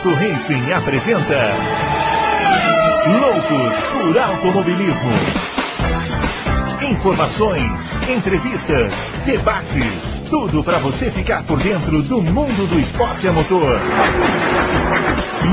Adalto Racing apresenta Loucos por Automobilismo. Informações, entrevistas, debates, tudo para você ficar por dentro do mundo do esporte a motor.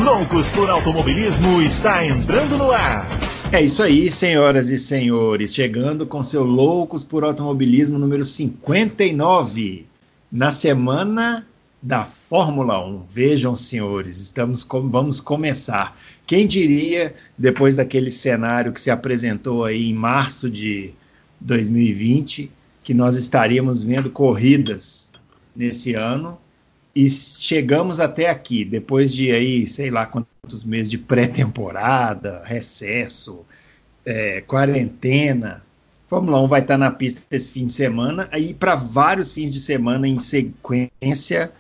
Loucos por Automobilismo está entrando no ar. É isso aí, senhoras e senhores, chegando com seu Loucos por Automobilismo número 59, na semana da Fórmula 1. Vejam, senhores, estamos com, vamos começar. Quem diria, depois daquele cenário que se apresentou aí em março de 2020, que nós estaríamos vendo corridas nesse ano e chegamos até aqui, depois de aí, sei lá quantos meses de pré-temporada, recesso, é, quarentena. Fórmula 1 vai estar na pista esse fim de semana, aí para vários fins de semana em sequência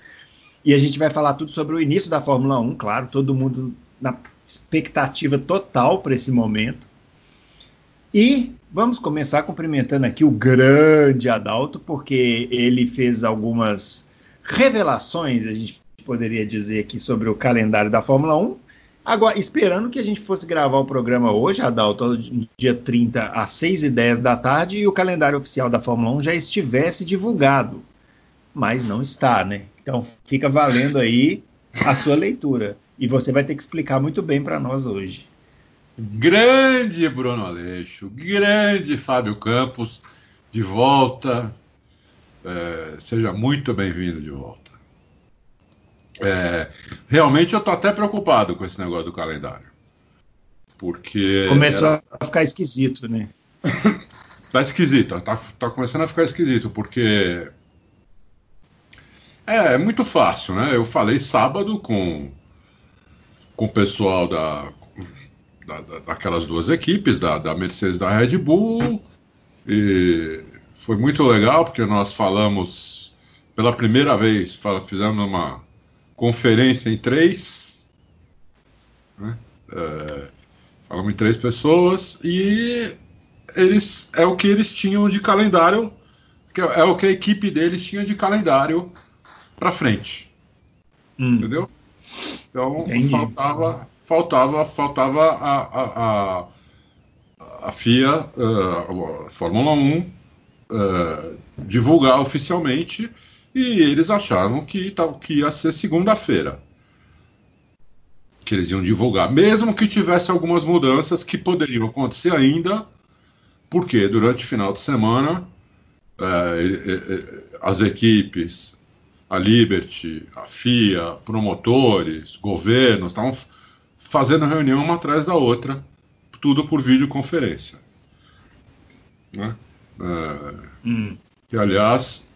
e a gente vai falar tudo sobre o início da Fórmula 1, claro, todo mundo na expectativa total para esse momento. E vamos começar cumprimentando aqui o grande Adalto, porque ele fez algumas revelações, a gente poderia dizer aqui, sobre o calendário da Fórmula 1. Agora, esperando que a gente fosse gravar o programa hoje, Adalto, dia 30 às 6 e 10 da tarde, e o calendário oficial da Fórmula 1 já estivesse divulgado. Mas não está, né? Então fica valendo aí a sua leitura. E você vai ter que explicar muito bem para nós hoje. Grande Bruno Aleixo, grande Fábio Campos, de volta. É, seja muito bem-vindo de volta. É, realmente eu tô até preocupado com esse negócio do calendário. Porque. Começou era... a ficar esquisito, né? tá esquisito, tá, tá começando a ficar esquisito, porque é, é muito fácil, né? Eu falei sábado com, com o pessoal da, da, daquelas duas equipes, da, da Mercedes da Red Bull, e foi muito legal porque nós falamos pela primeira vez, fizemos uma conferência em três, né? é, falamos em três pessoas e eles é o que eles tinham de calendário, é o que a equipe deles tinha de calendário para frente. Hum. Entendeu? Então Entendi. faltava, faltava, faltava a, a, a, a FIA, uh, a Fórmula 1, uh, eh, divulgar oficialmente e eles achavam que, que ia ser segunda-feira. Que eles iam divulgar, mesmo que tivesse algumas mudanças que poderiam acontecer ainda, porque durante o final de semana uh, as equipes a Liberty, a FIA, promotores, governos, estavam fazendo reunião uma atrás da outra, tudo por videoconferência. Né? É, hum. Que, aliás,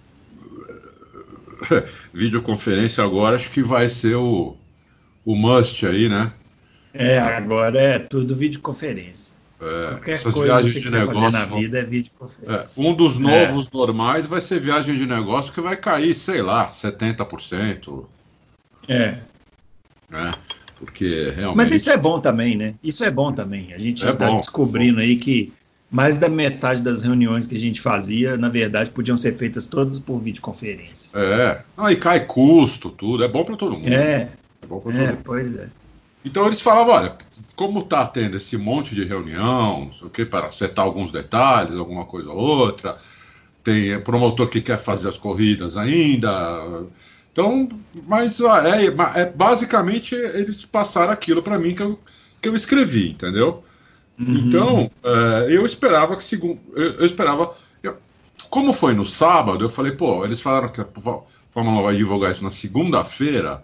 videoconferência agora acho que vai ser o, o must aí, né? É, agora é tudo videoconferência. É, essas viagens de negócio. Na vida é videoconferência. É, um dos é. novos é. normais vai ser viagem de negócio que vai cair, sei lá, 70%. É. Né? Porque realmente. Mas isso é bom também, né? Isso é bom também. A gente está é descobrindo aí que mais da metade das reuniões que a gente fazia, na verdade, podiam ser feitas todas por videoconferência. É. Aí cai custo, tudo. É bom para todo mundo. É. É bom para todo é, mundo. Pois é. Então eles falavam, olha, como está tendo esse monte de reunião, o que para acertar alguns detalhes, alguma coisa ou outra, tem promotor que quer fazer as corridas ainda. Então, mas é, é basicamente eles passaram aquilo para mim que eu, que eu escrevi, entendeu? Uhum. Então, é, eu esperava que segundo, eu, eu esperava, eu, como foi no sábado, eu falei, pô, eles falaram que a Fórmula vai divulgar isso na segunda-feira.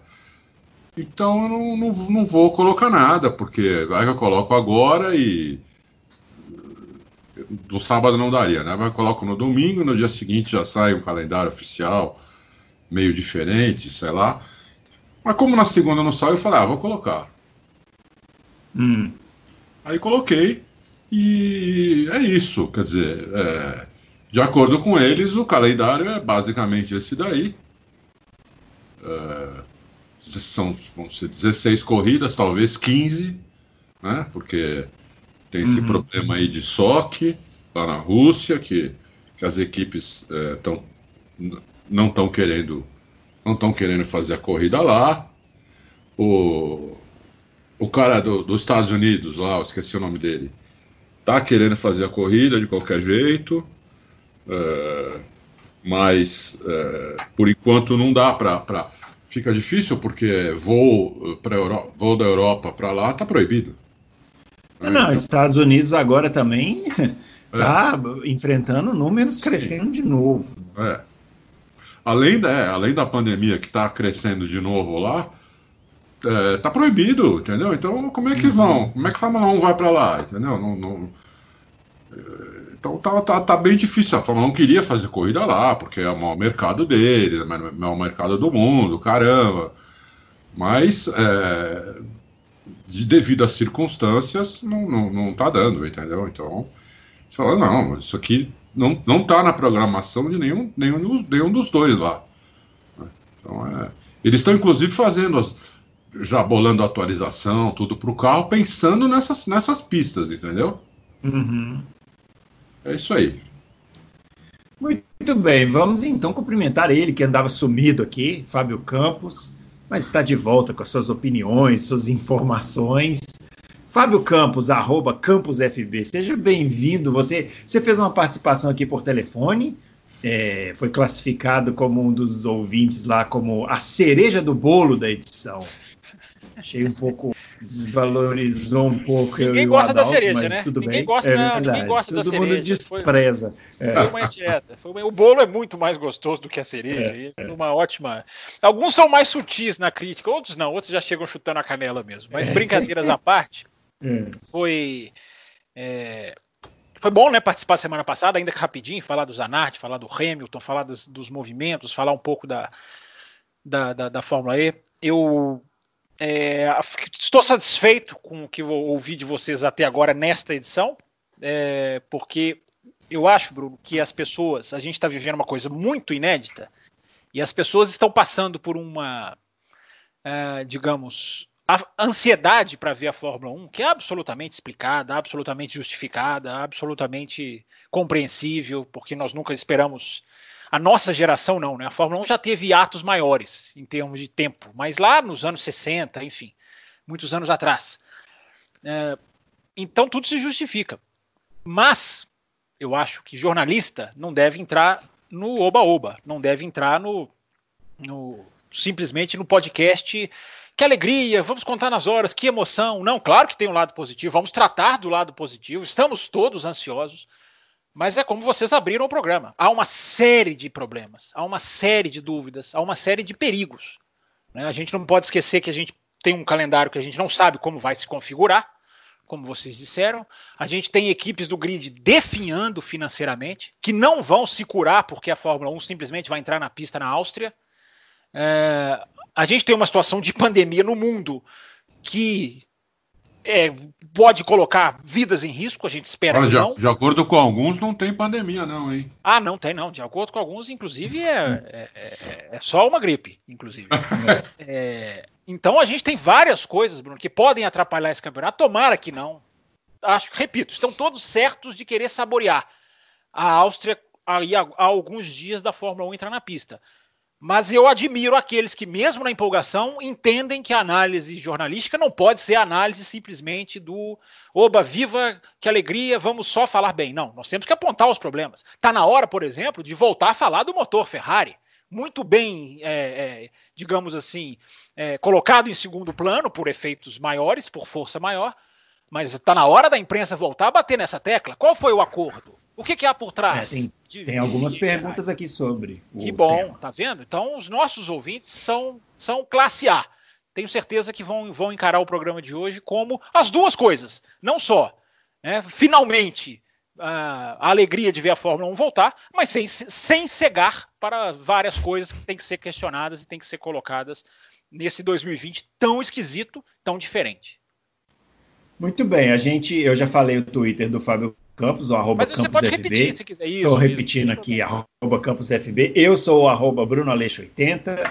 Então eu não, não, não vou colocar nada, porque vai que eu coloco agora e. No sábado não daria, né? Vai coloco no domingo, no dia seguinte já sai um calendário oficial meio diferente, sei lá. Mas como na segunda não sai, eu falei, ah, vou colocar. Hum. Aí coloquei e é isso, quer dizer, é, de acordo com eles, o calendário é basicamente esse daí. É, são vão ser 16 corridas, talvez 15, né? Porque tem esse uhum. problema aí de soque lá na Rússia, que, que as equipes é, tão, não estão querendo não estão querendo fazer a corrida lá. o, o cara do, dos Estados Unidos lá, esqueci o nome dele, tá querendo fazer a corrida de qualquer jeito, é, mas é, por enquanto não dá para. Fica difícil porque voo, pra Euro, voo da Europa para lá está proibido. Não, não, Estados Unidos agora também está é. enfrentando números crescendo de novo. É. Além, da, é, além da pandemia que está crescendo de novo lá, é, tá proibido, entendeu? Então, como é que uhum. vão? Como é que a Fórmula 1 vai para lá, entendeu? Não, não, então tá, tá, tá, bem difícil. A Fórmula 1 queria fazer corrida lá, porque é o maior mercado dele, é o maior mercado do mundo, caramba. Mas, é, de, devido às circunstâncias, não, não, não tá dando, entendeu? Então, você fala, não, isso aqui não, não tá na programação de nenhum, nenhum, nenhum dos dois lá. Então, é, eles estão, inclusive, fazendo as já bolando atualização, tudo para o carro, pensando nessas, nessas pistas, entendeu? Uhum. É isso aí. Muito bem, vamos então cumprimentar ele que andava sumido aqui, Fábio Campos, mas está de volta com as suas opiniões, suas informações. Fábio Campos, arroba CamposFB, seja bem-vindo. Você, você fez uma participação aqui por telefone, é, foi classificado como um dos ouvintes lá como a cereja do bolo da edição. Achei um pouco. Desvalorizou um pouco. Ninguém gosta Adalto, da cereja, né? Tudo ninguém bem. Gosta, é não, ninguém gosta Todo da cereja. Todo mundo despreza. Foi, é. foi uma dieta. Foi uma, o bolo é muito mais gostoso do que a cereja. É, é. Uma ótima. Alguns são mais sutis na crítica, outros não. Outros já chegam chutando a canela mesmo. Mas brincadeiras à parte, é. foi. É, foi bom, né, participar semana passada, ainda que rapidinho, falar do Zanardi, falar do Hamilton, falar dos, dos movimentos, falar um pouco da, da, da, da Fórmula E. Eu é, estou satisfeito com o que ouvi de vocês até agora nesta edição, é, porque eu acho, Bruno, que as pessoas, a gente está vivendo uma coisa muito inédita e as pessoas estão passando por uma, é, digamos, ansiedade para ver a Fórmula 1, que é absolutamente explicada, absolutamente justificada, absolutamente compreensível, porque nós nunca esperamos a nossa geração não, né? A Fórmula 1 já teve atos maiores em termos de tempo, mas lá nos anos 60, enfim, muitos anos atrás. É, então tudo se justifica. Mas eu acho que jornalista não deve entrar no oba-oba, não deve entrar no, no simplesmente no podcast. Que alegria, vamos contar nas horas, que emoção. Não, claro que tem um lado positivo, vamos tratar do lado positivo, estamos todos ansiosos. Mas é como vocês abriram o programa. Há uma série de problemas, há uma série de dúvidas, há uma série de perigos. Né? A gente não pode esquecer que a gente tem um calendário que a gente não sabe como vai se configurar, como vocês disseram. A gente tem equipes do grid definhando financeiramente, que não vão se curar porque a Fórmula 1 simplesmente vai entrar na pista na Áustria. É, a gente tem uma situação de pandemia no mundo que é, pode colocar vidas em risco, a gente espera Olha, que não. De, de, acordo com alguns, não tem pandemia, não, hein? Ah, não tem, não. De acordo com alguns, inclusive, é, é, é, é só uma gripe, inclusive. É, então a gente tem várias coisas, Bruno, que podem atrapalhar esse campeonato. Tomara que não. Acho, repito, estão todos certos de querer saborear a Áustria aí há, há alguns dias da Fórmula 1 entrar na pista. Mas eu admiro aqueles que, mesmo na empolgação, entendem que a análise jornalística não pode ser análise simplesmente do oba, viva, que alegria, vamos só falar bem. Não, nós temos que apontar os problemas. Está na hora, por exemplo, de voltar a falar do motor Ferrari. Muito bem, é, é, digamos assim, é, colocado em segundo plano por efeitos maiores, por força maior, mas está na hora da imprensa voltar a bater nessa tecla. Qual foi o acordo? O que, que há por trás? É, de, tem algumas perguntas aqui sobre. Que bom, tema. tá vendo? Então, os nossos ouvintes são, são classe A. Tenho certeza que vão, vão encarar o programa de hoje como as duas coisas. Não só, né, finalmente, a, a alegria de ver a Fórmula 1 voltar, mas sem, sem cegar para várias coisas que têm que ser questionadas e têm que ser colocadas nesse 2020 tão esquisito, tão diferente. Muito bem, a gente, eu já falei o Twitter do Fábio Campos, arroba Mas você pode repetir se quiser. Estou repetindo isso. aqui, arroba Campos FB. Eu sou o arroba Bruno Aleixo 80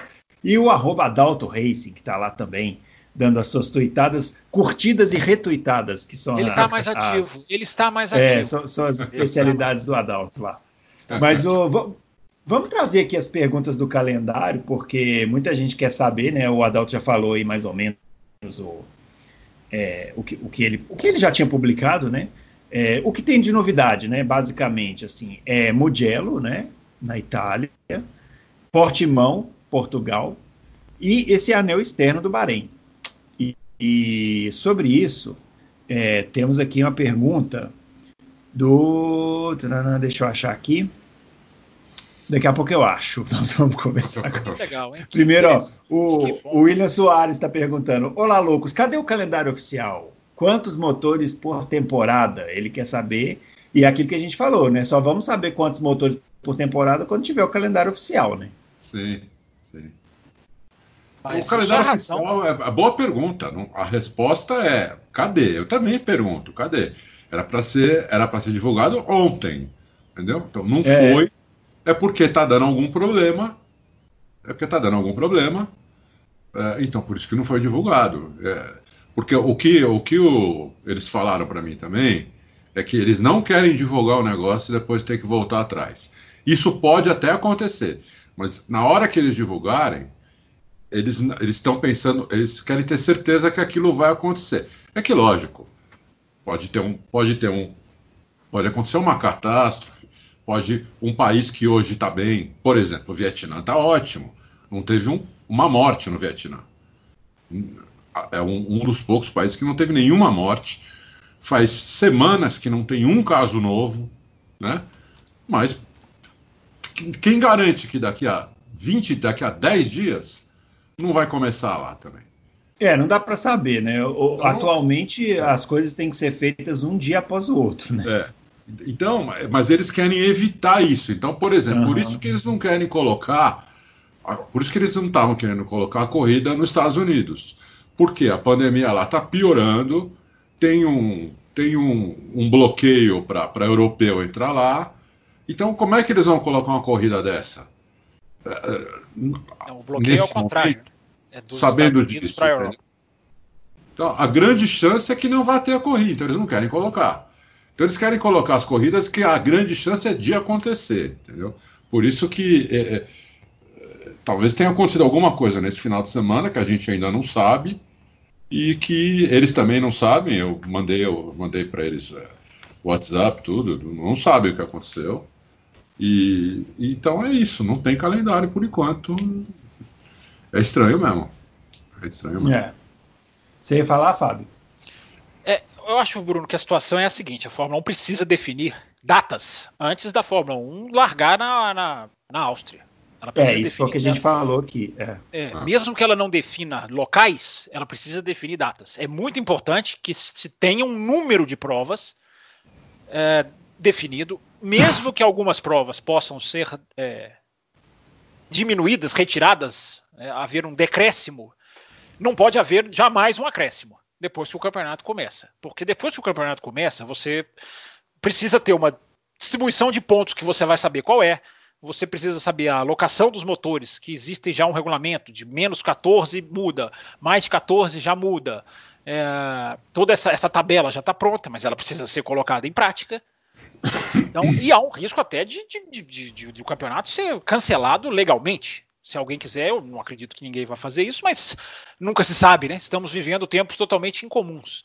e o arroba Adalto Racing, que está lá também, dando as suas tuitadas, curtidas e retuitadas, que são Ele está mais as, ativo. Ele está mais é, ativo. É, são, são as especialidades do Adalto lá. Mas o, Vamos trazer aqui as perguntas do calendário, porque muita gente quer saber, né? O Adalto já falou aí mais ou menos o, é, o, que, o, que, ele, o que ele já tinha publicado, né? É, o que tem de novidade, né? Basicamente, assim, é Mugello, né? Na Itália, Portimão, Portugal, e esse anel externo do Bahrein. E, e sobre isso, é, temos aqui uma pergunta do. Deixa eu achar aqui. Daqui a pouco eu acho. Nós vamos começar. Legal, hein? Primeiro, ó, o, o William Soares está perguntando: Olá, loucos, cadê o calendário oficial? Quantos motores por temporada? Ele quer saber. E é aquilo que a gente falou, né? Só vamos saber quantos motores por temporada quando tiver o calendário oficial, né? Sim, sim. Mas o calendário oficial é, é boa pergunta. A resposta é: cadê? Eu também pergunto: cadê? Era para ser, era para ser divulgado ontem, entendeu? Então não é. foi é porque está dando algum problema. É porque está dando algum problema. É, então, por isso que não foi divulgado. É, porque o que, o que o, eles falaram para mim também é que eles não querem divulgar o negócio e depois ter que voltar atrás. Isso pode até acontecer, mas na hora que eles divulgarem, eles estão pensando, eles querem ter certeza que aquilo vai acontecer. É que lógico, pode ter um, pode ter um, pode acontecer uma catástrofe Pode um país que hoje está bem, por exemplo, o Vietnã está ótimo, não teve um, uma morte no Vietnã. É um, um dos poucos países que não teve nenhuma morte. Faz semanas que não tem um caso novo, né? Mas quem garante que daqui a 20, daqui a 10 dias não vai começar lá também? É, não dá para saber, né? O, então, atualmente as coisas têm que ser feitas um dia após o outro, né? É. Então, mas eles querem evitar isso. Então, por exemplo, uhum. por isso que eles não querem colocar, por isso que eles não estavam querendo colocar a corrida nos Estados Unidos. Porque a pandemia lá está piorando, tem um, tem um, um bloqueio para europeu entrar lá. Então, como é que eles vão colocar uma corrida dessa? É, é, não, o bloqueio é o contrário. É sabendo disso. Então, a grande chance é que não vai ter a corrida, então eles não querem colocar. Então eles querem colocar as corridas que a grande chance é de acontecer, entendeu? Por isso que é, é, talvez tenha acontecido alguma coisa nesse final de semana que a gente ainda não sabe e que eles também não sabem. Eu mandei, eu mandei para eles é, WhatsApp, tudo, não sabem o que aconteceu. E então é isso, não tem calendário por enquanto. É estranho mesmo. É estranho mesmo. É. Você ia falar, Fábio? eu acho, Bruno, que a situação é a seguinte: a Fórmula 1 precisa definir datas antes da Fórmula 1 largar na, na, na Áustria. É, isso foi o que a gente falou aqui. É. É, mesmo que ela não defina locais, ela precisa definir datas. É muito importante que se tenha um número de provas é, definido, mesmo que algumas provas possam ser é, diminuídas, retiradas, é, haver um decréscimo, não pode haver jamais um acréscimo depois que o campeonato começa. Porque depois que o campeonato começa, você precisa ter uma distribuição de pontos que você vai saber qual é. Você precisa saber a alocação dos motores, que existe já um regulamento de menos 14 muda, mais de 14 já muda. É, toda essa, essa tabela já está pronta, mas ela precisa ser colocada em prática. Então, e há um risco até de, de, de, de, de o campeonato ser cancelado legalmente se alguém quiser, eu não acredito que ninguém vai fazer isso, mas nunca se sabe, né? Estamos vivendo tempos totalmente incomuns.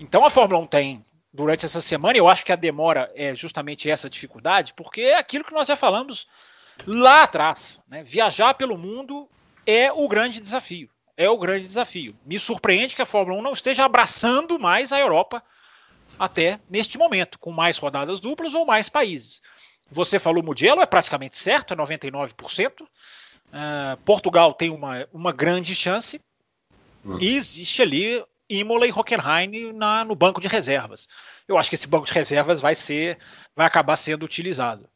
Então a Fórmula 1 tem, durante essa semana, eu acho que a demora é justamente essa dificuldade, porque é aquilo que nós já falamos lá atrás. Né? Viajar pelo mundo é o grande desafio. É o grande desafio. Me surpreende que a Fórmula 1 não esteja abraçando mais a Europa até neste momento, com mais rodadas duplas ou mais países. Você falou Mugello, é praticamente certo, é 99%. Uh, Portugal tem uma, uma grande chance uhum. e existe ali Imola e Hockenheim na, no banco de reservas. Eu acho que esse banco de reservas vai ser, vai acabar sendo utilizado.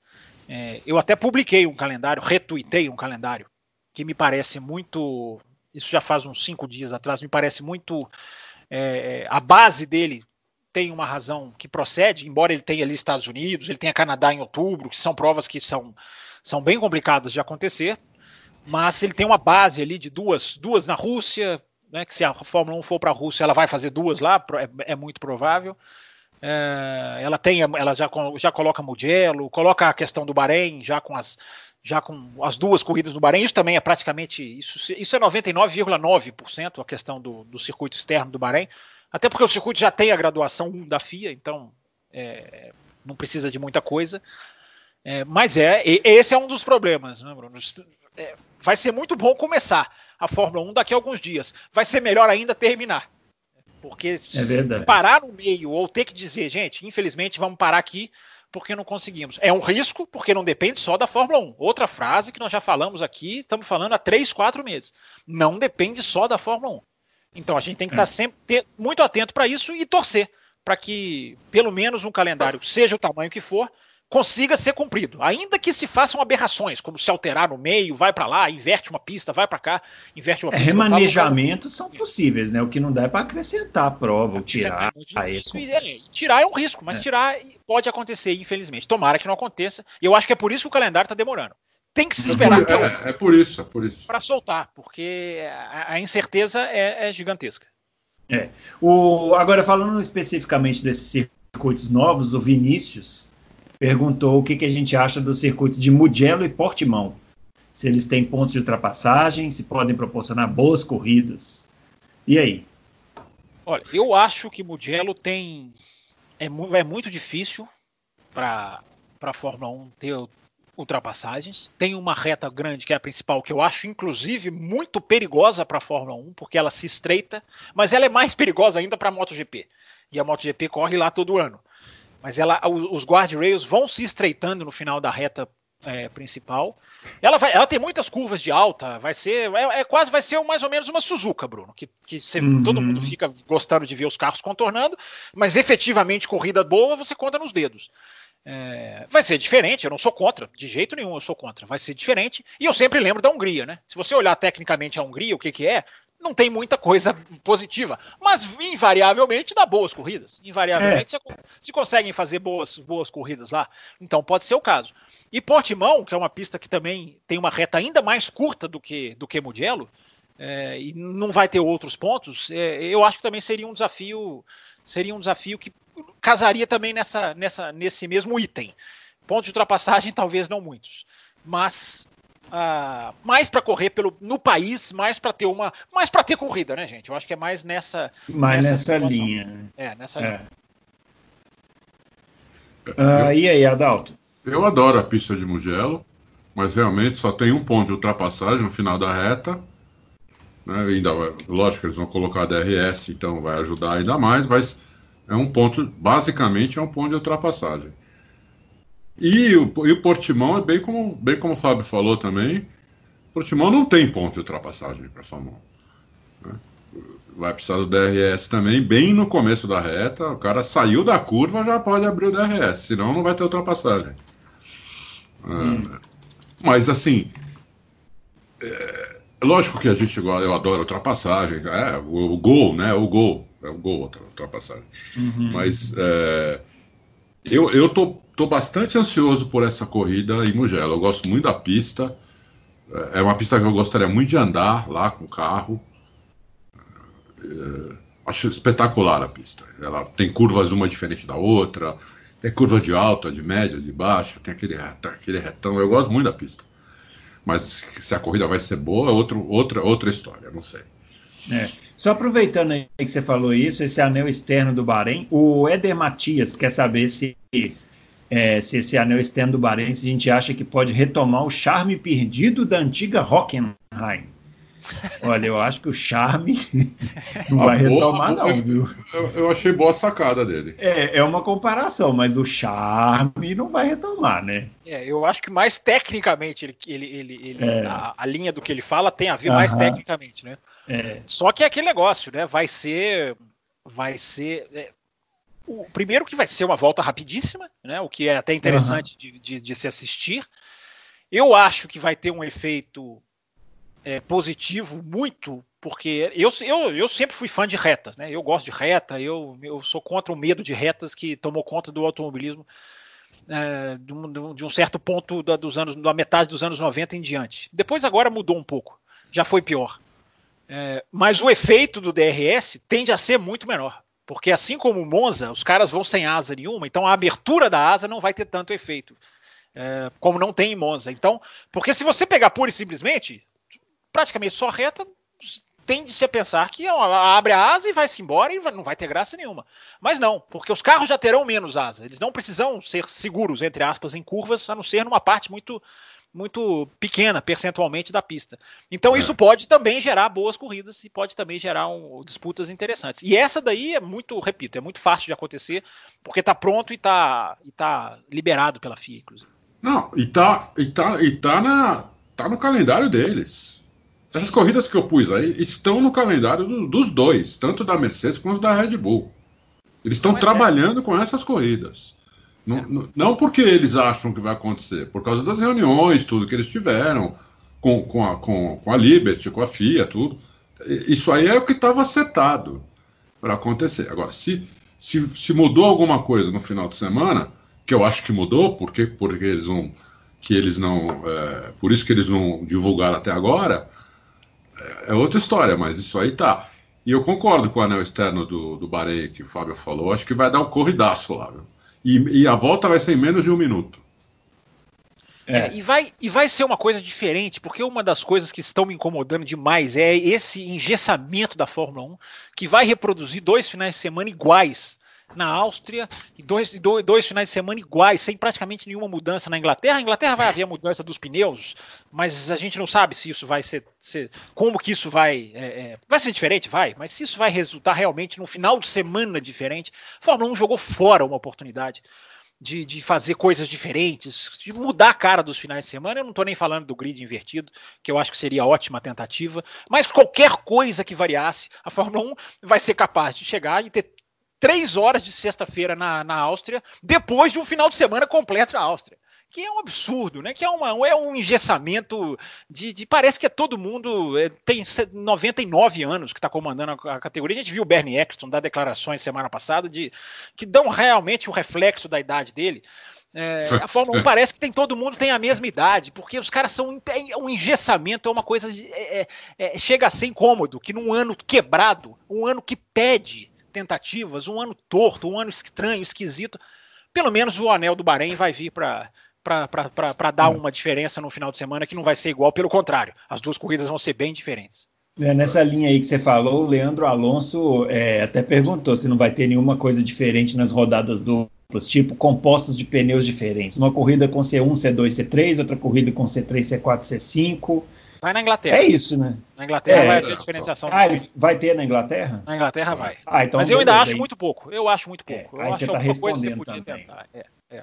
É, eu até publiquei um calendário, retuitei um calendário que me parece muito, isso já faz uns cinco dias atrás, me parece muito é, a base dele tem uma razão que procede, embora ele tenha ali Estados Unidos, ele tenha Canadá em outubro, que são provas que são, são bem complicadas de acontecer mas ele tem uma base ali de duas, duas na Rússia, né, que se a Fórmula 1 for para a Rússia, ela vai fazer duas lá, é, é muito provável. É, ela tem, ela já, já coloca Mugello, coloca a questão do Bahrein, já com as já com as duas corridas no Bahrein. Isso também é praticamente. Isso, isso é 99,9% a questão do, do circuito externo do Bahrein. Até porque o circuito já tem a graduação da FIA, então é, não precisa de muita coisa. É, mas é, esse é um dos problemas, né, Bruno? É, vai ser muito bom começar a Fórmula 1 daqui a alguns dias. Vai ser melhor ainda terminar. Porque é se parar no meio ou ter que dizer, gente, infelizmente vamos parar aqui porque não conseguimos. É um risco porque não depende só da Fórmula 1. Outra frase que nós já falamos aqui, estamos falando há três, quatro meses. Não depende só da Fórmula 1. Então a gente tem que estar é. sempre ter, muito atento para isso e torcer para que pelo menos um calendário, seja o tamanho que for, consiga ser cumprido. Ainda que se façam aberrações, como se alterar no meio, vai para lá, inverte uma pista, vai para cá, inverte uma é, pista. Remanejamentos são possíveis, né? O que não dá é para acrescentar a prova, ou tirar. É, é, tirar é um risco, mas é. tirar pode acontecer, infelizmente. Tomara que não aconteça. E eu acho que é por isso que o calendário está demorando. Tem que se é esperar. É, é, por isso, é por isso. Para soltar, porque a, a incerteza é, é, gigantesca. É. O, agora, falando especificamente desses circuitos novos, o Vinícius perguntou o que, que a gente acha do circuito de Mugello e Portimão. Se eles têm pontos de ultrapassagem, se podem proporcionar boas corridas. E aí? Olha, eu acho que Mugello tem. É, é muito difícil para a Fórmula 1 ter ultrapassagens. Tem uma reta grande, que é a principal, que eu acho, inclusive, muito perigosa para a Fórmula 1, porque ela se estreita, mas ela é mais perigosa ainda para a MotoGP. E a MotoGP corre lá todo ano mas ela, os guardrails vão se estreitando no final da reta é, principal. Ela, vai, ela tem muitas curvas de alta, vai ser, é, é quase vai ser mais ou menos uma Suzuka, Bruno, que, que você, uhum. todo mundo fica gostando de ver os carros contornando, mas efetivamente corrida boa você conta nos dedos. É, vai ser diferente, eu não sou contra, de jeito nenhum eu sou contra, vai ser diferente. E eu sempre lembro da Hungria, né? Se você olhar tecnicamente a Hungria, o que, que é, não tem muita coisa positiva, mas invariavelmente dá boas corridas. Invariavelmente é. se conseguem fazer boas, boas corridas lá. Então pode ser o caso. E Portimão, que é uma pista que também tem uma reta ainda mais curta do que do que Mugello, é, e não vai ter outros pontos, é, eu acho que também seria um desafio, seria um desafio que casaria também nessa, nessa, nesse mesmo item. Pontos de ultrapassagem, talvez não muitos. Mas uh, mais para correr pelo, no país, mais para ter uma. Mais para ter corrida, né, gente? Eu acho que é mais nessa. Mais nessa, nessa linha. É, nessa é. linha. Uh, e aí, Adalto? Eu adoro a pista de Mugello, mas realmente só tem um ponto de ultrapassagem no final da reta. Né? Ainda, lógico que eles vão colocar a DRS, então vai ajudar ainda mais, mas é um ponto, basicamente é um ponto de ultrapassagem. E o, e o Portimão é bem como, bem como o Fábio falou também. O Portimão não tem ponto de ultrapassagem para Fórmula 1. Né? Vai precisar do DRS também, bem no começo da reta. O cara saiu da curva, já pode abrir o DRS, senão não vai ter ultrapassagem. Hum. É, mas assim, é, lógico que a gente eu adoro ultrapassagem, é, o, o, gol, né? O gol, é o gol ultrapassagem. Uhum. Mas é, eu, eu tô Estou bastante ansioso por essa corrida em Mugello. Eu gosto muito da pista. É uma pista que eu gostaria muito de andar lá com o carro. É, acho espetacular a pista. Ela tem curvas uma diferente da outra. Tem curva de alta, de média, de baixa. Tem aquele, aquele retão. Eu gosto muito da pista. Mas se a corrida vai ser boa, é outro, outra, outra história. Não sei. É. Só aproveitando aí que você falou isso, esse anel externo do Bahrein, o Éder Matias quer saber se é, se esse anel externo do Bahrein, se a gente acha que pode retomar o charme perdido da antiga Hockenheim. Olha, eu acho que o charme não vai boa, retomar, boa, não, viu? Eu, eu, achei boa a sacada dele. É, é uma comparação, mas o charme não vai retomar, né? É, eu acho que mais tecnicamente ele, ele, ele, ele é. a, a, linha do que ele fala tem a ver mais tecnicamente, né? É. Só que é aquele negócio, né? Vai ser. Vai ser. O primeiro que vai ser uma volta rapidíssima, né? O que é até interessante uhum. de, de, de, se assistir. Eu acho que vai ter um efeito é, positivo muito, porque eu, eu, eu sempre fui fã de retas, né? Eu gosto de reta, eu, eu sou contra o medo de retas que tomou conta do automobilismo é, de, um, de, um, certo ponto da, dos anos, da metade dos anos 90 em diante. Depois agora mudou um pouco, já foi pior. É, mas o efeito do DRS tende a ser muito menor. Porque assim como o Monza, os caras vão sem asa nenhuma, então a abertura da asa não vai ter tanto efeito. é, como não tem em Monza. Então, porque se você pegar pura e simplesmente, praticamente só reta, tende-se a pensar que ela abre a asa e vai-se embora e não vai ter graça nenhuma. Mas não, porque os carros já terão menos asa. Eles não precisam ser seguros, entre aspas, em curvas, a não ser numa parte muito muito pequena percentualmente da pista. Então é. isso pode também gerar boas corridas e pode também gerar um, disputas interessantes. E essa daí é muito, repito, é muito fácil de acontecer porque está pronto e está e tá liberado pela FIA, inclusive. Não, e tá, e tá, e tá, na, tá no calendário deles. Essas corridas que eu pus aí estão no calendário do, dos dois, tanto da Mercedes quanto da Red Bull. Eles estão é trabalhando é. com essas corridas. Não, não porque eles acham que vai acontecer, por causa das reuniões, tudo que eles tiveram com, com, a, com, com a Liberty, com a FIA, tudo. Isso aí é o que estava setado para acontecer. Agora, se, se, se mudou alguma coisa no final de semana, que eu acho que mudou, porque, porque eles não. Que eles não é, por isso que eles não divulgaram até agora, é, é outra história, mas isso aí tá. E eu concordo com o anel externo do, do Bahrein que o Fábio falou, acho que vai dar um corridaço lá. Viu? E, e a volta vai ser em menos de um minuto. É. É, e, vai, e vai ser uma coisa diferente, porque uma das coisas que estão me incomodando demais é esse engessamento da Fórmula 1, que vai reproduzir dois finais de semana iguais na Áustria e dois, dois, dois, finais de semana iguais, sem praticamente nenhuma mudança na Inglaterra. A Inglaterra vai haver mudança dos pneus, mas a gente não sabe se isso vai ser. ser como que isso vai. É, é, vai ser diferente? Vai, mas se isso vai resultar realmente num final de semana diferente. A Fórmula 1 jogou fora uma oportunidade. De, de, fazer coisas diferentes, de mudar a cara dos finais de semana. Eu não estou nem falando do grid invertido, que eu acho que seria ótima tentativa, mas qualquer coisa que variasse, a Fórmula 1 vai ser capaz de chegar e ter três horas de sexta-feira na, na Áustria, depois de um final de semana completo na Áustria. Que é um absurdo, né? Que é, uma, é um engessamento de, de Parece que é todo mundo. É, tem 99 anos que está comandando a, a, categoria. A gente viu o Bernie Eccleston dar declarações semana passada de que dão realmente o reflexo da idade dele. É, a Fórmula 1 parece que tem todo mundo tem a mesma idade, porque os caras são é, um engessamento, é uma coisa de, é, é, chega a ser incômodo, que num ano quebrado, um ano que pede tentativas, um ano torto, um ano estranho, esquisito, pelo menos o anel do Bahrein vai vir para para dar uma diferença no final de semana que não vai ser igual, pelo contrário, as duas corridas vão ser bem diferentes. É, nessa linha aí que você falou, o Leandro Alonso é, até perguntou se não vai ter nenhuma coisa diferente nas rodadas duplas, tipo compostos de pneus diferentes. Uma corrida com C1, C2, C3, outra corrida com C3, C4, C5. Vai na Inglaterra. É isso, né? Na Inglaterra é, vai ter diferenciação. Ah, ele vai ter na Inglaterra? Na Inglaterra vai. Ah, então Mas eu ainda acho muito pouco. Eu acho muito é, pouco. É, aí você está respondendo também. É, é.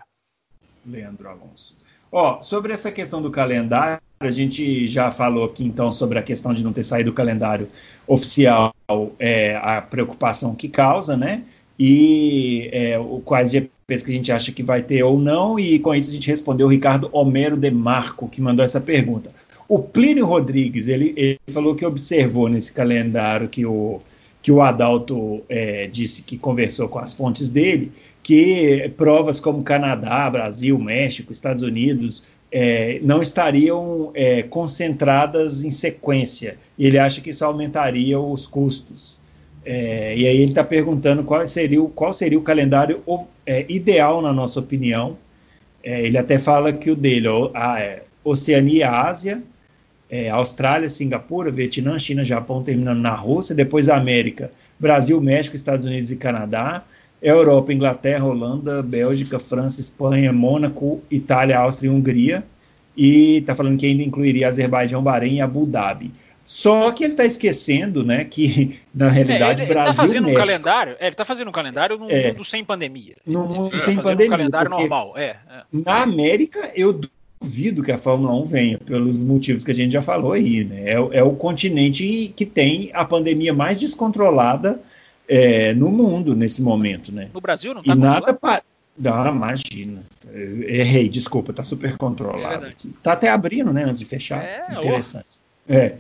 Leandro Alonso. Ó, sobre essa questão do calendário, a gente já falou aqui então sobre a questão de não ter saído do calendário oficial, é, a preocupação que causa, né? E é, quais GPs que a gente acha que vai ter ou não, e com isso a gente respondeu o Ricardo Homero de Marco, que mandou essa pergunta. O Plínio Rodrigues, ele, ele falou que observou nesse calendário que o, que o Adalto é, disse que conversou com as fontes dele, que provas como Canadá, Brasil, México, Estados Unidos é, não estariam é, concentradas em sequência. Ele acha que isso aumentaria os custos. É, e aí ele está perguntando qual seria, o, qual seria o calendário é, ideal, na nossa opinião. É, ele até fala que o dele, a, Oceania Ásia, é, Austrália, Singapura, Vietnã, China, Japão, terminando na Rússia, depois a América, Brasil, México, Estados Unidos e Canadá, Europa, Inglaterra, Holanda, Bélgica, França, Espanha, Mônaco, Itália, Áustria e Hungria, e está falando que ainda incluiria Azerbaijão, Bahrein e Abu Dhabi. Só que ele está esquecendo, né, que na realidade é, ele, Brasil, ele tá fazendo México, um calendário, é, ele está fazendo um calendário no é, mundo sem pandemia. No mundo sem pandemia. Um calendário normal, é, é. Na América, eu duvido que a Fórmula 1 venha, pelos motivos que a gente já falou aí. Né? É, é o continente que tem a pandemia mais descontrolada é, no mundo nesse momento. Né? No Brasil não está E nada para. Não, imagina. Errei, desculpa, está super controlado. É tá até abrindo, né, antes de fechar. É, Interessante. É.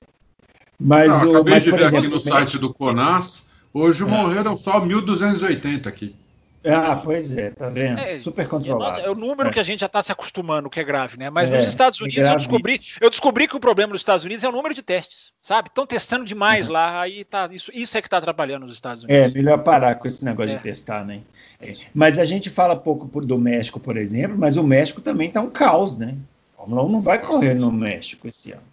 Mas não, o, acabei mas, de ver exemplo, aqui no site do CONAS, hoje é. morreram só 1.280 aqui. Ah, pois é, tá vendo? É, Super controlado. É o número é. que a gente já está se acostumando, que é grave, né? Mas é, nos Estados Unidos eu descobri, eu descobri que o problema nos Estados Unidos é o número de testes, sabe? Estão testando demais uhum. lá, aí tá, isso, isso é que está atrapalhando os Estados Unidos. É, melhor parar com esse negócio de é. testar, né? É. Mas a gente fala pouco do México, por exemplo, mas o México também está um caos, né? O Fórmula 1 não vai correr no México esse ano.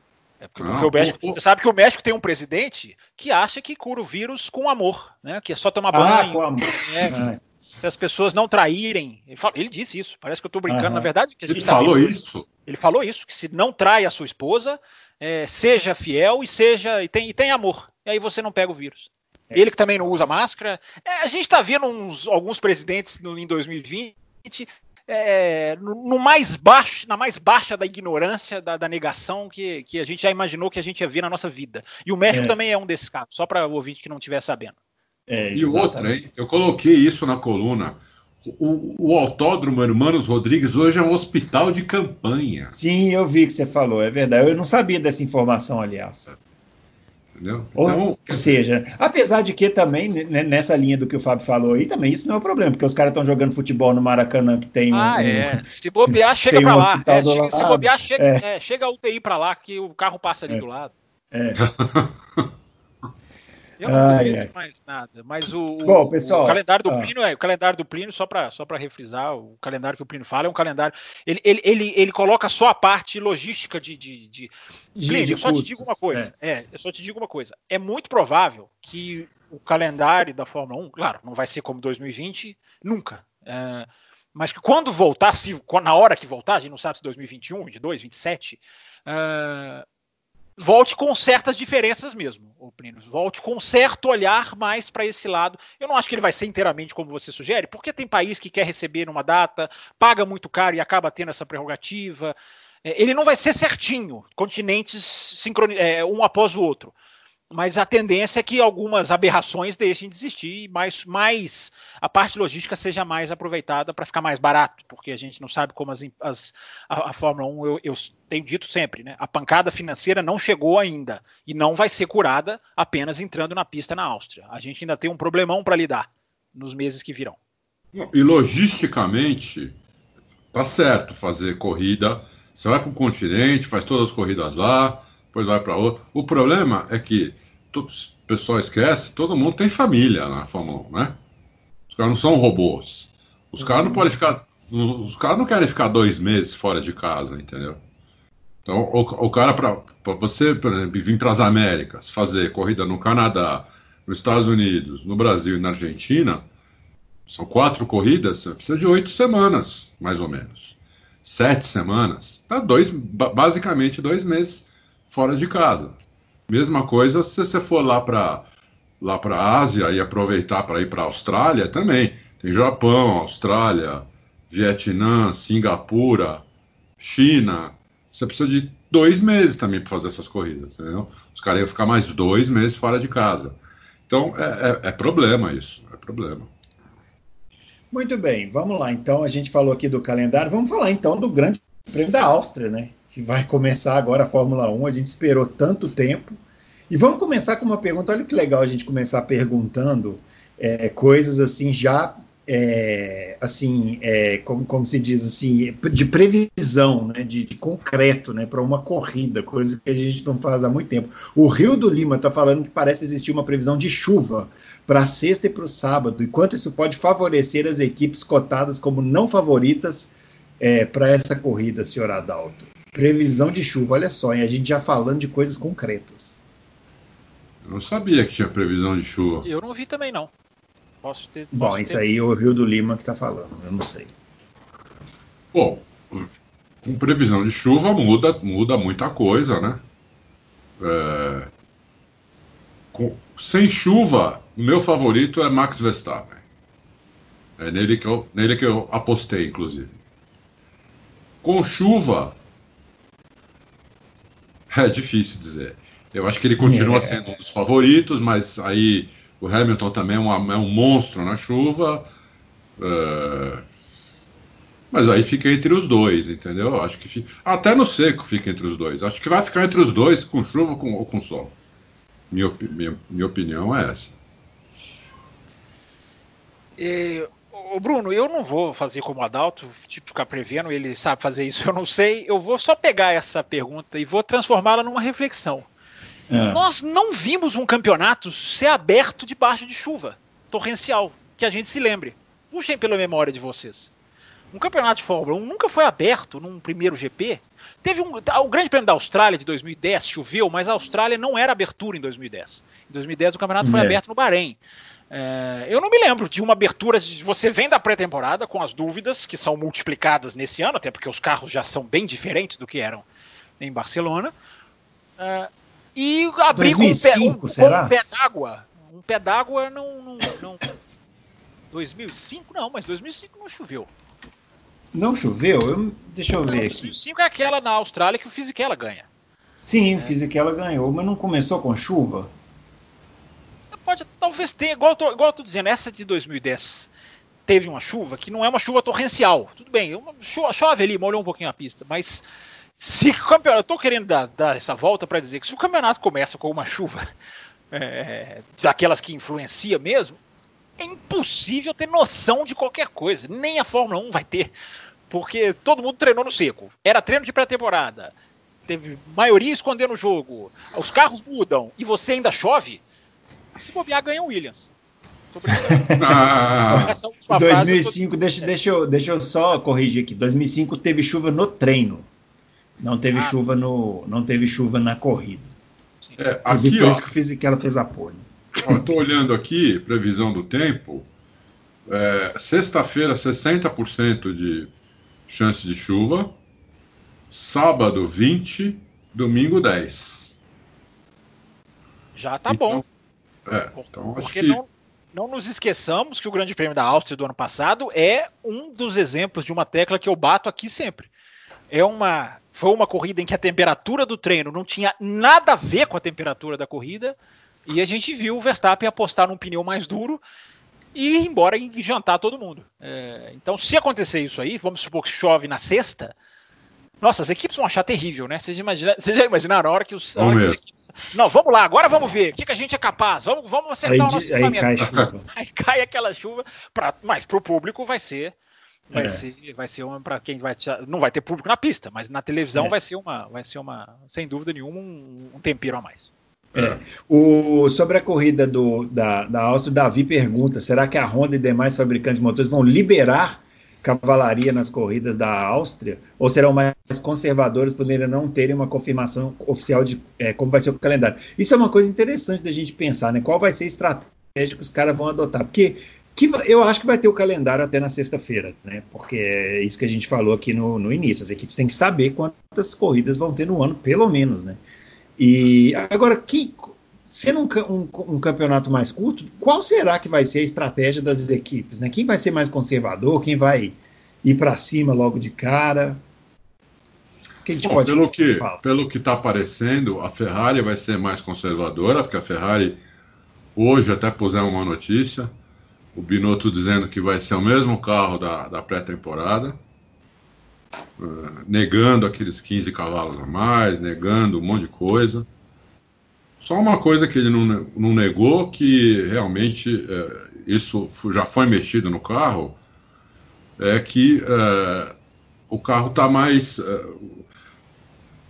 É porque, porque o México, você sabe que o México tem um presidente que acha que cura o vírus com amor, né? Que é só tomar banho. Ah, com amor. Né? Ah se as pessoas não traírem. Ele, fala, ele disse isso, parece que eu estou brincando, uhum. na verdade. ele tá falou isso? Ele falou isso, que se não trai a sua esposa, é, seja fiel e seja e tem, e tem amor. E aí você não pega o vírus. É. Ele que também não usa máscara. É, a gente está vendo uns, alguns presidentes no, em 2020 é, no, no, mais baixo, na mais baixa da ignorância, da, da, negação que, que a gente já imaginou que a gente ia ver na nossa vida. E o México é. também é um desses casos, só para o ouvinte que não estiver sabendo. É, e outra, hein? eu coloquei isso na coluna. O, o, Autódromo Hermanos Rodrigues hoje é um hospital de campanha. Sim, eu vi que você falou, é verdade. Eu não sabia dessa informação, aliás. Entendeu? Então, Ou seja, apesar de que também, né, nessa linha do que o Fábio falou aí, também isso não é um problema, porque os caras estão jogando futebol no Maracanã que tem ah, um. é. Se bobear, chega para um lá. É, chega, se bobear, chega, é. É, chega a UTI para lá, que o carro passa ali é. do lado. É. Eu não ai, mais nada, mas o, Bom, pessoal, o calendário do ah. Plínio é o calendário do Plínio só para só refrisar, o calendário que o Plínio fala é um calendário. Ele, ele, ele, ele coloca só a parte logística de, de, de... Plínio, eu só te digo uma coisa. É. é, eu só te digo uma coisa. É muito provável que o calendário da Fórmula 1, claro, não vai ser como 2020, nunca. É, mas que quando voltar, se, na hora que voltar, a gente não sabe se 2021, 22, 27, uh, volte com certas diferenças mesmo, o. Volte com certo olhar mais para esse lado. Eu não acho que ele vai ser inteiramente como você sugere, porque tem país que quer receber numa data, paga muito caro e acaba tendo essa prerrogativa. É, ele não vai ser certinho, continentes sincroni é, um após o outro mas a tendência é que algumas aberrações deixem de existir e mais, mais a parte logística seja mais aproveitada para ficar mais barato, porque a gente não sabe como as, as a, a, Fórmula 1, eu, eu, tenho dito sempre, né? A pancada financeira não chegou ainda e não vai ser curada apenas entrando na pista na Áustria. A gente ainda tem um problemão para lidar nos meses que virão. E logisticamente, tá certo fazer corrida. Você vai para o continente, faz todas as corridas lá, depois vai para outro. O problema é que todo, o pessoal esquece, todo mundo tem família na Fórmula 1, né? Os caras não são robôs. Os caras não podem ficar. Os caras não querem ficar dois meses fora de casa, entendeu? Então, o, o cara, para você, por exemplo, vir para as Américas, fazer corrida no Canadá, nos Estados Unidos, no Brasil e na Argentina, são quatro corridas, você precisa de oito semanas, mais ou menos. Sete semanas, tá dois, basicamente dois meses fora de casa. Mesma coisa se você for lá para lá para a Ásia e aproveitar para ir para a Austrália também. Tem Japão, Austrália, Vietnã, Singapura, China. Você precisa de dois meses também para fazer essas corridas, entendeu? Os caras iam ficar mais dois meses fora de casa. Então é, é, é problema isso, é problema. Muito bem, vamos lá. Então a gente falou aqui do calendário, vamos falar então do Grande Prêmio da Áustria, né? Que vai começar agora a Fórmula 1. A gente esperou tanto tempo. E vamos começar com uma pergunta. Olha que legal a gente começar perguntando é, coisas assim já é, assim, é, como, como se diz assim, de previsão, né, de, de concreto, né, para uma corrida, coisa que a gente não faz há muito tempo. O Rio do Lima está falando que parece existir uma previsão de chuva para sexta e para o sábado, e quanto isso pode favorecer as equipes cotadas como não favoritas é, para essa corrida, senhor Adalto. Previsão de chuva, olha só, e a gente já falando de coisas concretas. Eu não sabia que tinha previsão de chuva. Eu não vi também, não. Posso ter. Bom, posso isso ter... aí é o Rio do Lima que está falando, eu não sei. Bom, com previsão de chuva muda, muda muita coisa, né? É... Com... Sem chuva, o meu favorito é Max Verstappen. É nele que eu, nele que eu apostei, inclusive. Com chuva, É difícil dizer. Eu acho que ele continua é. sendo um dos favoritos, mas aí o Hamilton também é, uma, é um monstro na chuva. Uh, mas aí fica entre os dois, entendeu? Acho que fica, até no seco fica entre os dois. Acho que vai ficar entre os dois, com chuva ou com, ou com sol. Minha, minha, minha opinião é essa. E, Ô, Bruno, eu não vou fazer como Adalto, tipo, ficar prevendo, ele sabe fazer isso, eu não sei. Eu vou só pegar essa pergunta e vou transformá-la numa reflexão. É. Nós não vimos um campeonato ser aberto debaixo de chuva torrencial, que a gente se lembre. Puxem pela memória de vocês. Um campeonato de Fórmula 1 nunca foi aberto num primeiro GP. Teve um, o Grande Prêmio da Austrália de 2010 choveu, mas a Austrália não era abertura em 2010. Em 2010 o campeonato foi é. aberto no Bahrein. É, eu não me lembro de uma abertura. De, você vem da pré-temporada com as dúvidas que são multiplicadas nesse ano, até porque os carros já são bem diferentes do que eram em Barcelona. É, e abrir 2005, com um pé, um, um pé d'água. Um pé d'água não, não, não. 2005 não, mas 2005 não choveu. Não choveu? Eu, deixa eu não, ver aqui. 2005 é aquela na Austrália que o Fisichella ganha. Sim, é. o Fisichella ganhou, mas não começou com chuva? Pode, talvez tenha, igual eu, tô, igual eu tô dizendo, essa de 2010 teve uma chuva que não é uma chuva torrencial. Tudo bem, uma, chove ali, molhou um pouquinho a pista, mas se o campeonato. Eu tô querendo dar, dar essa volta para dizer que se o campeonato começa com uma chuva é, daquelas que influencia mesmo, é impossível ter noção de qualquer coisa. Nem a Fórmula 1 vai ter. Porque todo mundo treinou no seco. Era treino de pré-temporada. Teve maioria escondendo o jogo. Os carros mudam e você ainda chove. Se bobear, ganha o Williams. Ah, 2005, deixa, deixa, eu, deixa eu só corrigir aqui. 2005 teve chuva no treino. Não teve ah. chuva no, não teve chuva na corrida. É, aqui, ó, que, fiz, que ela fez apoio. Estou olhando aqui, previsão do tempo. É, Sexta-feira, 60% de chance de chuva. Sábado, 20. Domingo, 10. Já tá então, bom. É, então Porque que... não, não nos esqueçamos que o Grande Prêmio da Áustria do ano passado é um dos exemplos de uma tecla que eu bato aqui sempre. É uma foi uma corrida em que a temperatura do treino não tinha nada a ver com a temperatura da corrida e a gente viu o Verstappen apostar num pneu mais duro e ir embora e jantar todo mundo. É, então, se acontecer isso aí, vamos supor que chove na sexta, nossa, as equipes vão achar terrível, né? Vocês, imagina, vocês já imaginaram a hora que os. Vamos hora que não, vamos lá, agora vamos ver o que, que a gente é capaz. Vamos, vamos acertar aí, o nosso aí cai, aí cai aquela chuva, pra, mas para o público vai ser. Vai, é. ser, vai ser uma para quem vai não vai ter público na pista, mas na televisão é. vai ser uma, vai ser uma, sem dúvida nenhuma, um, um tempero a mais. É. O, sobre a corrida do, da, da Áustria, o Davi pergunta: será que a Honda e demais fabricantes de motores vão liberar cavalaria nas corridas da Áustria? Ou serão mais conservadores por ainda não terem uma confirmação oficial de é, como vai ser o calendário? Isso é uma coisa interessante da gente pensar, né? Qual vai ser a estratégia que os caras vão adotar? Porque que, eu acho que vai ter o calendário até na sexta-feira, né? Porque é isso que a gente falou aqui no, no início. As equipes têm que saber quantas corridas vão ter no ano, pelo menos, né? E agora, que, sendo um, um, um, campeonato mais curto, qual será que vai ser a estratégia das equipes? Né? Quem vai ser mais conservador? Quem vai ir para cima logo de cara? Que Bom, pelo, que, pelo que está aparecendo, a Ferrari vai ser mais conservadora, porque a Ferrari, hoje até pusemos uma notícia, o Binotto dizendo que vai ser o mesmo carro da, da pré-temporada. Uh, negando aqueles 15 cavalos a mais, negando um monte de coisa. Só uma coisa que ele não, não negou, que realmente uh, isso já foi mexido no carro, é que uh, o carro está mais.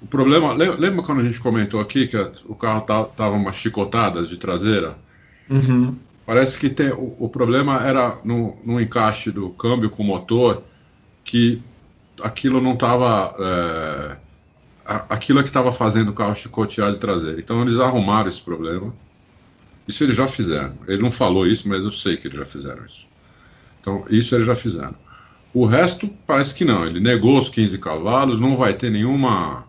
o problema. Lembra quando a gente comentou aqui que o carro estava tá, umas chicotadas de traseira? Uhum. Parece que tem, o, o problema era no, no encaixe do câmbio com o motor, que aquilo não estava. Aquilo é que estava fazendo o carro chicotear de traseiro. Então eles arrumaram esse problema. Isso eles já fizeram. Ele não falou isso, mas eu sei que eles já fizeram isso. Então, isso eles já fizeram. O resto parece que não. Ele negou os 15 cavalos, não vai ter nenhuma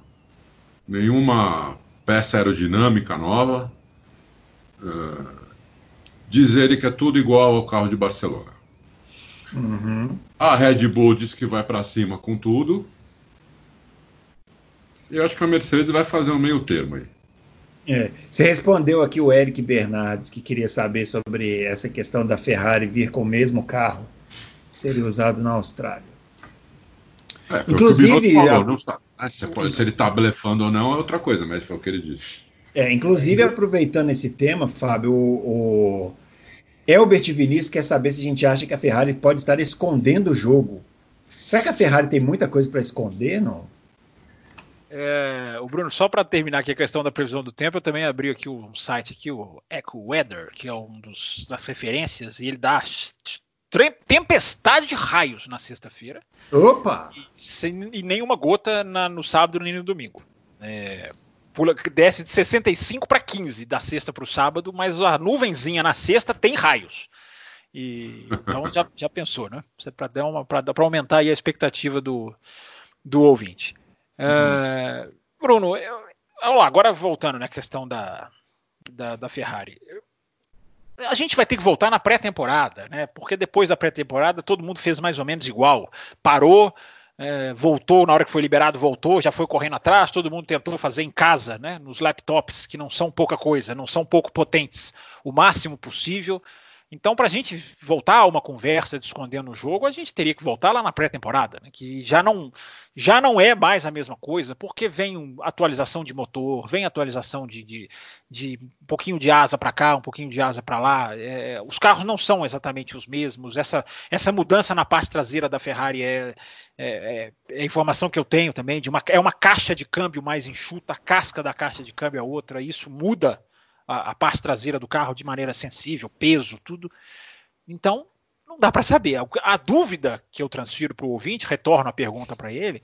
nenhuma peça aerodinâmica nova. Uh, diz ele que é tudo igual ao carro de Barcelona. Uhum. A Red Bull diz que vai para cima com tudo. Eu acho que a Mercedes vai fazer um meio termo aí. É, você respondeu aqui o Eric Bernardes, que queria saber sobre essa questão da Ferrari vir com o mesmo carro que seria usado na Austrália. É, Inclusive, falou, não sabe. Ah, se, pode, se ele está blefando ou não é outra coisa, mas foi o que ele disse. É, inclusive, aproveitando esse tema, Fábio, o, o Elbert Vinícius quer saber se a gente acha que a Ferrari pode estar escondendo o jogo. Será que a Ferrari tem muita coisa para esconder, não? É, o Bruno, só para terminar aqui a questão da previsão do tempo, eu também abri aqui um site aqui, o Eco Weather, que é um dos, das referências, e ele dá tempestade de raios na sexta-feira. Opa! E, sem, e nenhuma gota na, no sábado nem no domingo. É, pula, desce de 65 para 15 da sexta para o sábado, mas a nuvenzinha na sexta tem raios. E, então já, já pensou, né? Para aumentar a expectativa do, do ouvinte. Uhum. Uh, Bruno, eu, lá, agora voltando na né, questão da, da, da Ferrari. A gente vai ter que voltar na pré-temporada, né? Porque depois da pré-temporada todo mundo fez mais ou menos igual. Parou, é, voltou, na hora que foi liberado, voltou, já foi correndo atrás, todo mundo tentou fazer em casa, né, nos laptops, que não são pouca coisa, não são pouco potentes, o máximo possível. Então, para a gente voltar a uma conversa de escondendo o jogo, a gente teria que voltar lá na pré-temporada, né, que já não, já não é mais a mesma coisa, porque vem atualização de motor, vem atualização de, de, de um pouquinho de asa para cá, um pouquinho de asa para lá. É, os carros não são exatamente os mesmos. Essa, essa mudança na parte traseira da Ferrari é, é, é, informação que eu tenho também. De uma, é uma caixa de câmbio mais enxuta, a casca da caixa de câmbio é outra. Isso muda a, a parte traseira do carro de maneira sensível, peso, tudo. Então, não dá para saber. A, dúvida que eu transfiro para o ouvinte, retorno a pergunta para ele,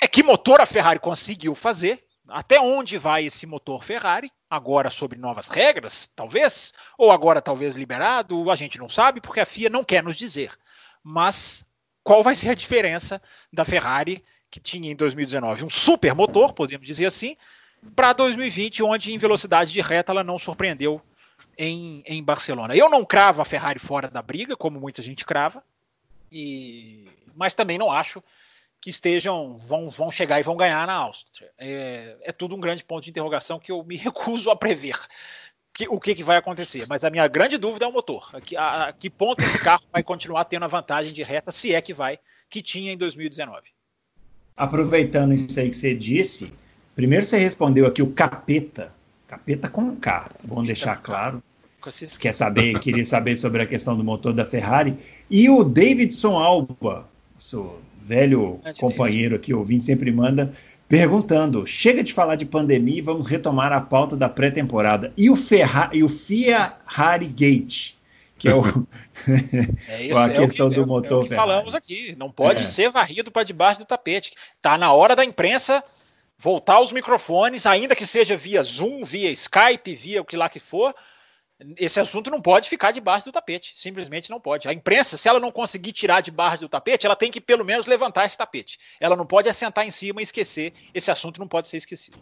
é que motor a Ferrari conseguiu fazer, até onde vai esse motor Ferrari, agora sobre novas regras, talvez, ou agora talvez liberado, a gente não sabe, porque a FIA não quer nos dizer. Mas qual vai ser a diferença da Ferrari, que tinha em 2019 um super motor, podemos dizer assim, para 2020, onde em velocidade de reta ela não surpreendeu em, em Barcelona. Eu não cravo a Ferrari fora da briga, como muita gente crava, e, mas também não acho que estejam vão, vão chegar e vão ganhar na Áustria. É, é tudo um grande ponto de interrogação que eu me recuso a prever que, o que, que, vai acontecer. Mas a minha grande dúvida é o motor. A que, a, a que ponto esse carro vai continuar tendo a vantagem de reta, se é que vai, que tinha em 2019. Aproveitando isso aí que você disse, Primeiro você respondeu aqui o capeta. Capeta com K. Bom deixar claro. Quer saber, queria saber sobre a questão do motor da Ferrari. E o Davidson Alba, seu velho companheiro aqui, ouvinte, sempre manda, perguntando: chega de falar de pandemia e vamos retomar a pauta da pré-temporada. E o Ferrari, e o Ferrari Gate, que é, o, é isso, a questão é que, do motor. É o que falamos aqui, não pode é. ser varrido para debaixo do tapete. Tá na hora da imprensa voltar os microfones, ainda que seja via Zoom, via Skype, via o que lá que for, esse assunto não pode ficar debaixo do tapete. Simplesmente não pode. A imprensa, se ela não conseguir tirar debaixo do tapete, ela tem que pelo menos levantar esse tapete. Ela não pode assentar em cima e esquecer. Esse assunto não pode ser esquecido.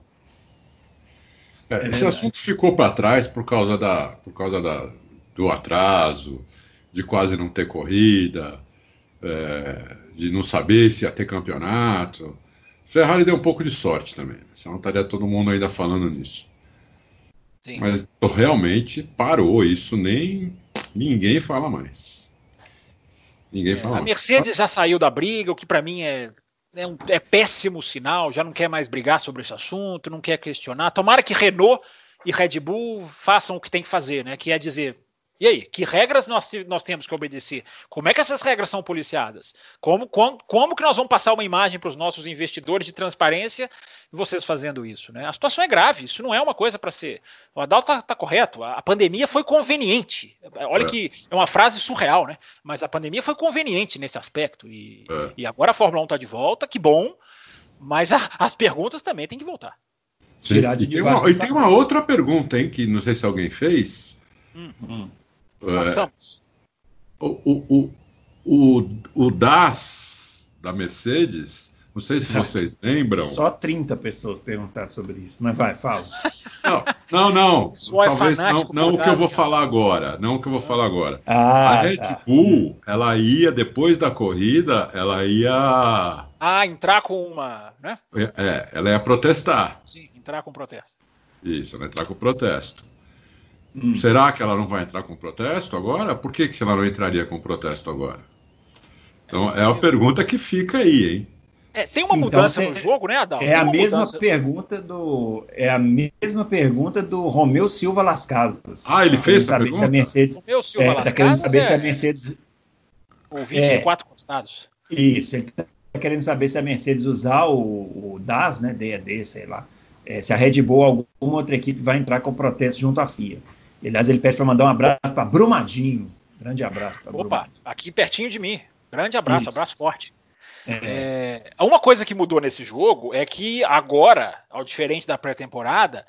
É, esse assunto ficou para trás por causa, da, por causa da, do atraso, de quase não ter corrida, é, de não saber se ia ter campeonato. Ferrari deu um pouco de sorte também, né? senão estaria todo mundo ainda falando nisso. Sim. Mas realmente parou isso, nem ninguém fala mais. Ninguém é, fala a Mercedes já saiu da briga, o que para mim é, é, um, é péssimo sinal, já não quer mais brigar sobre esse assunto, não quer questionar. Tomara que Renault e Red Bull façam o que tem que fazer, né? Que é dizer, e aí, que regras nós, nós temos que obedecer? Como é que essas regras são policiadas? Como, como, como que nós vamos passar uma imagem para os nossos investidores de transparência vocês fazendo isso? Né? A situação é grave, isso não é uma coisa para ser. O Adalto está tá correto, a, a, pandemia foi conveniente. Olha é. que é uma frase surreal, né? Mas a pandemia foi conveniente nesse aspecto. E, é. e agora a Fórmula 1 está de volta, que bom, mas a, as perguntas também têm que voltar. Sim. E, tem uma, e tem uma outra pergunta, hein, que não sei se alguém fez. Hum. Hum. É, o, o, o, o DAS da Mercedes, não sei se vocês lembram. Só 30 pessoas perguntaram sobre isso, mas vai, fala. Não, não, não. É talvez não, não o que eu vou falar agora. Não o que eu vou falar agora. Ah, a Red tá. Bull, ela ia, depois da corrida, ela ia. Ah, entrar com uma. Né? É, é ela ia protestar. Sim, entrar com protesto. Isso, ela ia entrar com protesto. Hum. Será que ela não vai entrar com protesto agora? Por que, que ela não entraria com protesto agora? Então é a pergunta que fica aí, hein? É, tem uma mudança então, no jogo, né, Adal? É a mesma mudança. pergunta do é a mesma pergunta do Romeu Silva Las Casas. Ah, ele fez essa pergunta? Se a Mercedes, Romeu Silva é, Las tá querendo saber é, se a Mercedes o 24 é, costados. Isso, ele está querendo saber se a Mercedes usar o, o DAS, né, DED, sei lá, é, se a Red Bull ou alguma outra equipe vai entrar com protesto junto à FIA. Aliás, ele pede para mandar um abraço para Brumadinho. Grande abraço para Opa, Brumadinho. aqui pertinho de mim. Grande abraço, Isso. abraço forte. É. É, uma coisa que mudou nesse jogo é que agora, ao diferente da pré-temporada,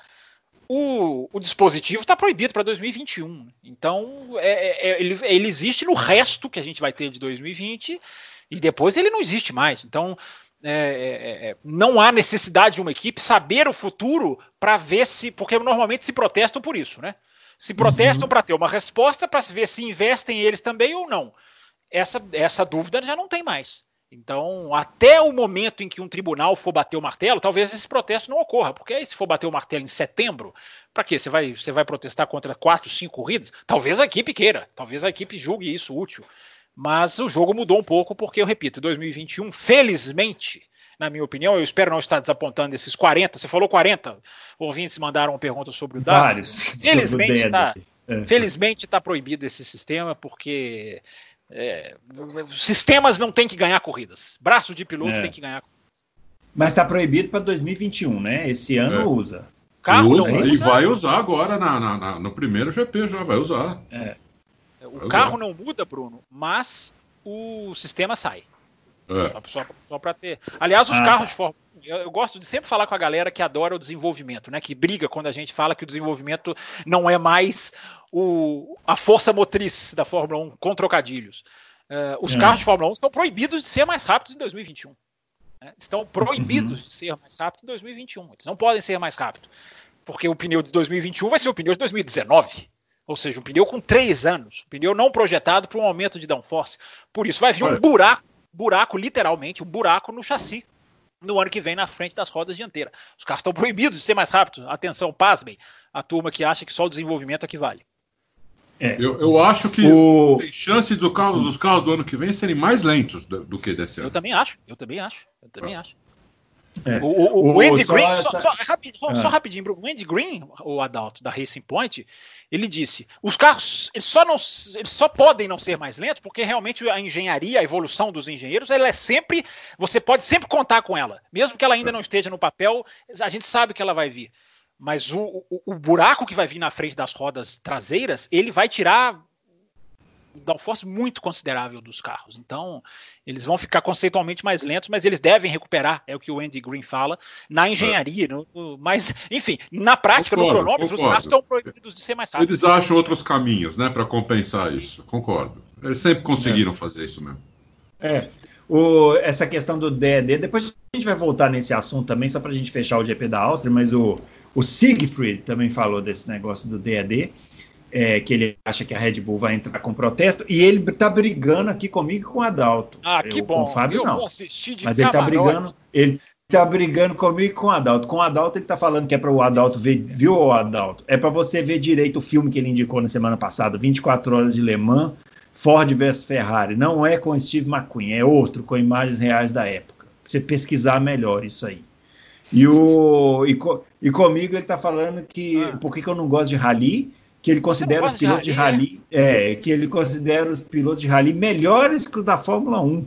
o, o, dispositivo está proibido para 2021. Então, é, é, é, ele, ele, existe no resto que a gente vai ter de 2020 e depois ele não existe mais. Então, é, é, não há necessidade de uma equipe saber o futuro para ver se. Porque normalmente se protestam por isso, né? Se protestam uhum. para ter uma resposta para ver se investem eles também ou não. Essa, essa dúvida já não tem mais. Então, até o momento em que um tribunal for bater o martelo, talvez esse protesto não ocorra, porque aí se for bater o martelo em setembro, para quê? Você vai, você vai protestar contra quatro, cinco corridas? Talvez a equipe queira, talvez a equipe julgue isso útil. Mas o jogo mudou um pouco, porque eu repito, 2021, felizmente, na minha opinião, eu espero não estar desapontando esses 40. Você falou 40 ouvintes mandaram uma pergunta sobre o dado. Vários. Felizmente está é. felizmente tá proibido esse sistema, porque é, sistemas não tem que ganhar corridas. Braço de piloto é. tem que ganhar Mas está proibido para 2021, né? Esse ano é. usa. Carro usa, usa, E vai usar agora na, na, na, no primeiro GP, já vai usar. É. O vai carro usar. não muda, Bruno, mas o sistema sai. É. Só, só para ter. Aliás, os ah, carros tá. de Fórmula eu, eu, gosto de sempre falar com a galera que adora o desenvolvimento, né? Que briga quando a gente fala que o desenvolvimento não é mais o, a força motriz da Fórmula 1 com trocadilhos. Uh, os é. carros de Fórmula 1 estão proibidos de ser mais rápidos em 2021. Né? Estão proibidos uhum. de ser mais rápidos em 2021. Eles não podem ser mais rápidos. Porque o pneu de 2021 vai ser o pneu de 2019. Ou seja, um pneu com três anos. Um pneu não projetado para um aumento de downforce. Por isso vai vir um buraco, buraco, literalmente, um buraco no chassi no ano que vem na frente das rodas dianteiras. Os carros estão proibidos de ser mais rápidos. Atenção, pasmem, a turma que acha que só o desenvolvimento é que vale. É. Eu, eu acho que o... tem chance do carro, dos carros do ano que vem serem mais lentos do, do que desse ano. Eu também acho, eu também acho, eu também é. acho. É. O, o, o, Andy Green, só, essa... só, rapidinho, só, só, ah. rapidinho, o Andy Green, o Adalto da Racing Point, ele disse: os carros eles só, não, eles só podem não ser mais lentos porque realmente a engenharia, a evolução dos engenheiros, ela é sempre, você pode sempre contar com ela, mesmo que ela ainda não esteja no papel, a gente sabe que ela vai vir. Mas o, o, o buraco que vai vir na frente das rodas traseiras, ele vai tirar downforce muito considerável dos carros. Então, eles vão ficar conceitualmente mais lentos, mas eles devem recuperar, é o que o Andy Green fala, na engenharia. No, no, mas, enfim, na prática, concordo, no cronômetro, concordo. os carros estão proibidos de ser mais rápidos. Eles acham outros caminhos, né, para compensar isso. Concordo. Eles sempre conseguiram é. fazer isso mesmo. É. O, essa questão do DED, depois a gente vai voltar nesse assunto também, só para a gente fechar o GP da Áustria, mas o, o Siegfried também falou desse negócio do DED é, que ele acha que a Red Bull vai entrar com protesto, e ele tá brigando aqui comigo com o Adalto. Ah, que eu, bom. Com o Fábio, eu não. Mas ele tá brigando. Ele tá brigando comigo com o Adalto. Com o Adalto, ele tá falando que é para o Adalto ver, viu, o Adalto? É para você ver direito o filme que ele indicou na semana passada, 24 Horas de Le Mans, Ford versus Ferrari. Não é com Steve McQueen, é outro, com imagens reais da época. Pra você pesquisar melhor isso aí. E, o, e, e comigo ele tá falando que ah. por que, que eu não gosto de rally? Que ele considera os pilotos de rally, é, que ele considera os pilotos de rally melhores que os da Fórmula 1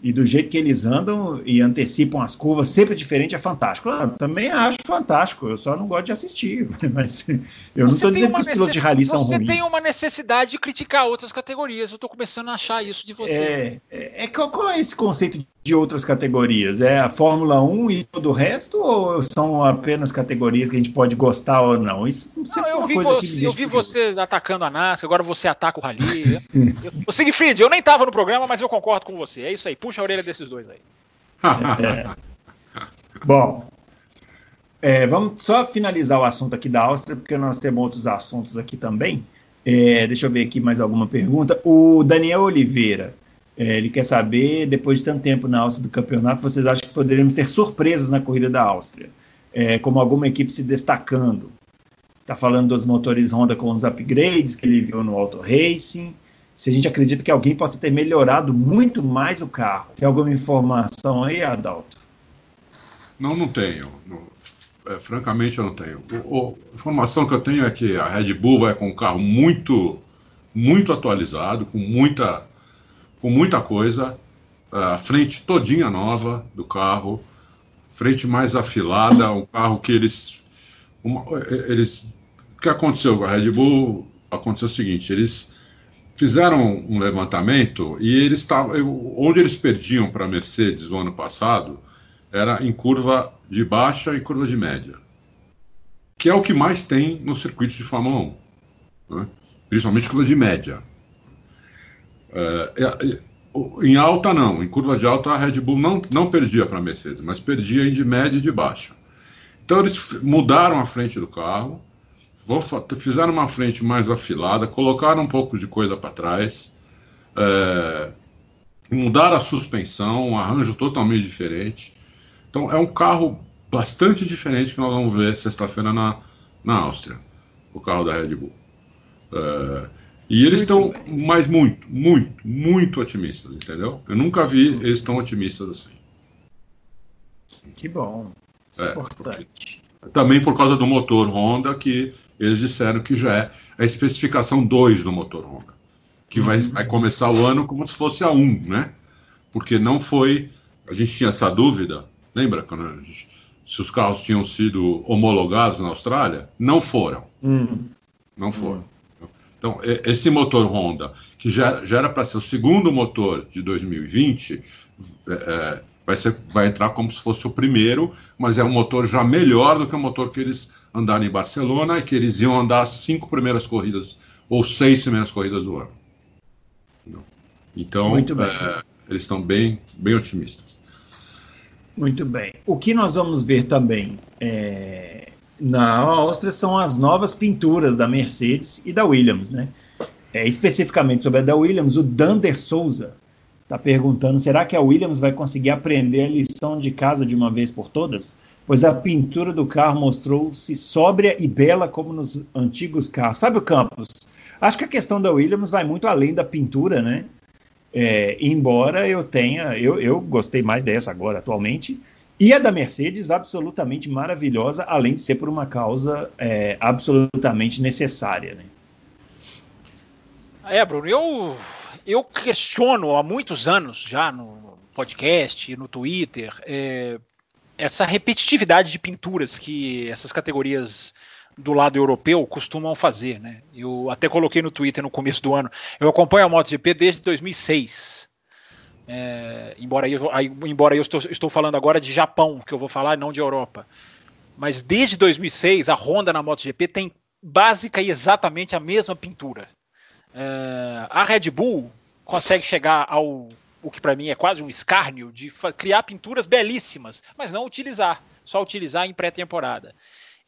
e do jeito que eles andam e antecipam as curvas, sempre diferente, é fantástico. Eu também acho fantástico, eu só não gosto de assistir. Mas eu não estou dizendo que os pilotos de rally são ruins. Você tem uma necessidade de criticar outras categorias, eu estou começando a achar isso de você. É, é, é qual, qual, é esse conceito de outras categorias? É a Fórmula 1 e todo o resto, ou são apenas categorias que a gente pode gostar ou não? Isso não, eu, vi você, eu vi você atacando a NASCAR, agora você ataca o Rally. o Siegfried, eu nem estava no programa, mas eu concordo com você. É isso aí, puxa a orelha desses dois aí. é. Bom, é, vamos só finalizar o assunto aqui da Áustria, porque nós temos outros assuntos aqui também. É, deixa eu ver aqui mais alguma pergunta. O Daniel Oliveira, é, ele quer saber, depois de tanto tempo na Áustria do campeonato, vocês acham que poderíamos ter surpresas na corrida da Áustria? É, como alguma equipe se destacando? Está falando dos motores Honda com os upgrades que ele viu no Auto Racing. se a gente acredita que alguém possa ter melhorado muito mais o carro. Tem alguma informação aí, Adalto? Não, não tenho. Não, é, francamente, eu não tenho. O, a informação que eu tenho é que a Red Bull vai com um carro muito, muito atualizado, com muita, com muita coisa. A frente todinha nova do carro, frente mais afilada, um carro que eles, uma, eles, o que aconteceu com a Red Bull? Aconteceu o seguinte, eles fizeram um levantamento e eles estavam, onde eles perdiam para a Mercedes no ano passado, era em curva de baixa e curva de média, que é o que mais tem no circuito de Fórmula 1, né? principalmente curva de média. É, é, em alta, não. Em curva de alta, a Red Bull não, não perdia para a Mercedes, mas perdia de média e de baixa. Então, eles mudaram a frente do carro, fizeram uma frente mais afilada, colocaram um pouco de coisa para trás, é, mudaram a suspensão, um arranjo totalmente diferente. Então é um carro bastante diferente que nós vamos ver sexta-feira na, na Áustria, o carro da Red Bull. É, e eles estão, mas muito, muito, muito otimistas, entendeu? Eu nunca vi eles tão otimistas assim. Que bom. Isso é, é importante. Também por causa do motor Honda, que eles disseram que já é a especificação 2 do motor Honda. Que vai, uhum. vai começar o ano como se fosse a 1, né? Porque não foi. A gente tinha essa dúvida Lembra quando gente, se os carros tinham sido homologados na Austrália? Não foram. Hum. Não foram. Hum. Então, esse motor Honda, que já, já era para ser o segundo motor de 2020, é, é, vai, ser, vai entrar como se fosse o primeiro, mas é um motor já melhor do que o motor que eles andaram em Barcelona e que eles iam andar as cinco primeiras corridas ou seis primeiras corridas do ano. Então, é, eles estão bem, bem otimistas. Muito bem. O que nós vamos ver também é, na Áustria são as novas pinturas da Mercedes e da Williams, né? É, especificamente sobre a da Williams, o Dander Souza está perguntando: será que a Williams vai conseguir aprender a lição de casa de uma vez por todas? Pois a pintura do carro mostrou-se sóbria e bela como nos antigos carros. Fábio Campos, acho que a questão da Williams vai muito além da pintura, né? É, embora eu tenha, eu, eu gostei mais dessa agora atualmente, e a da Mercedes absolutamente maravilhosa, além de ser por uma causa é, absolutamente necessária. Né? É, Bruno, eu, eu questiono há muitos anos já no podcast, no Twitter, é, essa repetitividade de pinturas que essas categorias do lado europeu costumam fazer, né? Eu até coloquei no Twitter no começo do ano. Eu acompanho a MotoGP desde 2006. É, embora eu, embora eu estou, estou falando agora de Japão, que eu vou falar, não de Europa. Mas desde 2006, a Honda na MotoGP tem básica e exatamente a mesma pintura. É, a Red Bull consegue chegar ao o que para mim é quase um escárnio de criar pinturas belíssimas, mas não utilizar, só utilizar em pré-temporada.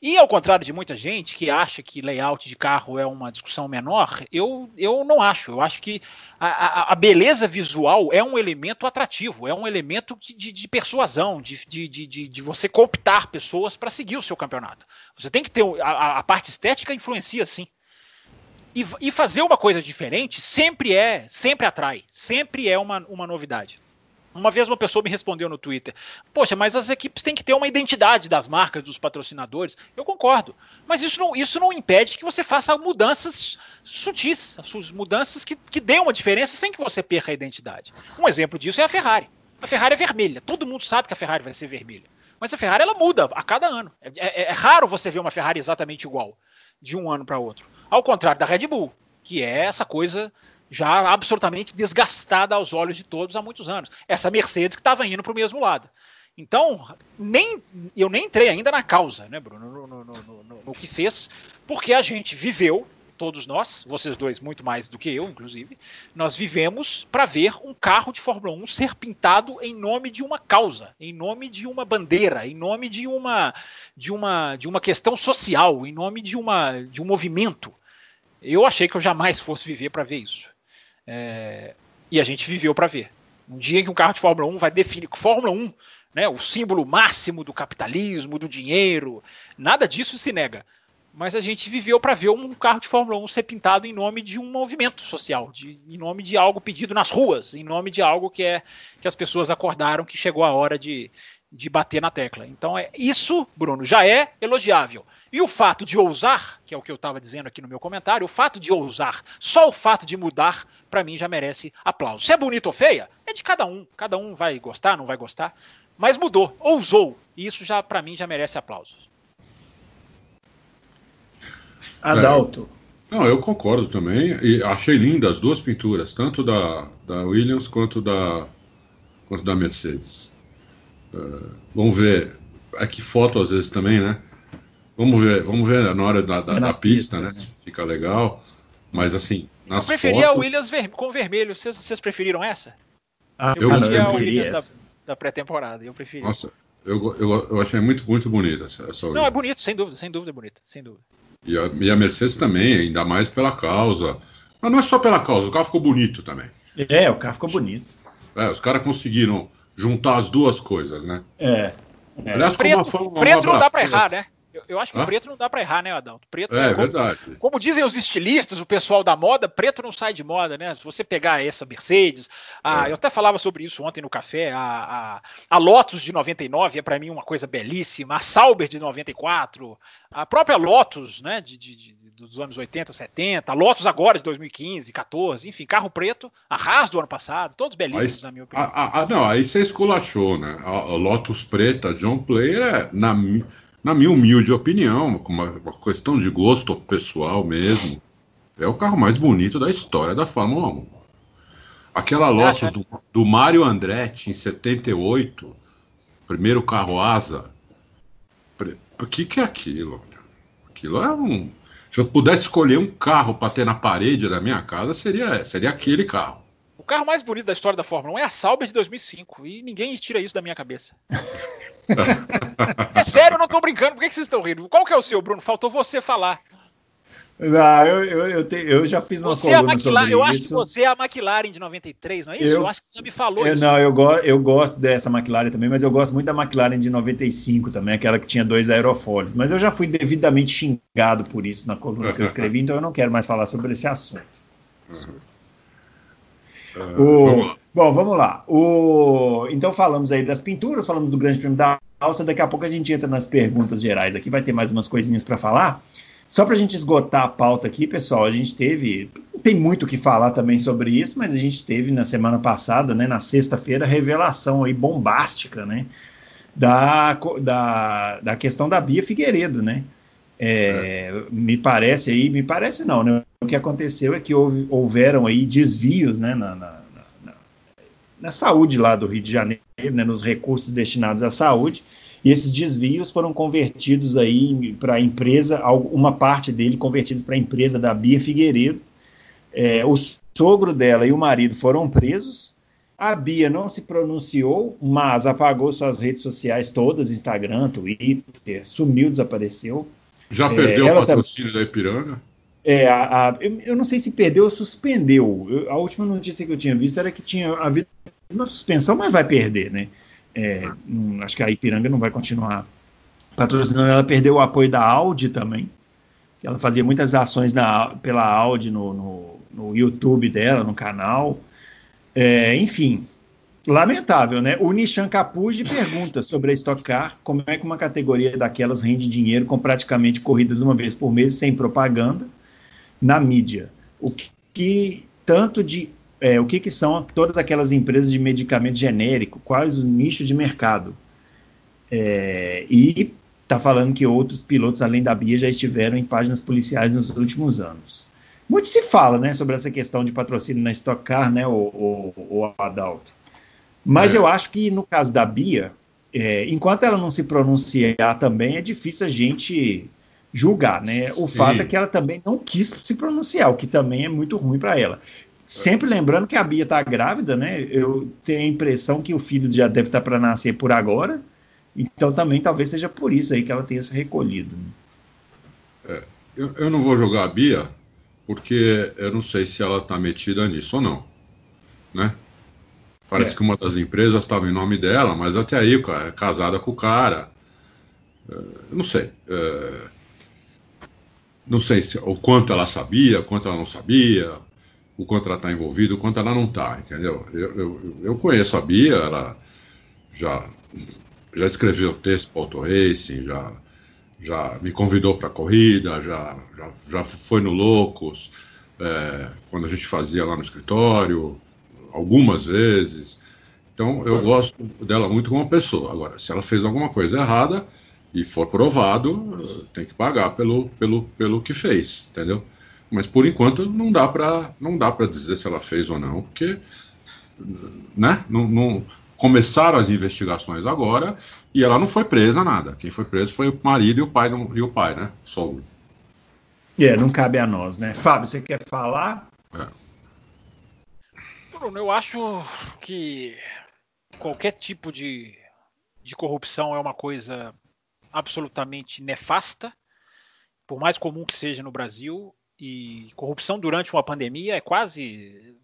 E ao contrário de muita gente que acha que layout de carro é uma discussão menor, eu, eu não acho. Eu acho que a, a, a beleza visual é um elemento atrativo, é um elemento de, de persuasão, de, de, de, de, você cooptar pessoas para seguir o seu campeonato. Você tem que ter. A, a parte estética influencia sim. E, e fazer uma coisa diferente sempre é, sempre atrai, sempre é uma, uma novidade. Uma vez uma pessoa me respondeu no Twitter: Poxa, mas as equipes têm que ter uma identidade das marcas, dos patrocinadores. Eu concordo. Mas isso não, isso não impede que você faça mudanças sutis, mudanças que, que dêem uma diferença sem que você perca a identidade. Um exemplo disso é a Ferrari. A Ferrari é vermelha. Todo mundo sabe que a Ferrari vai ser vermelha. Mas a Ferrari ela muda a cada ano. É, é, é raro você ver uma Ferrari exatamente igual de um ano para outro. Ao contrário da Red Bull, que é essa coisa já absolutamente desgastada aos olhos de todos há muitos anos. Essa Mercedes que estava indo para o mesmo lado. Então, nem eu nem entrei ainda na causa, né, Bruno, no, no, no, no, que fez, porque a gente viveu, todos nós, vocês dois muito mais do que eu, inclusive, nós vivemos para ver um carro de Fórmula 1 ser pintado em nome de uma causa, em nome de uma bandeira, em nome de uma de uma de uma questão social, em nome de uma de um movimento. Eu achei que eu jamais fosse viver para ver isso. É, e a gente viveu para ver. Um dia em que um carro de Fórmula 1 vai definir. Fórmula 1, né, o símbolo máximo do capitalismo, do dinheiro, nada disso se nega. mas a gente viveu para ver um carro de Fórmula 1 ser pintado em nome de um movimento social, de, em nome de algo pedido nas ruas, em nome de algo que é que as pessoas acordaram que chegou a hora de, de bater na tecla. Então é isso, Bruno, já é elogiável. E o fato de ousar, que é o que eu estava dizendo aqui no meu comentário, o fato de ousar, só o fato de mudar, para mim já merece aplauso. Se é bonito ou feia, é de cada um. Cada um vai gostar, não vai gostar, mas mudou, ousou. E isso já para mim já merece aplausos. Adalto. É, não, eu concordo também. E achei lindas as duas pinturas, tanto da, da Williams quanto da, quanto da Mercedes. Uh, vamos ver. É que foto às vezes também, né? Vamos ver, vamos ver na hora da, da, é da pista, pista, né? né? Fica legal. Mas assim, nas eu preferia fotos... a Williams ver, com vermelho. Vocês, vocês preferiram essa? Ah, eu, eu preferia a Williams essa. da, da pré-temporada. Eu preferi. Nossa, eu, eu, eu achei muito, muito bonita essa, essa Não, é bonito, sem dúvida, sem dúvida é bonita, sem dúvida. E a, e a Mercedes também, ainda mais pela causa. Mas não é só pela causa, o carro ficou bonito também. É, o carro ficou bonito. É, os caras conseguiram juntar as duas coisas, né? É. é. Aliás, preto, como uma, preto não dá pra errar, né? Eu, eu acho que Hã? o preto não dá para errar, né, Adalto? Preto é, é como, verdade. Como dizem os estilistas, o pessoal da moda, preto não sai de moda, né? Se você pegar essa Mercedes, a, é. eu até falava sobre isso ontem no café, a, a, a Lotus de 99 é para mim uma coisa belíssima, a Sauber de 94, a própria Lotus, né, de, de, de, dos anos 80, 70, a Lotus agora de 2015, 14, enfim, carro preto, a Haas do ano passado, todos belíssimos, na minha opinião. A, a, não, aí você esculachou, né? A, Lotus preta, John Player, é, na minha na minha humilde opinião, uma, uma questão de gosto pessoal mesmo, é o carro mais bonito da história da Fórmula 1. Aquela Lotus do, do Mário Andretti em 78, primeiro carro asa. O que, que é aquilo? Aquilo é um. Se eu pudesse escolher um carro para ter na parede da minha casa, seria, seria aquele carro. O carro mais bonito da história da Fórmula 1 é a Sauber de 2005 e ninguém tira isso da minha cabeça. é sério, eu não tô brincando. Por que, que vocês estão rindo? Qual que é o seu, Bruno? Faltou você falar. Não, eu, eu, eu, te, eu, já fiz uma você coluna é sobre eu isso. acho que você é a McLaren de 93, não é isso? Eu, eu acho que você me falou eu, isso. Não, eu, go, eu gosto dessa McLaren também, mas eu gosto muito da McLaren de 95 também, aquela que tinha dois aerofólios. Mas eu já fui devidamente xingado por isso na coluna que eu escrevi, então eu não quero mais falar sobre esse assunto. Uhum. O, Bom, vamos lá. O... Então falamos aí das pinturas, falamos do Grande Prêmio da Áustria. Daqui a pouco a gente entra nas perguntas gerais aqui, vai ter mais umas coisinhas para falar. Só para a gente esgotar a pauta aqui, pessoal, a gente teve. Tem muito o que falar também sobre isso, mas a gente teve na semana passada, né, na sexta-feira, revelação aí bombástica, né, da, da, da questão da Bia Figueiredo, né. É, é. Me parece aí, me parece não, né? O que aconteceu é que houve, houveram aí desvios, né, na, na na saúde lá do Rio de Janeiro, né, nos recursos destinados à saúde, e esses desvios foram convertidos aí para a empresa, uma parte dele convertidos para a empresa da Bia Figueiredo. É, o sogro dela e o marido foram presos. A Bia não se pronunciou, mas apagou suas redes sociais todas, Instagram, Twitter, sumiu, desapareceu. Já perdeu é, o patrocínio tá... da Ipiranga? É, a, a, eu, eu, não sei se perdeu ou suspendeu. Eu, a última notícia que eu tinha visto era que tinha havido uma suspensão, mas vai perder, né? É, hum, acho que a Ipiranga não vai continuar patrocinando. Ela perdeu o apoio da Audi também. Ela fazia muitas ações na, pela Audi no, no, no YouTube dela, no canal. É, enfim, lamentável, né? O Nishan Capuji pergunta sobre a Stock Car, como é que uma categoria daquelas rende dinheiro com praticamente corridas uma vez por mês sem propaganda na mídia. O que, que tanto de é, o que, que são todas aquelas empresas de medicamento genérico, quais o nicho de mercado. É, e está falando que outros pilotos, além da Bia, já estiveram em páginas policiais nos últimos anos. Muito se fala né, sobre essa questão de patrocínio na Stock Car, né, o, o, o Adalto. Mas é. eu acho que no caso da Bia, é, enquanto ela não se pronunciar também, é difícil a gente julgar, né? O Sim. fato é que ela também não quis se pronunciar, o que também é muito ruim para ela. Sempre lembrando que a Bia está grávida, né? Eu tenho a impressão que o filho já deve estar tá para nascer por agora. Então também talvez seja por isso aí que ela tenha se recolhido. Né? É, eu, eu, não vou jogar a Bia, porque eu não sei se ela está metida nisso ou não. Né? Parece é. que uma das empresas estava em nome dela, mas até aí é casada com o cara. É, eu não sei. É, não sei se, o quanto ela sabia, o quanto ela não sabia, o ela está envolvida, o quanto ela não está, entendeu? Eu, eu, eu, conheço a Bia, ela já, já escreveu texto para Auto Racing, já, já me convidou para a corrida, já, já, já foi no Loucos, é, quando a gente fazia lá no escritório, algumas vezes. Então eu gosto dela muito como pessoa. Agora, se ela fez alguma coisa errada e for provado, tem que pagar pelo, pelo, pelo que fez, entendeu? Mas por enquanto não dá para não dá para dizer se ela fez ou não, porque né? Não, não, começaram as investigações agora e ela não foi presa nada. Quem foi preso foi o marido e o pai e o pai, né? Sogro. É, não cabe a nós, né? Fábio, você quer falar? É. Bruno, eu acho que qualquer tipo de, de corrupção é uma coisa absolutamente nefasta, por mais comum que seja no Brasil, e corrupção durante uma pandemia é quase.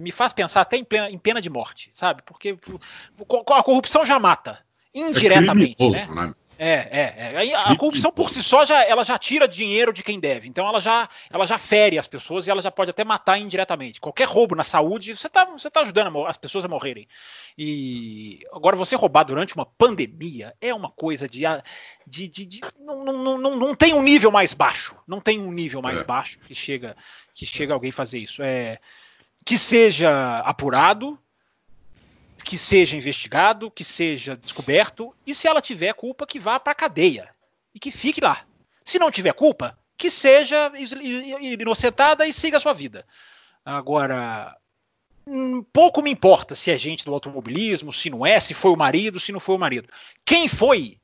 me faz pensar até em pena, em pena de morte, sabe? Porque a corrupção já mata, indiretamente. É criminoso, né? né? É, é, é. A corrupção por si só já, ela já tira dinheiro de quem deve. Então ela já, ela já fere as pessoas e ela já pode até matar indiretamente. Qualquer roubo na saúde, você está você tá ajudando as pessoas a morrerem. E agora você roubar durante uma pandemia é uma coisa de. de, de, de não, não, não, não tem um nível mais baixo. Não tem um nível mais é. baixo que chega, que chega alguém fazer isso. É, que seja apurado, que seja investigado, que seja descoberto, e se ela tiver culpa, que vá para a cadeia e que fique lá. Se não tiver culpa, que seja inocentada e siga a sua vida. Agora, hum, pouco me importa se é gente do automobilismo, se não é, se foi o marido, se não foi o marido. Quem foi,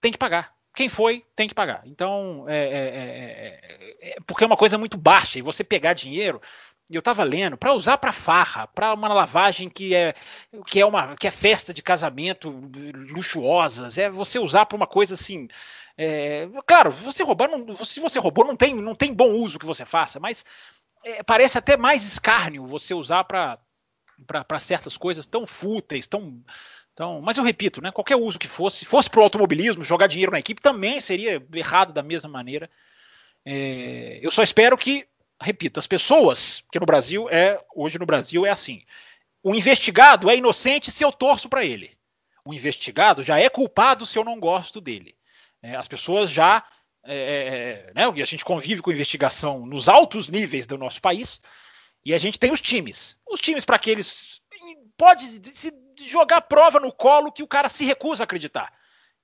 tem que pagar. Quem foi, tem que pagar. Então, é, é, é, é porque é uma coisa muito baixa e você pegar dinheiro eu estava lendo, para usar para farra, para uma lavagem que é que é uma que é festa de casamento luxuosas, é você usar para uma coisa assim. É, claro, você roubar, não, se você roubou, não tem, não tem bom uso que você faça, mas é, parece até mais escárnio você usar para certas coisas tão fúteis, tão, tão. Mas eu repito, né, qualquer uso que fosse, fosse para o automobilismo, jogar dinheiro na equipe também seria errado da mesma maneira. É, eu só espero que repito, as pessoas, que no Brasil é, hoje no Brasil é assim. O investigado é inocente se eu torço para ele. O investigado já é culpado se eu não gosto dele. É, as pessoas já. É, é, é né, a gente convive com investigação nos altos níveis do nosso país e a gente tem os times. Os times para que eles. Pode se jogar prova no colo que o cara se recusa a acreditar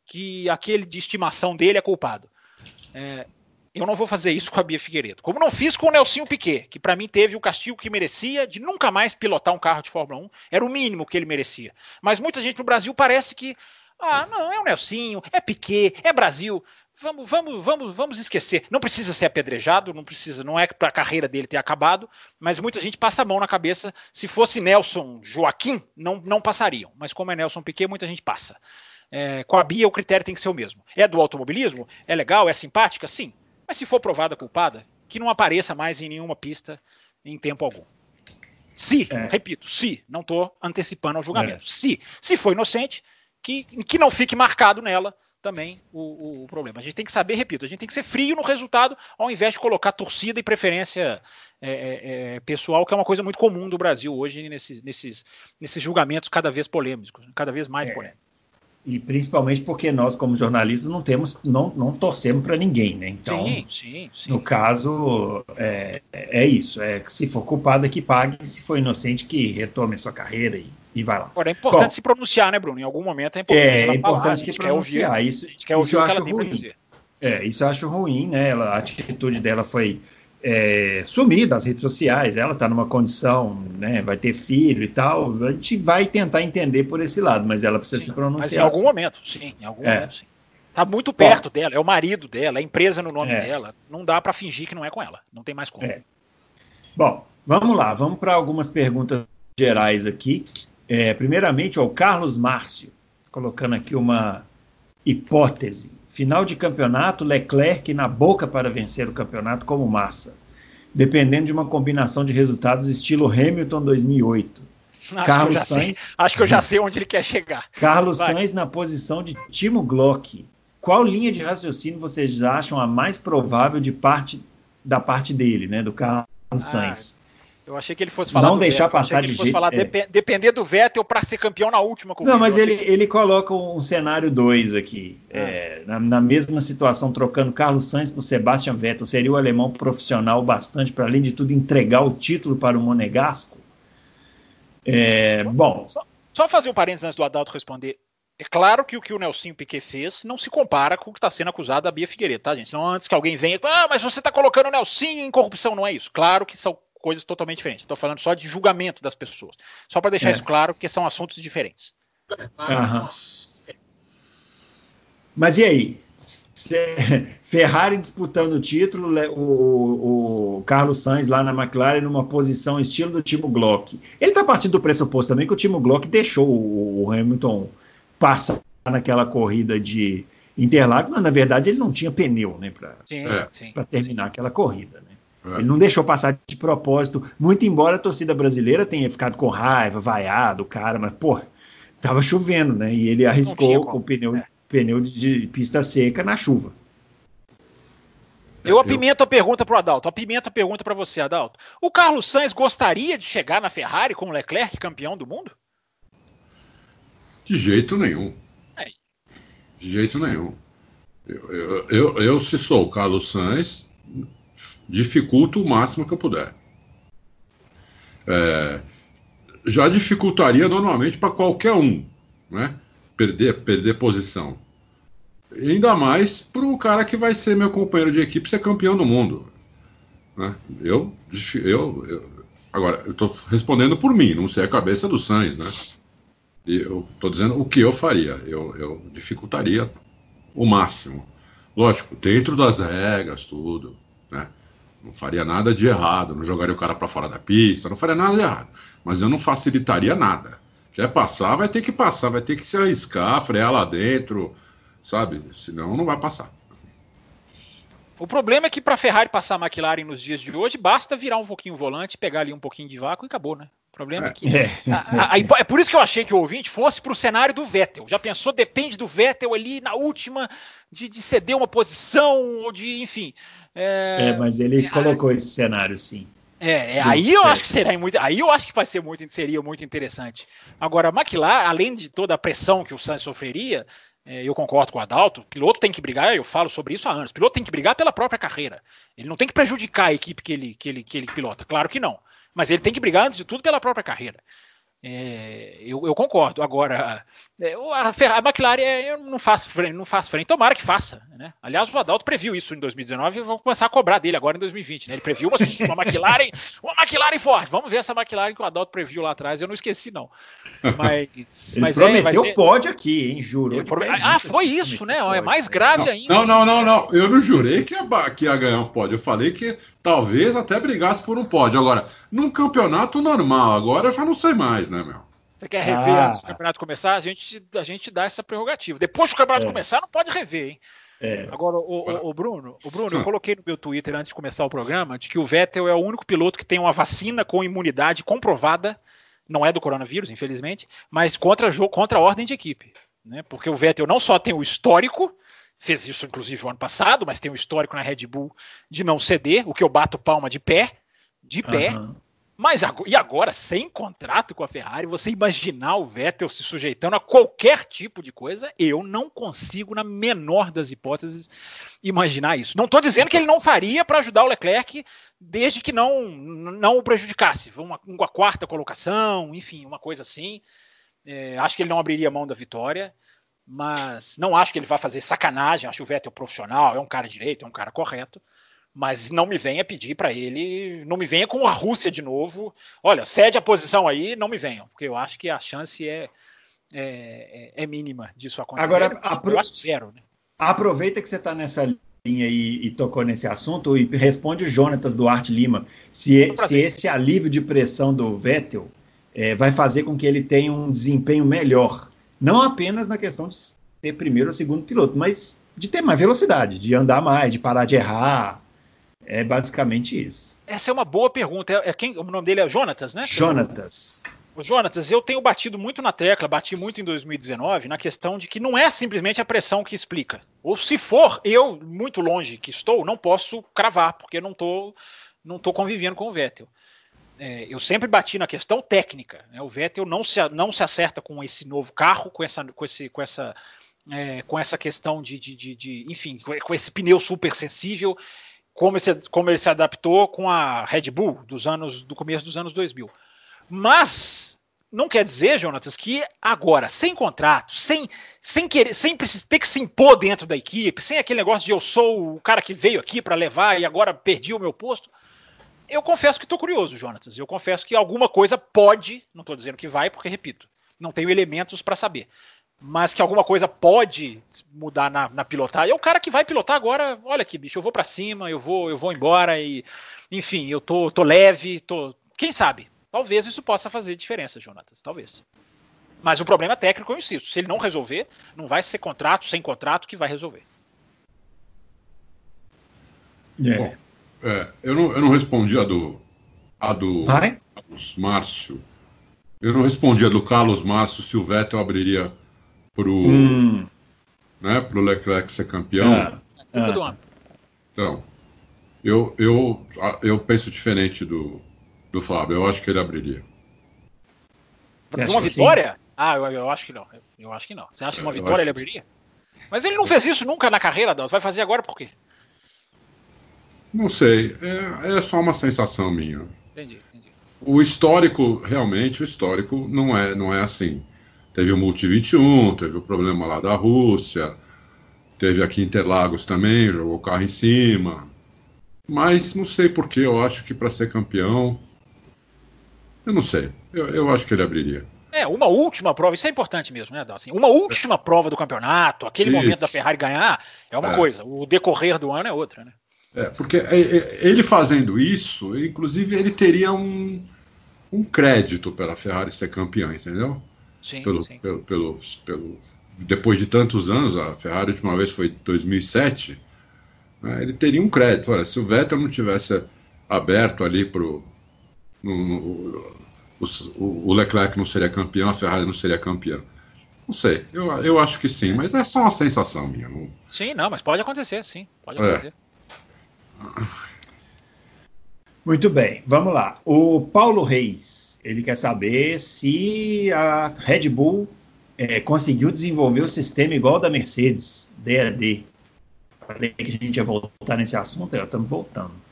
que aquele de estimação dele é culpado. É, eu não vou fazer isso com a Bia Figueiredo. Como não fiz com o Nelsinho Piquet, que para mim teve o castigo que merecia de nunca mais pilotar um carro de Fórmula 1. Era o mínimo que ele merecia. Mas muita gente no Brasil parece que. Ah, não, é o Nelsinho, é Piquet, é Brasil. Vamos, vamos, vamos, vamos esquecer. Não precisa ser apedrejado, não precisa, não é para a carreira dele ter acabado, mas muita gente passa a mão na cabeça. Se fosse Nelson Joaquim, não, não passariam. Mas como é Nelson Piquet, muita gente passa. É, com a Bia, o critério tem que ser o mesmo. É do automobilismo? É legal? É simpática? Sim. Mas se for provada culpada, que não apareça mais em nenhuma pista em tempo algum. Se, é. repito, se, não estou antecipando ao julgamento. É. Se, se for inocente, que, que não fique marcado nela também o, o, problema. A gente tem que saber, repito, a gente tem que ser frio no resultado, ao invés de colocar torcida e preferência é, é, é pessoal, que é uma coisa muito comum do Brasil hoje nesses, nesses, nesses julgamentos cada vez polêmicos, cada vez mais é. polêmicos. E principalmente porque nós, como jornalistas, não temos, não, não torcemos para ninguém, né? Então, sim, sim, sim. no caso, é, é isso. É que se for culpado, é que pague. Se for inocente, que retome a sua carreira e, e vai lá. Agora, é importante Bom, se pronunciar, né, Bruno? Em algum momento é importante. É, é importante falar, se pronunciar. Ouvir, isso, isso eu acho ruim. É, isso eu acho ruim, né? Ela, a atitude dela foi é, sumir das redes sociais, ela está numa condição, né, vai ter filho e tal, a gente vai tentar entender por esse lado, mas ela precisa sim, se pronunciar. Em algum assim. momento, sim, em algum é. momento, sim. Tá muito perto Bom, dela, é o marido dela, é a empresa no nome é. dela, não dá para fingir que não é com ela, não tem mais como. É. Bom, vamos lá, vamos para algumas perguntas gerais aqui. É, primeiramente, o Carlos Márcio, colocando aqui uma hipótese. Final de campeonato, Leclerc na boca para vencer o campeonato como massa, dependendo de uma combinação de resultados estilo Hamilton 2008. Acho Carlos que Sainz. Sei. Acho que eu já sei onde ele quer chegar. Carlos Vai. Sainz na posição de Timo Glock. qual linha de raciocínio vocês acham a mais provável de parte da parte dele, né, do Carlos ah, Sainz? Eu achei que ele fosse falar. Não deixar Vettel. passar de jeito. Falar, é. depender do Vettel para ser campeão na última corrida. Não, mas ele, ele coloca um cenário 2 aqui. É. É, na, na, mesma situação, trocando Carlos Sainz por Sebastian Vettel. Seria o alemão profissional bastante para, além de tudo, entregar o título para o Monegasco? É, bom. Só, só fazer um parênteses antes do Adalto responder. É claro que o que o Nelson Piquet fez não se compara com o que está sendo acusado da Bia Figueiredo, tá, gente? Não antes que alguém venha, ah, mas você está colocando o Nelson em corrupção, não é isso. Claro que são coisas totalmente diferentes. Estou falando só de julgamento das pessoas. Só para deixar é. isso claro, porque são assuntos diferentes. Mas e aí? Ferrari disputando o título, o, o, Carlos Sainz lá na McLaren numa posição estilo do Timo Glock. Ele está partindo do pressuposto também que o Timo Glock deixou o Hamilton passar naquela corrida de Interlagos, mas na verdade ele não tinha pneu né, para terminar sim. aquela corrida. Né? É. Ele não deixou passar de propósito, muito embora a torcida brasileira tenha ficado com raiva, vaiado cara, mas, pô, tava chovendo, né? E ele arriscou com o pneu, é. pneu de pista seca na chuva. Eu apimento a pergunta para o Adalto. Apimento a pergunta para você, Adalto. O Carlos Sainz gostaria de chegar na Ferrari com o Leclerc campeão do mundo? De jeito nenhum. É. De jeito nenhum. Eu, eu, eu, eu, se sou o Carlos Sainz, dificulto o máximo que eu puder. É, já dificultaria normalmente para qualquer um, né? Perder, perder posição. Ainda mais para o cara que vai ser meu companheiro de equipe ser campeão do mundo. Né? Eu, eu, eu, agora, eu estou respondendo por mim, não sei a cabeça do Sainz, né? eu estou dizendo o que eu faria. Eu, eu dificultaria o máximo. Lógico, dentro das regras, tudo, né? Não faria nada de errado, não jogaria o cara para fora da pista, não faria nada de errado. Mas eu não facilitaria nada. Quer passar, vai ter que passar, vai ter que se arriscar, frear lá dentro, sabe? Senão não vai passar. O problema é que para a Ferrari passar a McLaren nos dias de hoje, basta virar um pouquinho o volante, pegar ali um pouquinho de vácuo e acabou, né? problema é que. É. A, a, a, é por isso que eu achei que o ouvinte fosse para o cenário do Vettel. Já pensou? Depende do Vettel ali na última, de, de ceder uma posição, ou de, enfim. É, é mas ele é, colocou esse cenário, sim. É, é aí eu acho que seria muito, aí eu acho que vai ser muito, seria muito interessante. Agora, McLaren, além de toda a pressão que o Sainz sofreria, é, eu concordo com o Adalto, o piloto tem que brigar, eu falo sobre isso há anos, o piloto tem que brigar pela própria carreira. Ele não tem que prejudicar a equipe que ele, que ele, que ele pilota, claro que não. Mas ele tem que brigar, antes de tudo, pela própria carreira. É, eu, eu, concordo. Agora, é, a, a McLaren é, não faz, frente, não faz frente. Tomara que faça. Né? Aliás, o Adalto previu isso em 2019 e vou começar a cobrar dele agora em 2020. Né? Ele previu uma, uma McLaren, uma McLaren forte. Vamos ver essa McLaren que o Adalto previu lá atrás. Eu não esqueci, não. Mas, Ele mas é, prometeu é, ser... pode aqui, hein? Jurou. Ah, foi isso, né? É mais grave não, ainda. Não, não, não, não. Eu não jurei que ia, que ia ganhar um pódio. Eu falei que talvez até brigasse por um pódio. Agora, num campeonato normal, agora eu já não sei mais, né, meu? Você quer rever ah. antes do campeonato começar? A gente, a gente dá essa prerrogativa. Depois que o campeonato é. começar, não pode rever, hein? É. Agora, o, o, o, Bruno, o Bruno, eu coloquei no meu Twitter antes de começar o programa de que o Vettel é o único piloto que tem uma vacina com imunidade comprovada, não é do coronavírus, infelizmente, mas contra, contra a ordem de equipe. Né? Porque o Vettel não só tem o histórico, fez isso inclusive o ano passado, mas tem o histórico na Red Bull de não ceder, o que eu bato palma de pé, de pé. Uhum. Mas e agora, sem contrato com a Ferrari, você imaginar o Vettel se sujeitando a qualquer tipo de coisa, eu não consigo, na menor das hipóteses, imaginar isso. Não estou dizendo que ele não faria para ajudar o Leclerc, desde que não, não o prejudicasse. Uma, uma quarta colocação, enfim, uma coisa assim. É, acho que ele não abriria mão da vitória, mas não acho que ele vai fazer sacanagem. Acho que o Vettel é profissional, é um cara direito, é um cara correto mas não me venha pedir para ele, não me venha com a Rússia de novo. Olha, cede a posição aí, não me venham, porque eu acho que a chance é, é, é, é mínima disso acontecer. Agora, apro eu acho zero. Né? Aproveita que você está nessa linha e, e, tocou nesse assunto e responde o Jonatas Duarte Lima se, se esse alívio de pressão do Vettel é, vai fazer com que ele tenha um desempenho melhor, não apenas na questão de ser primeiro ou segundo piloto, mas de ter mais velocidade, de andar mais, de parar de errar, é basicamente isso. Essa é uma boa pergunta. É, é quem, o nome dele é Jonatas, né? Jonatas. Jonatas, eu tenho batido muito na tecla, bati muito em 2019, na questão de que não é simplesmente a pressão que explica. Ou se for, eu, muito longe que estou, não posso cravar, porque não estou não tô convivendo com o Vettel. É, eu sempre bati na questão técnica. Né? O Vettel não se, não se acerta com esse novo carro, com essa, com esse, com essa, é, com essa questão de, de, de, de, enfim, com esse pneu super sensível, como, esse, como ele se adaptou com a Red Bull dos anos do começo dos anos 2000. Mas não quer dizer, Jonatas, que agora, sem contrato, sem, sem querer, sem ter que se impor dentro da equipe, sem aquele negócio de eu sou o cara que veio aqui para levar e agora perdi o meu posto. Eu confesso que estou curioso, Jonatas. Eu confesso que alguma coisa pode, não estou dizendo que vai, porque repito, não tenho elementos para saber. Mas que alguma coisa pode mudar na, na pilotagem. É o cara que vai pilotar agora. Olha aqui, bicho, eu vou para cima, eu vou, eu vou embora e, enfim, eu tô, tô leve, tô. Quem sabe? Talvez isso possa fazer diferença, Jonatas. Talvez. Mas o problema técnico, eu insisto, se ele não resolver, não vai ser contrato sem contrato que vai resolver. É. Bom, é, eu, não, eu não respondi a do, a do vai? Carlos Márcio. Eu não respondi a do Carlos Márcio se o Vettel abriria pro, hum. né, pro Leclerc ser campeão. É. É. Então, eu, eu, eu penso diferente do, do Fábio. Eu acho que ele abriria. uma vitória? Sim? Ah, eu, eu, acho que não. Eu acho que não. Você acha que uma vitória ele abriria? Mas ele não fez isso nunca na carreira, Dalton. Vai fazer agora por quê? Não sei. É, é só uma sensação minha. Entendi, entendi. O histórico, realmente, o histórico não é, não é assim. Teve o Multi 21, teve o problema lá da Rússia, teve aqui Interlagos também, jogou o carro em cima. Mas não sei porquê, eu acho que para ser campeão eu não sei. Eu, eu acho que ele abriria. É, uma última prova, isso é importante mesmo, né, assim, Uma última é. prova do campeonato, aquele isso. momento da Ferrari ganhar, é uma é. coisa. O decorrer do ano é outra, né? É, porque é, é, ele fazendo isso, inclusive ele teria um, um crédito pela Ferrari ser campeã, entendeu? Sim, pelo, sim. Pelo, pelo, pelo, depois de tantos anos, a Ferrari a última vez foi em 2007, né, ele teria um crédito. Olha, se o Vettel não tivesse aberto ali para o, o Leclerc não seria campeão, a Ferrari não seria campeã. Não sei, eu, eu acho que sim, mas é só uma sensação minha. Não... Sim, não, mas pode acontecer, sim. Pode é. acontecer. É. Muito bem, vamos lá. O Paulo Reis, ele quer saber se a Red Bull é, conseguiu desenvolver o sistema igual da Mercedes, DAD falei que a gente ia voltar nesse assunto, estamos voltando.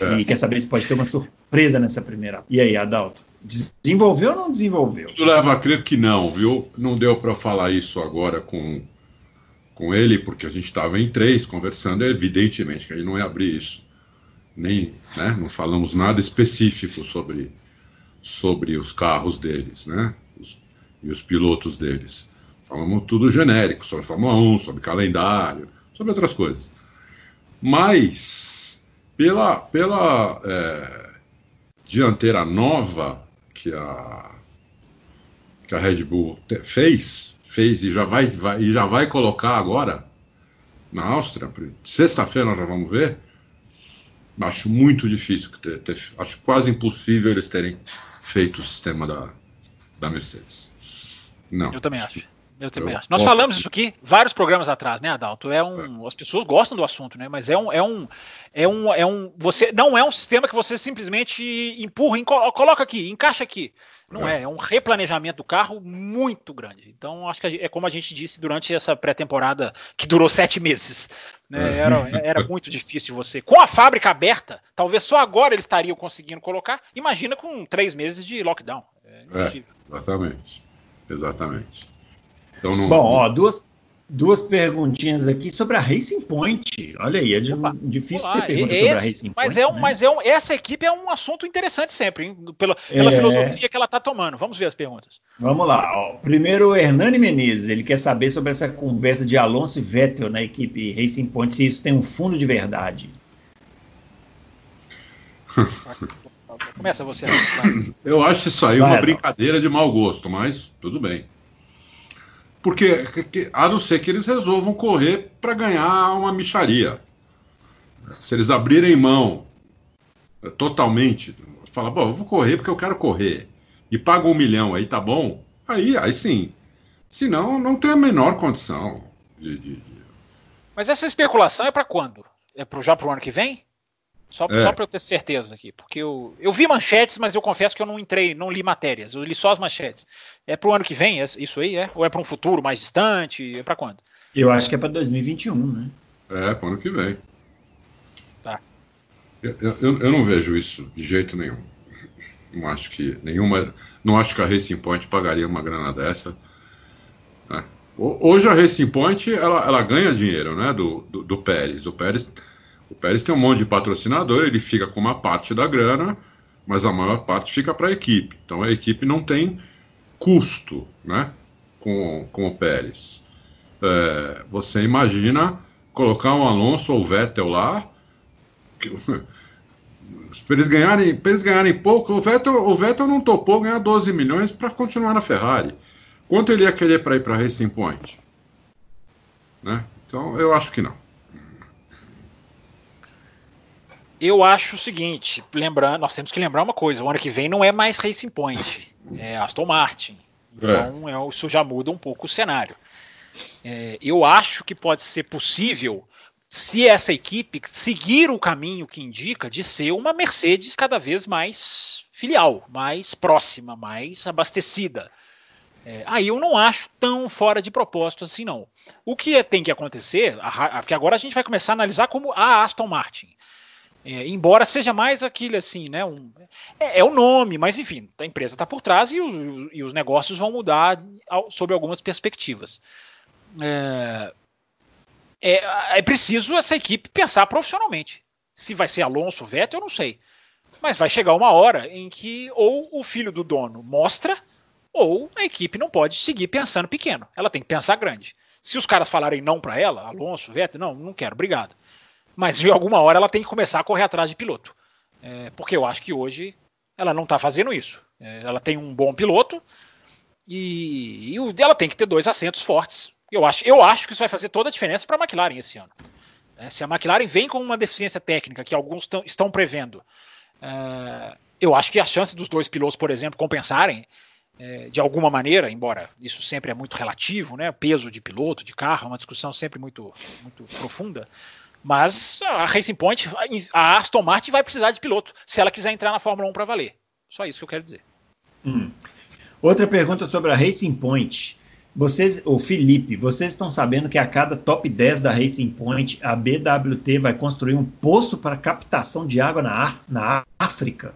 É. E quer saber se pode ter uma surpresa nessa primeira. E aí, Adalto? Desenvolveu ou não desenvolveu? Tu leva a crer que não, viu? Não deu para falar isso agora com, com ele, porque a gente estava em três conversando, evidentemente que ele não ia abrir isso. Nem, né, não falamos nada específico sobre, sobre os carros deles, né? Os, e os pilotos deles. Falamos tudo genérico, sobre Fórmula 1, sobre calendário, sobre outras coisas. Mas, pela, pela é, dianteira nova que a, que a Red Bull te, fez, fez e já vai, vai, e já vai colocar agora na Áustria, sexta-feira nós já vamos ver. Acho muito difícil, ter, ter, acho quase impossível eles terem feito o sistema da, da Mercedes. Não. Eu também acho. Eu também eu acho. Nós falamos isso aqui vários programas atrás, né, Adalto? É um, é. as pessoas gostam do assunto, né? Mas é um, é um, é um, é um, você não é um sistema que você simplesmente empurra, coloca aqui, encaixa aqui. Não é. é, é um replanejamento do carro muito grande. Então, acho que é como a gente disse durante essa pré-temporada que durou sete meses. Né? É. Era, era muito difícil você. Com a fábrica aberta, talvez só agora eles estariam conseguindo colocar. Imagina com três meses de lockdown. É, é exatamente. Exatamente. Então não... Bom, ó, duas, duas perguntinhas aqui sobre a Racing Point. Olha aí, é Opa, difícil ter perguntas sobre a Racing mas Point. É um, né? Mas é um, essa equipe é um assunto interessante sempre, hein? Pela, pela é... filosofia que ela está tomando. Vamos ver as perguntas. Vamos lá. Ó. Primeiro, o Hernani Menezes. Ele quer saber sobre essa conversa de Alonso e Vettel na equipe Racing Point, se isso tem um fundo de verdade. Começa você. Eu acho isso aí Vai, uma brincadeira de mau gosto, mas tudo bem. Porque, a não ser que eles resolvam correr para ganhar uma micharia. Se eles abrirem mão é, totalmente, fala, bom, eu vou correr porque eu quero correr. e paga um milhão aí, tá bom? Aí, aí sim. Senão, não tem a menor condição de. de... Mas essa especulação é para quando? É pro, já pro ano que vem? Só, é. só para eu ter certeza aqui, porque eu, eu vi manchetes, mas eu confesso que eu não entrei, não li matérias, eu li só as manchetes. É para o ano que vem, é isso aí, é? Ou é para um futuro mais distante? É para quando? Eu acho que é para 2021, né? É, para o ano que vem. Tá. Eu, eu, eu, não vejo isso de jeito nenhum. Não acho que nenhuma. Não acho que a Racing Point pagaria uma grana dessa. Né? Hoje a Racing Point ela, ela ganha dinheiro né, do, do, do Pérez. O Pérez o Pérez tem um monte de patrocinador, ele fica com uma parte da grana, mas a maior parte fica para a equipe. Então a equipe não tem custo né, com, com o Pérez. É, você imagina colocar um Alonso ou Vettel lá. Que, para eles ganharem, para eles ganharem pouco, o Vettel, o Vettel não topou ganhar 12 milhões para continuar na Ferrari. Quanto ele ia querer para ir para Racing Point? Né? Então eu acho que não. Eu acho o seguinte, lembrando, nós temos que lembrar uma coisa: o ano que vem não é mais Racing Point, é Aston Martin. Então é. É, isso já muda um pouco o cenário. É, eu acho que pode ser possível se essa equipe seguir o caminho que indica de ser uma Mercedes cada vez mais filial, mais próxima, mais abastecida. É, aí eu não acho tão fora de propósito assim, não. O que tem que acontecer, porque agora a gente vai começar a analisar como a Aston Martin. É, embora seja mais aquilo assim, né? Um, é, é, o nome, mas enfim, a empresa está por trás e, o, e, os negócios vão mudar sob algumas perspectivas. É, é, é, preciso essa equipe pensar profissionalmente. Se vai ser Alonso, Vettel, eu não sei. Mas vai chegar uma hora em que ou o filho do dono mostra, ou a equipe não pode seguir pensando pequeno. Ela tem que pensar grande. Se os caras falarem não para ela, Alonso, Vettel, não, não quero, obrigado mas de alguma hora ela tem que começar a correr atrás de piloto. É, porque eu acho que hoje ela não está fazendo isso. É, ela tem um bom piloto e, e, ela tem que ter dois assentos fortes. Eu acho, eu acho que isso vai fazer toda a diferença para a McLaren esse ano. É, se a McLaren vem com uma deficiência técnica que alguns estão prevendo, é, eu acho que a chance dos dois pilotos, por exemplo, compensarem é, de alguma maneira, embora isso sempre é muito relativo, né? Peso de piloto, de carro, é uma discussão sempre muito, muito profunda. Mas a Racing Point, a Aston Martin vai precisar de piloto se ela quiser entrar na Fórmula 1 para valer. Só isso que eu quero dizer. Hum. Outra pergunta sobre a Racing Point. Vocês, o Felipe, vocês estão sabendo que a cada top 10 da Racing Point, a BWT vai construir um poço para captação de água na, na África?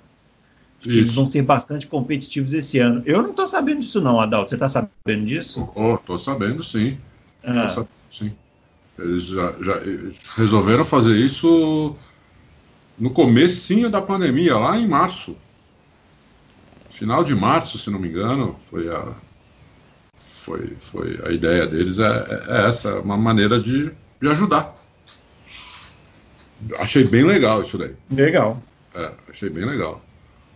eles vão ser bastante competitivos esse ano. Eu não estou sabendo disso, não, Adalto. Você está sabendo disso? Estou oh, sabendo, sim. Ah. Sabendo, sim. Eles já, já resolveram fazer isso no comecinho da pandemia, lá em março. Final de março, se não me engano, foi a, foi, foi a ideia deles é, é essa, uma maneira de, de ajudar. Achei bem legal isso daí. Legal. É, achei bem legal.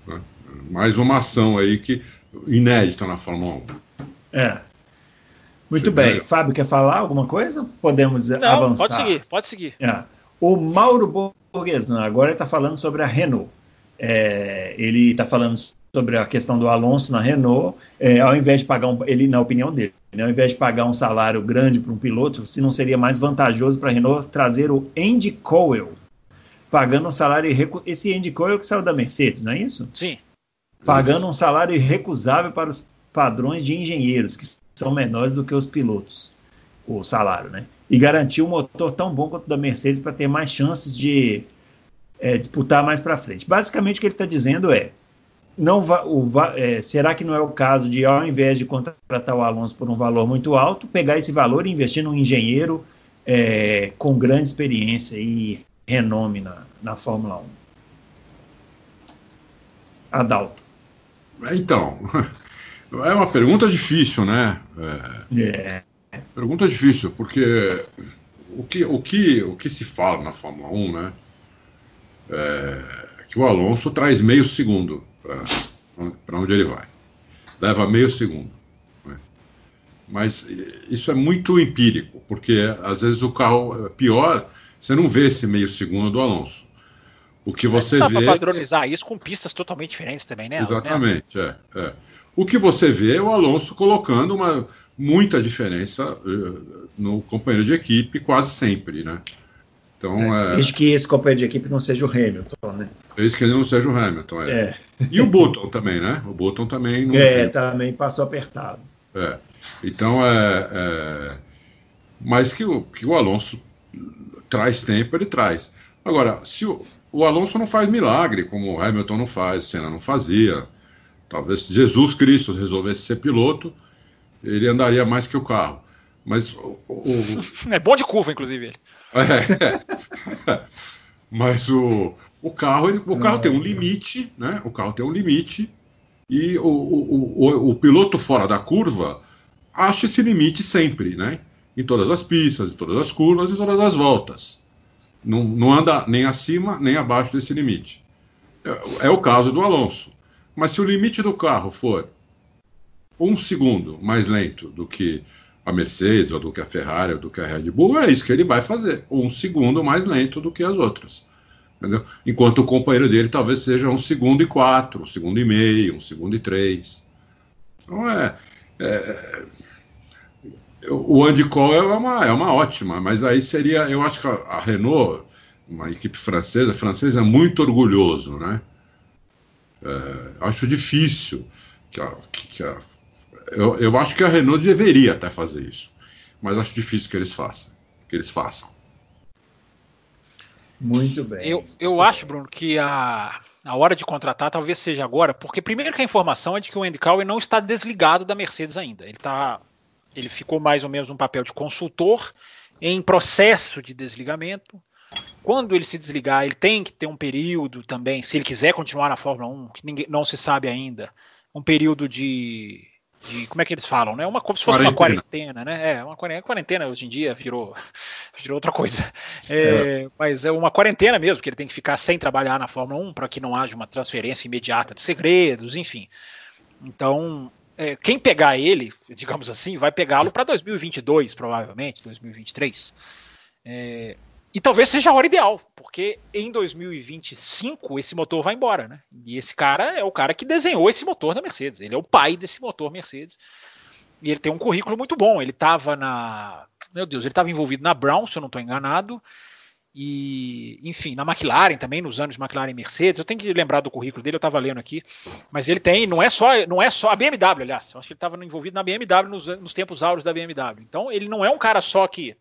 Né? Mais uma ação aí que inédita na Fórmula 1. É. Muito bem. Fábio, quer falar alguma coisa? Podemos Não, avançar? Pode seguir, pode seguir. É. O Mauro Borgesan agora está falando sobre a Renault. É, ele está falando sobre a questão do Alonso na Renault, é, ao invés de pagar um, ele na opinião dele, né, ao invés de pagar um salário grande para um piloto, se não seria mais vantajoso para a Renault trazer o Andy Cowell, pagando um salário esse Andy Cowell que saiu da Mercedes, não é isso? Sim. Pagando um salário irrecusável para os padrões de engenheiros que são menores do que os pilotos, o salário, né? E garantir um motor tão bom quanto o da Mercedes para ter mais chances de é, disputar mais para frente. Basicamente, o que ele está dizendo é: não va, o, é, será que não é o caso de, ao invés de contratar o Alonso por um valor muito alto, pegar esse valor e investir num engenheiro é, com grande experiência e renome na, na Fórmula 1? Adalto. Então, É uma pergunta difícil, né? É. é. Pergunta difícil, porque o que, o, que, o que se fala na Fórmula 1, né? É que o Alonso traz meio segundo para onde ele vai. Leva meio segundo. Né? Mas isso é muito empírico, porque às vezes o carro é pior, você não vê esse meio segundo do Alonso. O que você dá vê. Dá padronizar isso com pistas totalmente diferentes também, né? Exatamente, é, é. O que você vê é o Alonso colocando uma, muita diferença uh, no companheiro de equipe quase sempre, né? Então, é, é... Desde que esse companheiro de equipe não seja o Hamilton, né? Desde que ele não seja o Hamilton, é. é. E o Button também, né? O Button também. Não é, tem... também passou apertado. É. Então, é, é... Mas que o, que o Alonso traz tempo, ele traz. Agora, se o, o Alonso não faz milagre, como o Hamilton não faz, Senna não fazia. Talvez Jesus Cristo resolvesse ser piloto, ele andaria mais que o carro. Mas o, o... é bom de curva, inclusive ele. É. Mas o, o carro, ele, o carro tem um limite, né? O carro tem um limite e o, o, o, o piloto fora da curva acha esse limite sempre, né? Em todas as pistas, em todas as curvas, em todas as voltas. Não, não anda nem acima nem abaixo desse limite. É, é o caso do Alonso. Mas se o limite do carro for um segundo mais lento do que a Mercedes, ou do que a Ferrari, ou do que a Red Bull, é isso que ele vai fazer. Um segundo mais lento do que as outras. Entendeu? Enquanto o companheiro dele talvez seja um segundo e quatro, um segundo e meio, um segundo e três. Então é. é o Andy Cole é uma, é uma ótima, mas aí seria. Eu acho que a, a Renault, uma equipe francesa, francesa é muito orgulhoso, né? É, acho difícil que a, que a eu, eu acho que a Renault deveria até fazer isso, mas acho difícil que eles façam. Que eles façam. Muito bem. Eu, eu acho, Bruno, que a, a hora de contratar talvez seja agora, porque primeiro que a informação é de que o Andy Cowell não está desligado da Mercedes ainda. Ele tá, ele ficou mais ou menos no papel de consultor em processo de desligamento. Quando ele se desligar, ele tem que ter um período também, se ele quiser continuar na Fórmula 1, que ninguém, não se sabe ainda, um período de de como é que eles falam, né? Uma como se fosse quarentena. uma quarentena, né? É, uma quarentena hoje em dia virou, virou outra coisa. É, é. Mas é uma quarentena mesmo, que ele tem que ficar sem trabalhar na Fórmula 1 para que não haja uma transferência imediata de segredos, enfim. Então, é, quem pegar ele, digamos assim, vai pegá-lo para 2022, provavelmente, 2023. É, e talvez seja a hora ideal, porque em 2025 esse motor vai embora, né? E esse cara é o cara que desenhou esse motor da Mercedes. Ele é o pai desse motor Mercedes. E ele tem um currículo muito bom. Ele estava na. Meu Deus, ele estava envolvido na Brown, se eu não estou enganado. E, enfim, na McLaren também, nos anos McLaren e Mercedes. Eu tenho que lembrar do currículo dele, eu estava lendo aqui. Mas ele tem, não é só, não é só a BMW, aliás. Eu acho que ele estava envolvido na BMW nos, nos tempos áureos da BMW. Então, ele não é um cara só que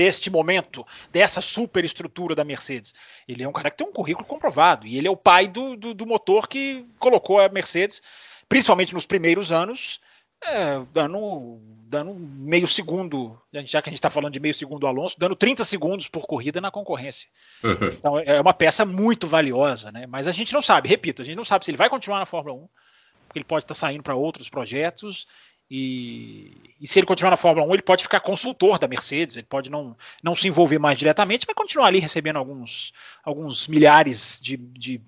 deste momento, dessa superestrutura da Mercedes. Ele é um cara que tem um currículo comprovado e ele é o pai do, do, do motor que colocou a Mercedes, principalmente nos primeiros anos, é, dando, dando meio segundo, já que a gente está falando de meio segundo Alonso, dando 30 segundos por corrida na concorrência. Uhum. Então é uma peça muito valiosa, né? Mas a gente não sabe, repito, a gente não sabe se ele vai continuar na Fórmula 1, porque ele pode estar tá saindo para outros projetos e, e, se ele continuar na Fórmula 1, ele pode ficar consultor da Mercedes, ele pode não, não se envolver mais diretamente, mas continuar ali recebendo alguns, alguns milhares de, de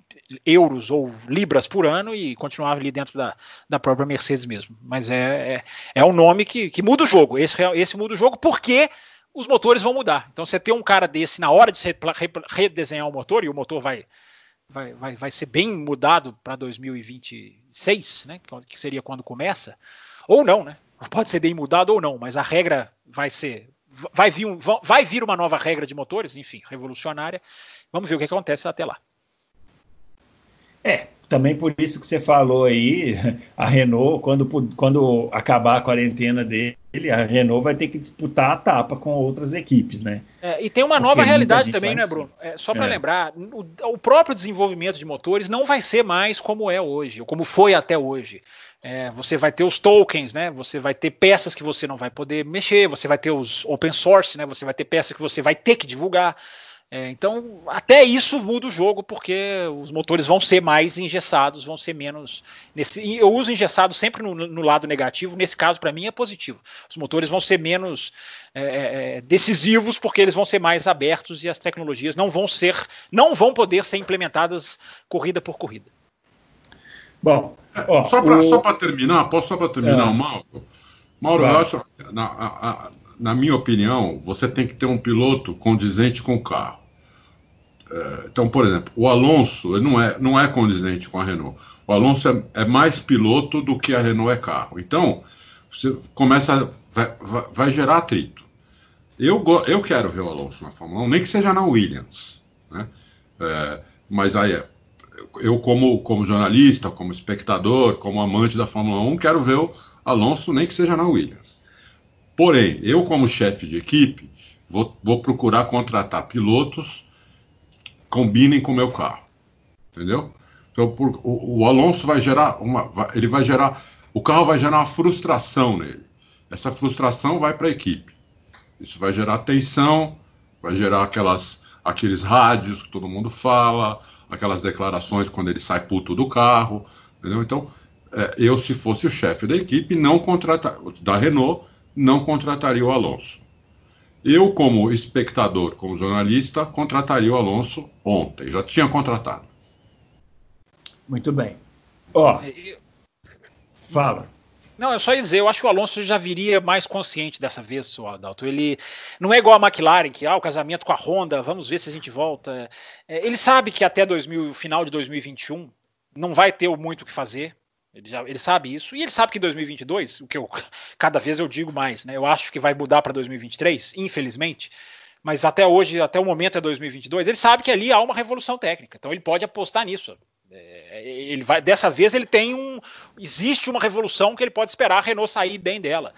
euros ou libras por ano e continuar ali dentro da, da própria Mercedes mesmo. Mas é, é, é um nome que, que muda o jogo. Esse, esse muda o jogo porque os motores vão mudar. Então, você ter um cara desse na hora de redesenhar o motor, e o motor vai, vai, vai, vai ser bem mudado para 2026, né, que seria quando começa ou não, né? Pode ser bem mudado ou não, mas a regra vai ser. Vai vir, um, vai vir uma nova regra de motores, enfim, revolucionária. Vamos ver o que acontece até lá. É, também por isso que você falou aí, a Renault, quando, quando acabar a quarentena dele, a Renault vai ter que disputar a tapa com outras equipes, né? É, e tem uma Porque nova realidade também, né, Bruno? É, só para é. lembrar, o, o, próprio desenvolvimento de motores não vai ser mais como é hoje, ou como foi até hoje. É, você vai ter os tokens, né? Você vai ter peças que você não vai poder mexer, você vai ter os open source, né? Você vai ter peças que você vai ter que divulgar. É, então, até isso muda o jogo, porque os motores vão ser mais engessados, vão ser menos. Nesse, eu uso engessado sempre no, no lado negativo, nesse caso, para mim, é positivo. Os motores vão ser menos é, é, é, decisivos, porque eles vão ser mais abertos e as tecnologias não vão ser, não vão poder ser implementadas corrida por corrida. Bom, ó, só para o... terminar, posso só para terminar, é. Mauro? Mauro, eu acho, na, a, na minha opinião, você tem que ter um piloto condizente com o carro. é, então, por exemplo, o Alonso não é, não é condizente com a Renault. O Alonso é, é mais piloto do que a Renault é carro. Então, você começa. Vai, vai, vai gerar atrito. Eu, eu quero ver o Alonso na Fórmula 1, nem que seja na Williams. Né? É, mas aí, eu, como, como jornalista, como espectador, como amante da Fórmula 1, quero ver o Alonso, nem que seja na Williams. Porém, eu, como chefe de equipe, vou, vou procurar contratar pilotos que combinem com o meu carro. Entendeu? Então, por, o, o, Alonso vai gerar uma. Vai, ele vai gerar. O carro vai gerar uma frustração nele. Essa frustração vai para a equipe. Isso vai gerar tensão, vai gerar aquelas, aqueles rádios que todo mundo fala, aquelas declarações quando ele sai puto do carro. Entendeu? Então, é, eu, se fosse o chefe da equipe, não contratar, da Renault, não contrataria o Alonso. Eu, como espectador, como jornalista, contrataria o Alonso ontem. Já tinha contratado. Muito bem. Ó, é, fala. Não, eu só dizer, eu acho que o Alonso já viria mais consciente dessa vez, o Adalto. Ele não é igual a McLaren, que ah, o casamento com a Honda, vamos ver se a gente volta. É, ele sabe que até 2000, o final de 2021 não vai ter muito o que fazer. Ele, já, ele sabe isso. E ele sabe que 2022, o que eu cada vez eu digo mais, né? Eu acho que vai mudar para 2023, infelizmente. Mas até hoje, até o momento é 2022, ele sabe que ali há uma revolução técnica. Então ele pode apostar nisso. É, ele vai, dessa vez ele tem um. Existe uma revolução que ele pode esperar a Renault sair bem dela.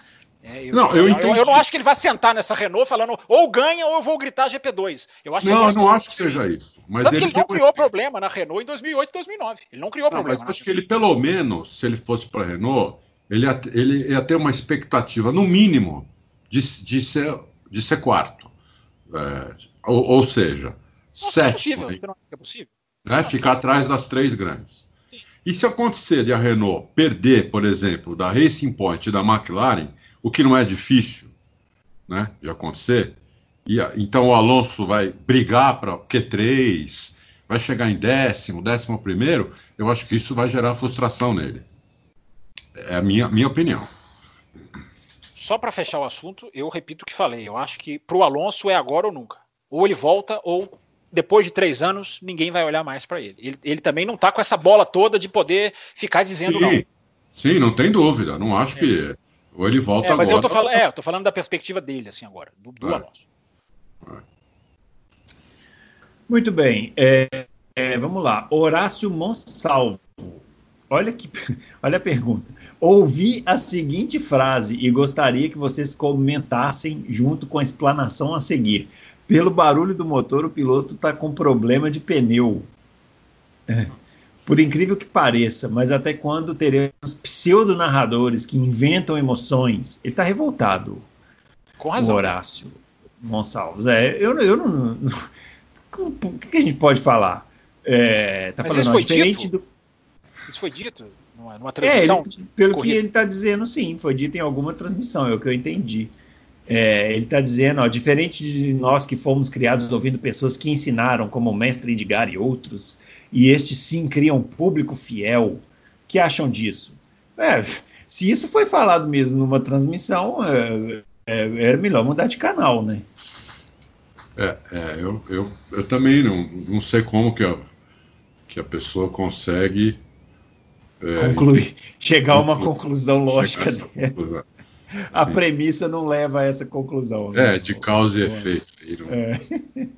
É, eu, não, eu, eu, eu, não acho que ele vai sentar nessa Renault falando ou ganha ou eu vou gritar GP2. Eu acho não, eu não acho que seja isso. Mas Tanto ele, que ele não criou problema na Renault em 2008 e 2009. Ele não criou não, problema. Mas acho que ele, pelo menos, se ele fosse para a Renault, ele ia, ele ia ter uma expectativa, no mínimo, de, de, ser, de ser quarto. É, ou, ou, seja, não, sétimo. É possível, é possível. Né, ficar atrás das três grandes. E se acontecer de a Renault perder, por exemplo, da Racing Point e da McLaren, o que não é difícil né, de acontecer. E, então o Alonso vai brigar para Q3, vai chegar em décimo, décimo primeiro, eu acho que isso vai gerar frustração nele. É a minha, minha opinião. Só para fechar o assunto, eu repito o que falei. Eu acho que para o Alonso é agora ou nunca. Ou ele volta, ou depois de três anos, ninguém vai olhar mais para ele. ele. ele. também não está com essa bola toda de poder ficar dizendo sim, não. Sim, não tem dúvida. Não acho é. que ou ele volta é, mas agora. Eu tô falando, é, eu tô falando da perspectiva dele, assim, agora, do, do é. Alonso. É. Muito bem. É, é, vamos lá. Horácio Monsalvo. Olha, que, olha a pergunta. Ouvi a seguinte frase e gostaria que vocês comentassem junto com a explanação a seguir. Pelo barulho do motor, o piloto está com problema de pneu. É. Por incrível que pareça, mas até quando teremos pseudo-narradores que inventam emoções? Ele está revoltado. Com razão. O Horácio Gonçalves. É, eu, eu não. O que a gente pode falar? É, tá mas falando diferente dito? do. Isso foi dito numa transmissão? É, ele, pelo corrida. que ele está dizendo, sim, foi dito em alguma transmissão, é o que eu entendi. É, ele está dizendo, ó, diferente de nós que fomos criados ouvindo pessoas que ensinaram, como o mestre Edgar e outros, e estes sim criam um público fiel, que acham disso? É, se isso foi falado mesmo numa transmissão, é, é, era melhor mudar de canal, né? É, é eu, eu, eu também não, não sei como que a, que a pessoa consegue é, concluir, chegar a uma conclusão lógica. Conclusão a Sim. premissa não leva a essa conclusão. Né? É, de causa e efeito. É.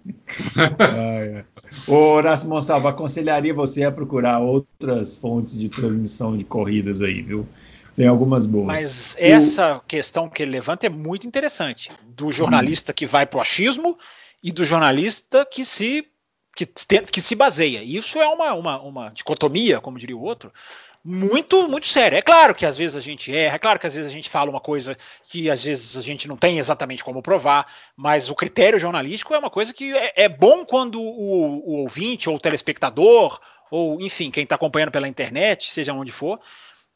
ah, é. Ô, Horácio Monsalvo, aconselharia você a procurar outras fontes de transmissão de corridas aí, viu? Tem algumas boas. Mas essa o... questão que ele levanta é muito interessante. Do jornalista hum. que vai para o achismo e do jornalista que se, que, que se baseia. Isso é uma, uma, uma dicotomia, como diria o outro, muito, muito sério. É claro que às vezes a gente erra, é claro que às vezes a gente fala uma coisa que às vezes a gente não tem exatamente como provar, mas o critério jornalístico é uma coisa que é, é bom quando o, o, ouvinte ou o telespectador, ou enfim, quem está acompanhando pela internet, seja onde for,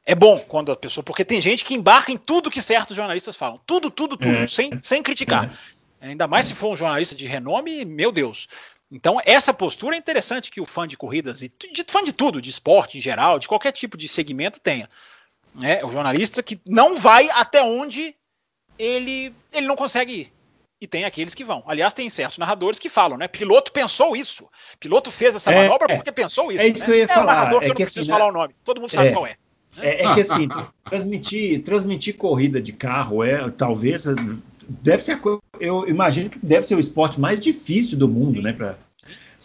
é bom quando a pessoa. Porque tem gente que embarca em tudo que certos jornalistas falam. Tudo, tudo, tudo, é. sem, sem criticar. É. Ainda mais se for um jornalista de renome, meu Deus. Então, essa postura é interessante que o fã de corridas, e de, fã de tudo, de esporte em geral, de qualquer tipo de segmento tenha. É o jornalista que não vai até onde ele, ele não consegue ir. e tem aqueles que vão. Aliás, tem certos narradores que falam, né? Piloto pensou isso. Piloto fez essa é, manobra porque pensou isso. É isso né? que eu ia é falar. narrador que eu não que preciso assim, falar o nome. Todo mundo sabe é, qual é. É, é, que assim, transmitir, transmitir corrida de carro é talvez deve ser eu imagino que deve ser o esporte mais difícil do mundo, né, para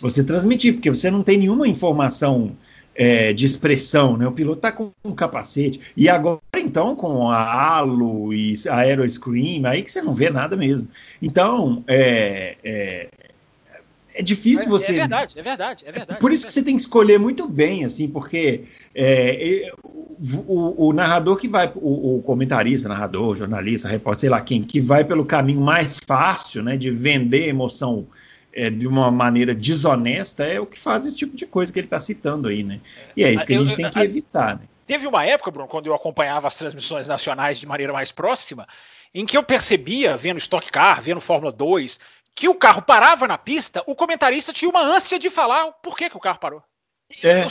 você transmitir, porque você não tem nenhuma informação é, de expressão, né? O piloto está com um capacete. E agora, então, com a halo e a aeroscreen, aí que você não vê nada mesmo. Então, é, é, é difícil é, você. É verdade, é verdade, é verdade. Por isso que você tem que escolher muito bem, assim, porque é, o, o, narrador que vai, o, o, comentarista, narrador, jornalista, repórter, sei lá quem, que vai pelo caminho mais fácil, né, de vender emoção é, de uma maneira desonesta é o que faz esse tipo de coisa que ele está citando aí, né? E é isso que a gente tem que evitar, né? Teve uma época, Bruno, quando eu acompanhava as transmissões nacionais de maneira mais próxima, em que eu percebia, vendo Stock Car, vendo Fórmula 2, que o carro parava na pista, o comentarista tinha uma ânsia de falar por que, que o carro parou. É.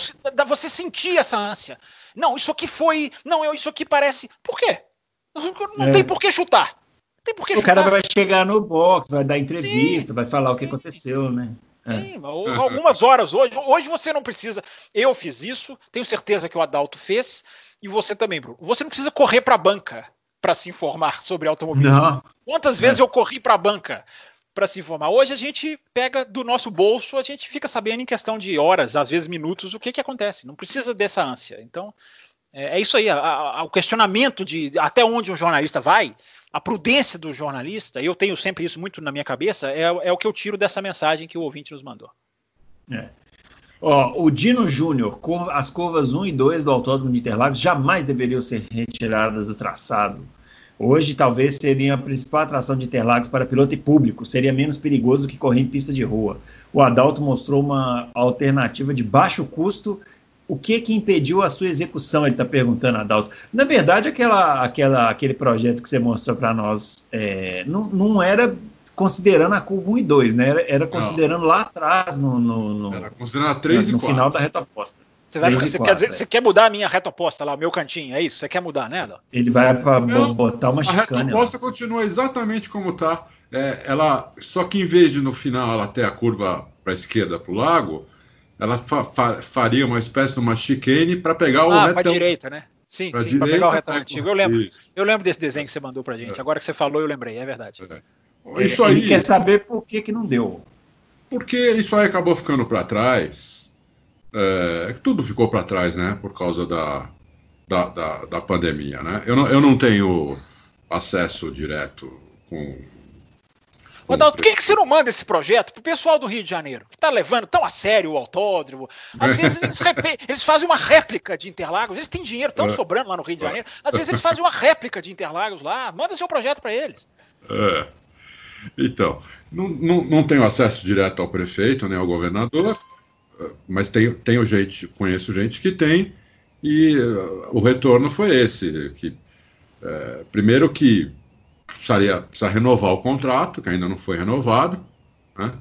Você sentia essa ânsia. Não, isso aqui foi. Não, isso aqui parece. Por quê? Não é. tem por que chutar tem por que O chutar. cara vai chegar no box, vai dar entrevista, sim, vai falar sim, o que aconteceu, né? É. Sim, é. algumas horas hoje. Hoje você não precisa. Eu fiz isso, tenho certeza que o Adalto fez, e você também, Bruno. Você não precisa correr para a banca para se informar sobre automobilismo. Não. Quantas vezes é. eu corri para a banca para se informar? Hoje a gente pega do nosso bolso, a gente fica sabendo em questão de horas, às vezes minutos, o que, que acontece. Não precisa dessa ânsia. Então, é, é isso aí. A, a, o questionamento de até onde um jornalista vai a prudência do jornalista, eu tenho sempre isso muito na minha cabeça, é, é o que eu tiro dessa mensagem que o ouvinte nos mandou. É. O Dino Júnior, as curvas 1 e 2 do Autódromo de Interlagos jamais deveriam ser retiradas do traçado. Hoje, talvez seria a principal atração de Interlagos para piloto e público. Seria menos perigoso que correr em pista de rua. O Adalto mostrou uma alternativa de baixo custo o que que impediu a sua execução? Ele está perguntando, Adalto. Na verdade, aquela, aquela, aquele projeto que você mostrou para nós é, não, não era considerando a curva 1 e 2, né? Era, era considerando não. lá atrás, no, no, no, era considerando a 3 no, no final da reta oposta. Você, vai, você, 4, quer dizer, é. você quer mudar a minha reta oposta lá, o meu cantinho, é isso? Você quer mudar, né, Adalto? Ele vai para botar uma chicane. A reta oposta continua exatamente como está. É, ela, só que em vez de no final ela ter a curva para a esquerda para o lago, ela fa fa faria uma espécie de uma chicane para pegar o ah, retão. para direita, né? Sim, pra sim, para pegar o retão antigo. Eu lembro, eu lembro desse desenho que você mandou para gente. É. Agora que você falou, eu lembrei, é verdade. É. Isso aí. Ele quer saber por que, que não deu. Porque isso aí acabou ficando para trás. É, tudo ficou para trás, né? Por causa da, da, da, da pandemia, né? Eu não, eu não tenho acesso direto com Ronaldo, por que, que você não manda esse projeto pro pessoal do Rio de Janeiro, que tá levando tão a sério o autódromo? Às vezes eles, eles fazem uma réplica de Interlagos, eles têm dinheiro tão é. sobrando lá no Rio de Janeiro, às vezes eles fazem uma réplica de Interlagos lá, manda seu projeto para eles. É. Então, não, não, não tenho acesso direto ao prefeito, nem ao governador, mas tenho, tenho gente, conheço gente que tem, e uh, o retorno foi esse, que é, primeiro que precisaria precisa renovar o contrato, que ainda não foi renovado. Né?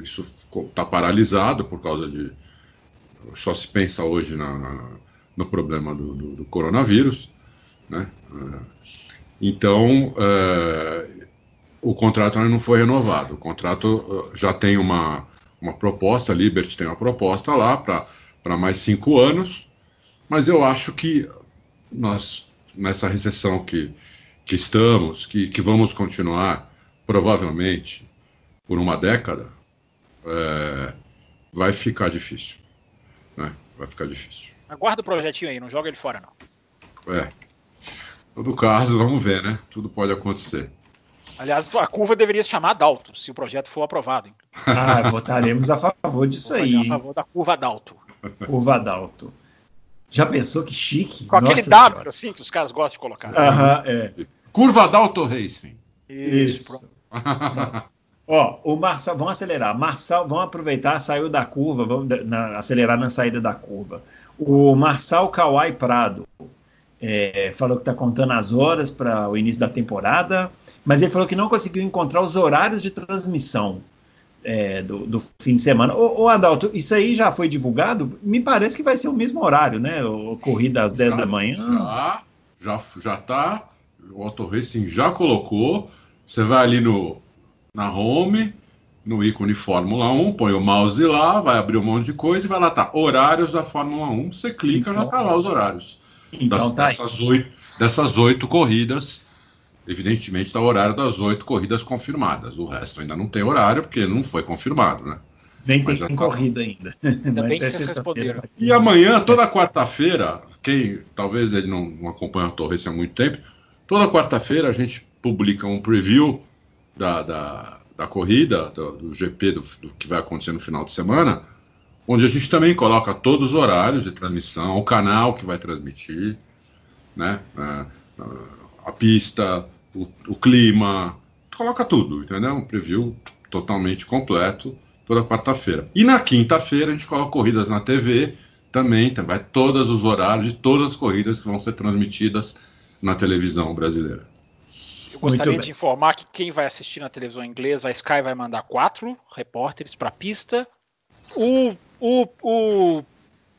Isso está paralisado por causa de. Só se pensa hoje na, na, no problema do, do, do coronavírus. Né? É, então, é, o contrato ainda não foi renovado. O contrato é, já tem uma, uma proposta, a Liberty tem uma proposta lá para mais cinco anos, mas eu acho que nós, nessa recessão que que estamos, que, que vamos continuar, provavelmente, por uma década, é, vai ficar difícil. Né? Vai ficar difícil. Aguarda o projetinho aí, não joga ele fora, não. É. Todo caso, vamos ver, né? Tudo pode acontecer. Aliás, a curva deveria se chamar Dalto, se o projeto for aprovado. Hein? Ah, votaremos a favor disso aí. A favor da curva Dalto. Curva Dalto. Já pensou que chique? Com aquele Nossa W, senhora. assim, que os caras gostam de colocar. Aham, é. Curva da Auto Racing. Isso. Ó, o Marçal, vamos acelerar. Marçal, vamos aproveitar, saiu da curva, vamos na, acelerar na saída da curva. O Marçal Kawai Prado é, falou que está contando as horas para o início da temporada, mas ele falou que não conseguiu encontrar os horários de transmissão é, do, do, fim de semana. Ô, ô, Adalto, isso aí já foi divulgado? Me parece que vai ser o mesmo horário, né? O, corrida às 10 já, da manhã. Já, já, já tá o Auto Racing já colocou. Você vai ali no, na home, no ícone Fórmula 1, põe o mouse lá, vai abrir um monte de coisa e vai lá, tá, horários da Fórmula 1, você clica, então, já tá lá os horários. Então, das, tá dessas, oito, dessas oito corridas, evidentemente está o horário das oito corridas confirmadas. O resto ainda não tem horário, porque não foi confirmado, né? Nem tem tá... corrida ainda. Ainda bem que vocês responderam. E amanhã, toda quarta-feira, quem talvez ele não, não acompanha a Torres há muito tempo, toda quarta-feira a gente publica um preview da, da, da corrida, do, do GP do, do, que vai acontecer no final de semana, onde a gente também coloca todos os horários de transmissão, o canal que vai transmitir, né? A, a pista, o, o clima, coloca tudo, entendeu? Um preview totalmente completo toda quarta-feira. E na quinta-feira a gente coloca corridas na TV também, vai todos os horários de todas as corridas que vão ser transmitidas na televisão brasileira. Eu gostaria de informar que quem vai assistir na televisão inglesa, a Sky vai mandar quatro repórteres para a pista. O, o, o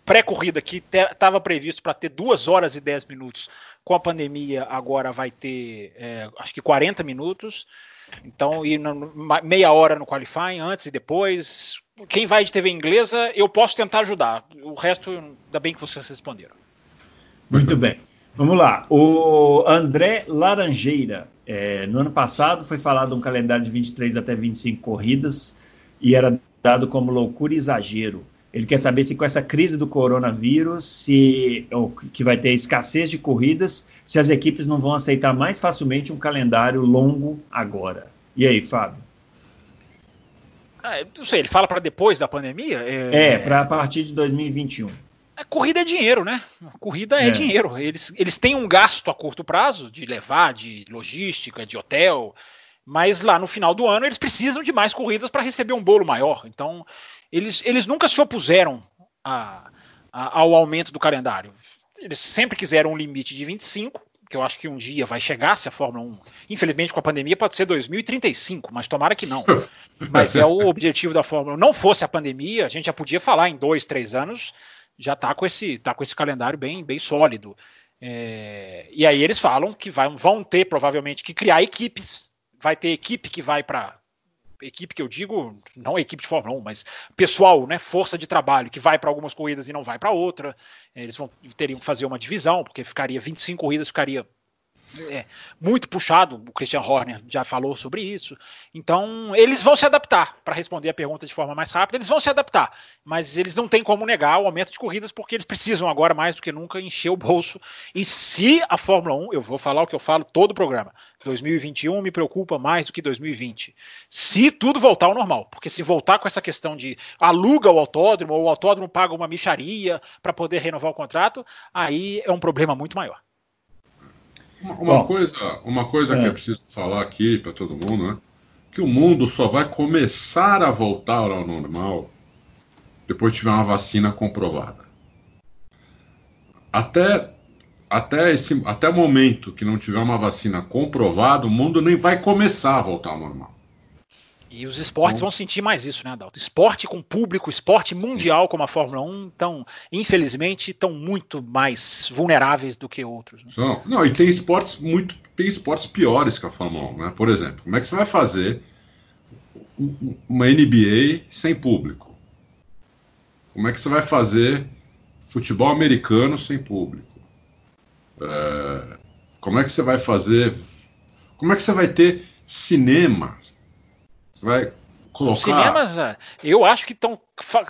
pré-corrida que estava previsto para ter duas horas e dez minutos, com a pandemia agora vai ter é, acho que 40 minutos. Então, e meia hora no qualifying, antes e depois. Quem vai de TV inglesa, eu posso tentar ajudar. O resto, ainda bem que vocês responderam. Muito bem. Vamos lá. O André Laranjeira. É, no ano passado foi falado um calendário de 23 até 25 corridas e era dado como loucura e exagero. Ele quer saber se com essa crise do coronavírus, se que vai ter escassez de corridas, se as equipes não vão aceitar mais facilmente um calendário longo agora. E aí, Fábio? Ah, não sei, ele fala para depois da pandemia? É, é para a partir de 2021. A corrida é dinheiro, né? A corrida é, é, dinheiro. Eles, eles têm um gasto a curto prazo de levar, de logística, de hotel, mas lá no final do ano eles precisam de mais corridas para receber um bolo maior. Então, eles, eles nunca se opuseram a, a, ao aumento do calendário. Eles sempre quiseram um limite de 25, que eu acho que um dia vai chegar, se a Fórmula 1, infelizmente com a pandemia, pode ser 2035, mas tomara que não. Mas é o objetivo da Fórmula 1. Não fosse a pandemia, a gente já podia falar em dois, três anos, já está com esse, tá com esse calendário bem, bem sólido. É, e aí eles falam que vai, vão ter provavelmente que criar equipes. Vai ter equipe que vai para equipe que eu digo, não equipe de Fórmula 1, mas pessoal, né, força de trabalho que vai para algumas corridas e não vai para outra. Eles vão, teriam que fazer uma divisão, porque ficaria 25 corridas, ficaria é, muito puxado, o Christian Horner já falou sobre isso. Então, eles vão se adaptar, para responder a pergunta de forma mais rápida, eles vão se adaptar, mas eles não têm como negar o aumento de corridas, porque eles precisam agora, mais do que nunca, encher o bolso. E se a Fórmula 1, eu vou falar o que eu falo todo o programa, 2021 me preocupa mais do que 2020. Se tudo voltar ao normal, porque se voltar com essa questão de aluga o autódromo, ou o autódromo paga uma micharia para poder renovar o contrato, aí é um problema muito maior. Uma, uma Bom, coisa, uma coisa é. que eu preciso falar aqui para todo mundo, né? Que o mundo só vai começar a voltar ao normal depois de tiver uma vacina comprovada. Até até esse até o momento que não tiver uma vacina comprovada, o mundo nem vai começar a voltar ao normal. E os esportes então, vão sentir mais isso, né, Adalto? Esporte com público, esporte mundial como a Fórmula 1, então, infelizmente, estão muito mais vulneráveis do que outros. Né? São. Não, e tem esportes muito. Tem esportes piores que a Fórmula 1, né? Por exemplo, como é que você vai fazer uma NBA sem público? Como é que você vai fazer futebol americano sem público? É, como é que você vai fazer. Como é que você vai ter cinema vai colocar. Os cinemas, é, eu acho que estão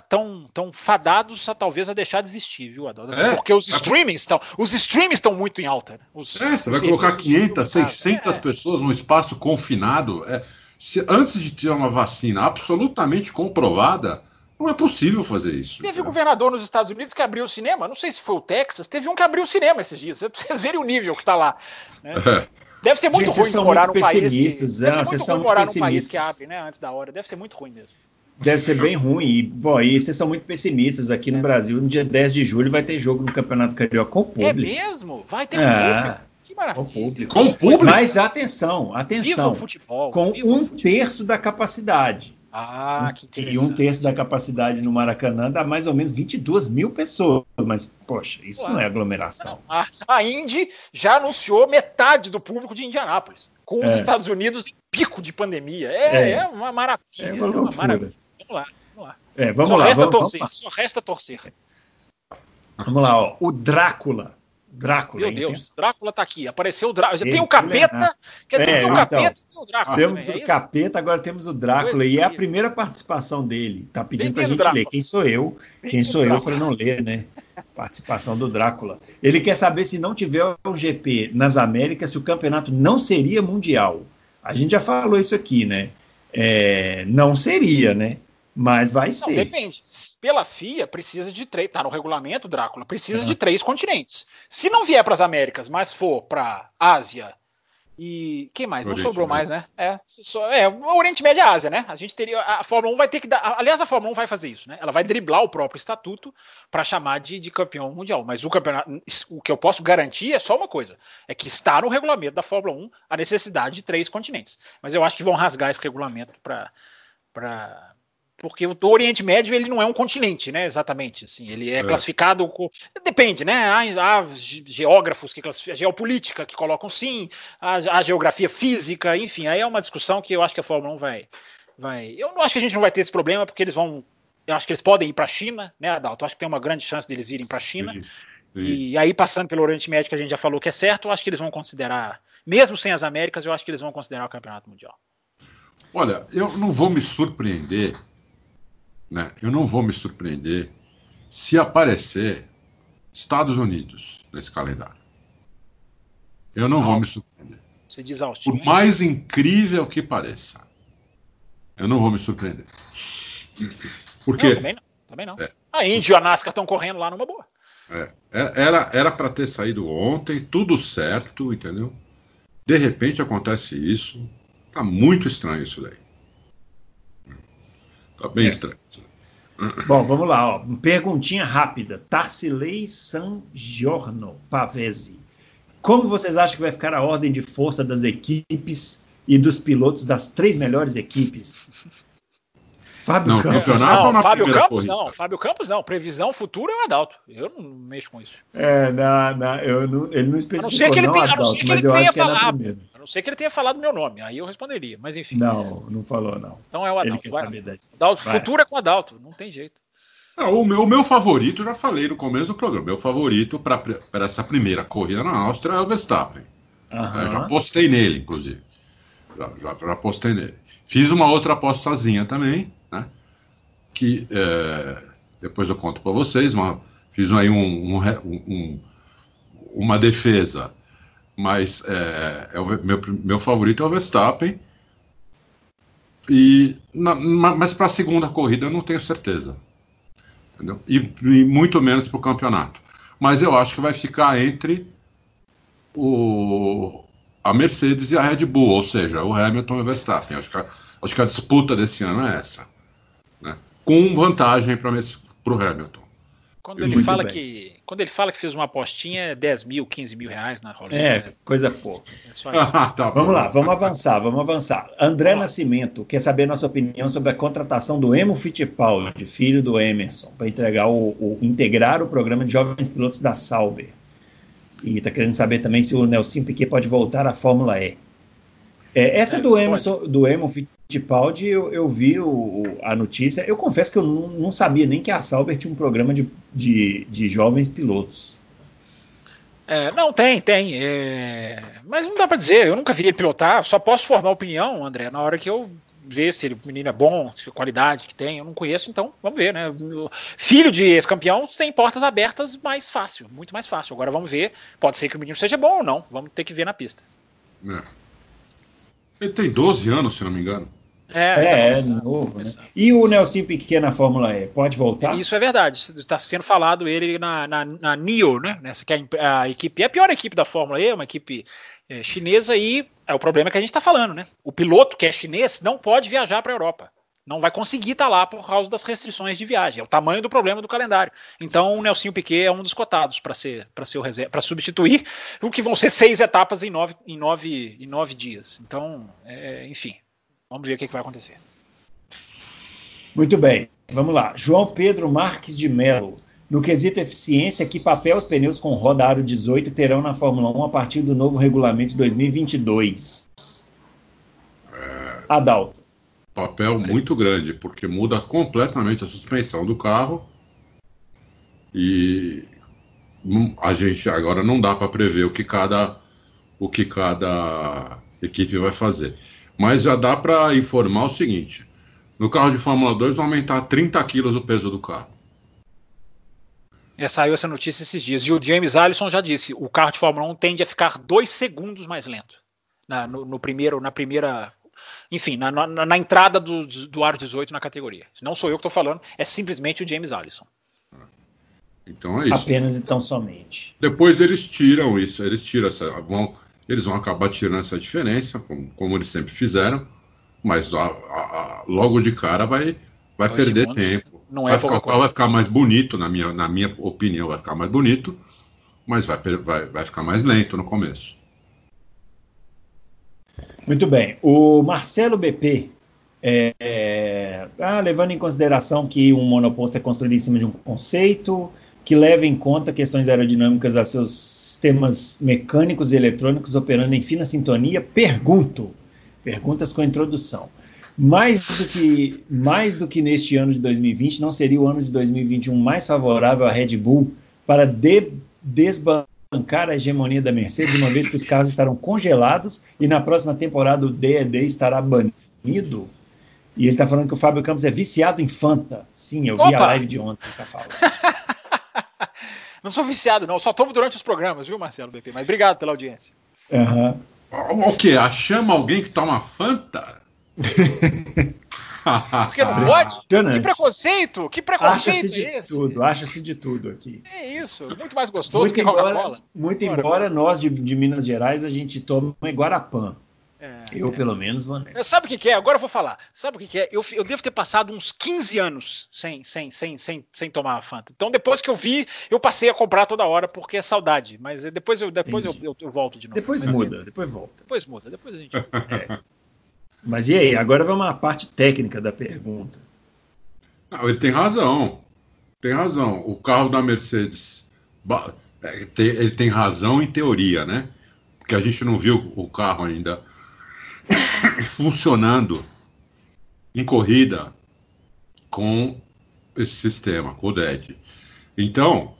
tão, tão fadados a talvez a deixar de existir, viu, Adolfo? É, Porque os streamings estão, os streamings estão muito em alta. Né? Os, é, você vai colocar 500, 600 é. pessoas num espaço confinado. É, se, antes de ter uma vacina absolutamente comprovada, não é possível fazer isso. Teve um governador nos Estados Unidos que abriu o cinema, não sei se foi o Texas, teve um que abriu o cinema esses dias. Vocês verem o nível que está lá. Né? É. Deve ser muito Gente, ruim morar num país que, deve ser é, muito ruim morar num país que abre, né, antes da hora. Deve ser muito ruim mesmo. Deve ser bem ruim. E, bom, e vocês são muito pessimistas. Aqui no é. Brasil, no dia 10 de julho, vai ter jogo no Campeonato Carioca com o público. É mesmo? Vai ter é. público. Que maravilha. Com público. Com público. Mas atenção, atenção. Futebol, com um terço da capacidade. Ah, que. E um terço da capacidade no Maracanã dá mais ou menos 22 mil pessoas. Mas, poxa, isso Ué. não é aglomeração. Não. A, a Indy já anunciou metade do público de Indianápolis. com os é. Estados Unidos em pico de pandemia. É, é. é uma maravilha. É uma, uma maravilha. Vamos lá, vamos lá. É, vamos só lá. Resta vamos, torcer, vamos só resta torcer. Vamos lá, ó. o Drácula Drácula. Meu Deus, tem... Drácula tá aqui. Apareceu o Drácula. Tem o capeta, quer dizer, é, tem o capeta então, tem o Drácula. Temos também, o é capeta, agora temos o Drácula. E é a primeira participação dele. Tá pedindo pra gente Drácula. ler. Quem sou eu? Quem sou eu para não ler, né? Participação do Drácula. Ele quer saber se não tiver o GP nas Américas, se o campeonato não seria mundial. A gente já falou isso aqui, né? É, não seria, né? Mas vai não, ser. Depende. Pela FIA, precisa de três. Tá no regulamento, Drácula. Precisa uhum. de três continentes. Se não vier para as Américas, mas for para Ásia e. Quem mais? Oriente, não sobrou mais, né? É, só, é, o Oriente Médio e a Ásia, né? A gente teria. A Fórmula 1 vai ter que dar. Aliás, a Fórmula 1 vai fazer isso, né? Ela vai driblar o próprio estatuto para chamar de, de campeão mundial. Mas o campeonato. O que eu posso garantir é só uma coisa: é que está no regulamento da Fórmula 1 a necessidade de três continentes. Mas eu acho que vão rasgar esse regulamento para porque o Oriente Médio ele não é um continente, né? Exatamente, assim, ele é, é. classificado com... depende, né? Há, há, geógrafos que classificam, geopolítica que colocam sim, há, há, geografia física, enfim, aí é uma discussão que eu acho que a Fórmula 1 vai, vai. Eu não acho que a gente não vai ter esse problema porque eles vão, eu acho que eles podem ir para a China, né, Adalto? Eu acho que tem uma grande chance deles irem para a China. Sim, sim. E aí passando pelo Oriente Médio que a gente já falou que é certo, eu acho que eles vão considerar, mesmo sem as Américas, eu acho que eles vão considerar o Campeonato Mundial. Olha, eu não vou me surpreender né? Eu não vou me surpreender se aparecer Estados Unidos nesse calendário. Eu não, não vou me surpreender. Você diz Por mais incrível que pareça, eu não vou me surpreender. Porque não, também não. Também não. É, a Índia e a NASCAR estão correndo lá numa boa. É, é era era para ter saído ontem, tudo certo, entendeu? De repente acontece isso. Tá muito estranho isso daí. Tá bem é. estranho. Bom, vamos lá. Ó. Perguntinha rápida. Tarsilei San Giorno Pavese. Como vocês acham que vai ficar a ordem de força das equipes e dos pilotos das três melhores equipes? Fábio não, Campos. Não, Fábio Campos corrida. não. Fábio Campos não. Previsão futura é o Adalto. Eu não mexo com isso. É, não, não, eu não, ele não especificou, a não ser que ele, não, tenha, Adalto, mas eu acho que é na primeira. A não ser que ele tenha falado meu nome, aí eu responderia, mas enfim. Não, não falou, não. Então é o Adalto. Ele quer saber. Adalto, futuro é com o Adalto, não tem jeito. Não, o, meu, o meu favorito, já falei no começo do programa, meu favorito para essa primeira corrida na Áustria é o Verstappen. Uhum. já postei nele, inclusive. Já, já, já postei nele. Fiz uma outra apostazinha também, né? Que é, depois eu conto para vocês, mas fiz aí um, um, um, uma defesa mas é, é o meu, meu favorito é o Verstappen. E, na, mas para a segunda corrida eu não tenho certeza. Entendeu? E, e muito menos para o campeonato. Mas eu acho que vai ficar entre o, a Mercedes e a Red Bull, ou seja, o Hamilton e o Verstappen. Acho que a, acho que a disputa desse ano é essa. Né? Com vantagem para o Hamilton. Quando ele, fala que, quando ele fala que fez uma apostinha, é 10 mil, 15 mil reais na rola. É, coisa pouca. É tá vamos lá, vamos avançar, vamos avançar. André Nascimento quer saber nossa opinião sobre a contratação do Emo Fittipaldi, filho do Emerson, para entregar o, o, integrar o programa de jovens pilotos da Sauber. E está querendo saber também se o Nelson Piquet pode voltar à Fórmula E. É, essa é, do, Emerson, do Emo Fittipaldi, eu, eu vi o, a notícia. Eu confesso que eu não, não, sabia nem que a Sauber tinha um programa de, de, de jovens pilotos. É, não, tem, tem. É... Mas não dá para dizer, eu nunca vi ele pilotar, só posso formar opinião, André, na hora que eu ver se ele, o menino é bom, se a qualidade que tem, eu não conheço, então vamos ver, né? Filho de ex-campeão tem portas abertas mais fácil, muito mais fácil. Agora vamos ver, pode ser que o menino seja bom ou não, vamos ter que ver na pista. É. Ele tem 12 anos, se não me engano. É, é, é novo, né? E o Nelson Piquet na Fórmula E, pode voltar? Isso é verdade. Está sendo falado ele na, na, na NIO, né? Nessa que é a, a, equipe, é a pior equipe da Fórmula E, uma equipe é, chinesa, e é o problema que a gente está falando, né? O piloto que é chinês não pode viajar para a Europa não vai conseguir estar tá lá por causa das restrições de viagem. É o tamanho do problema do calendário. Então o Nelsinho Piquet é um dos cotados para ser para ser para substituir o que vão ser seis etapas em nove, em nove, em nove dias. Então, é, enfim, vamos ver o que, que vai acontecer. Muito bem, vamos lá. João Pedro Marques de Mello. No quesito eficiência, que papel os pneus com roda aro 18 terão na Fórmula 1 a partir do novo regulamento de 2022? Adalto. Papel muito grande, porque muda completamente a suspensão do carro e a gente agora não dá para prever o que cada o que cada equipe vai fazer. Mas já dá para informar o seguinte: no carro de Fórmula 2 vai aumentar 30 quilos o peso do carro. É, saiu essa notícia esses dias. E o James Allison já disse: o carro de Fórmula 1 tende a ficar dois segundos mais lento. Na, no, no primeiro, na primeira. Enfim, na, na, na entrada do, do aro 18 na categoria. Não sou eu que estou falando, é simplesmente o James Allison. Então é isso. Apenas então somente. Depois eles tiram isso, eles tiram essa. Vão, eles vão acabar tirando essa diferença, como, como eles sempre fizeram, mas a, a, a, logo de cara vai, vai perder segundos. tempo. Não é vai, ficar, vai ficar mais bonito, na minha, na minha opinião, vai ficar mais bonito, mas vai, vai, vai ficar mais lento no começo. Muito bem. O Marcelo BP, é, é, ah, levando em consideração que um monoposto é construído em cima de um conceito, que leva em conta questões aerodinâmicas a seus sistemas mecânicos e eletrônicos operando em fina sintonia, pergunto, perguntas com introdução. Mais do que mais do que neste ano de 2020, não seria o ano de 2021 mais favorável à Red Bull para de, desbancar a hegemonia da Mercedes, uma vez que os carros estarão congelados e na próxima temporada o DED estará banido? E ele está falando que o Fábio Campos é viciado em Fanta. Sim, eu Opa! vi a live de ontem, ele tá falando. Não sou viciado, não. Só tomo durante os programas, viu, Marcelo BP? Mas obrigado pela audiência. Uhum. O quê? A chama alguém que toma Fanta? Porque não pode? Que preconceito! Que preconceito acha-se é esse? tudo, acha-se de tudo aqui. É isso, muito mais gostoso muito que Coca-Cola. Muito embora nós de, de Minas Gerais a gente tome Guarapã. É, eu, é. pelo menos, vou nessa. Sabe o que, que, é? Agora eu vou falar. Sabe o que, que, é? Eu, eu devo ter passado uns 15 anos sem, sem, sem, sem, sem tomar a Fanta. Então, depois que eu vi, eu passei a comprar toda hora porque é saudade. Mas depois eu, depois eu, eu, eu, volto de novo. Depois Mas muda, depois volta. Depois muda, depois a gente. É. Mas e aí? Agora vamos à parte técnica da pergunta. Não, ele tem razão. Tem razão. O carro da Mercedes. É, ele tem razão em teoria, né? Porque a gente não viu o carro ainda funcionando em corrida com esse sistema, com o DED. Então,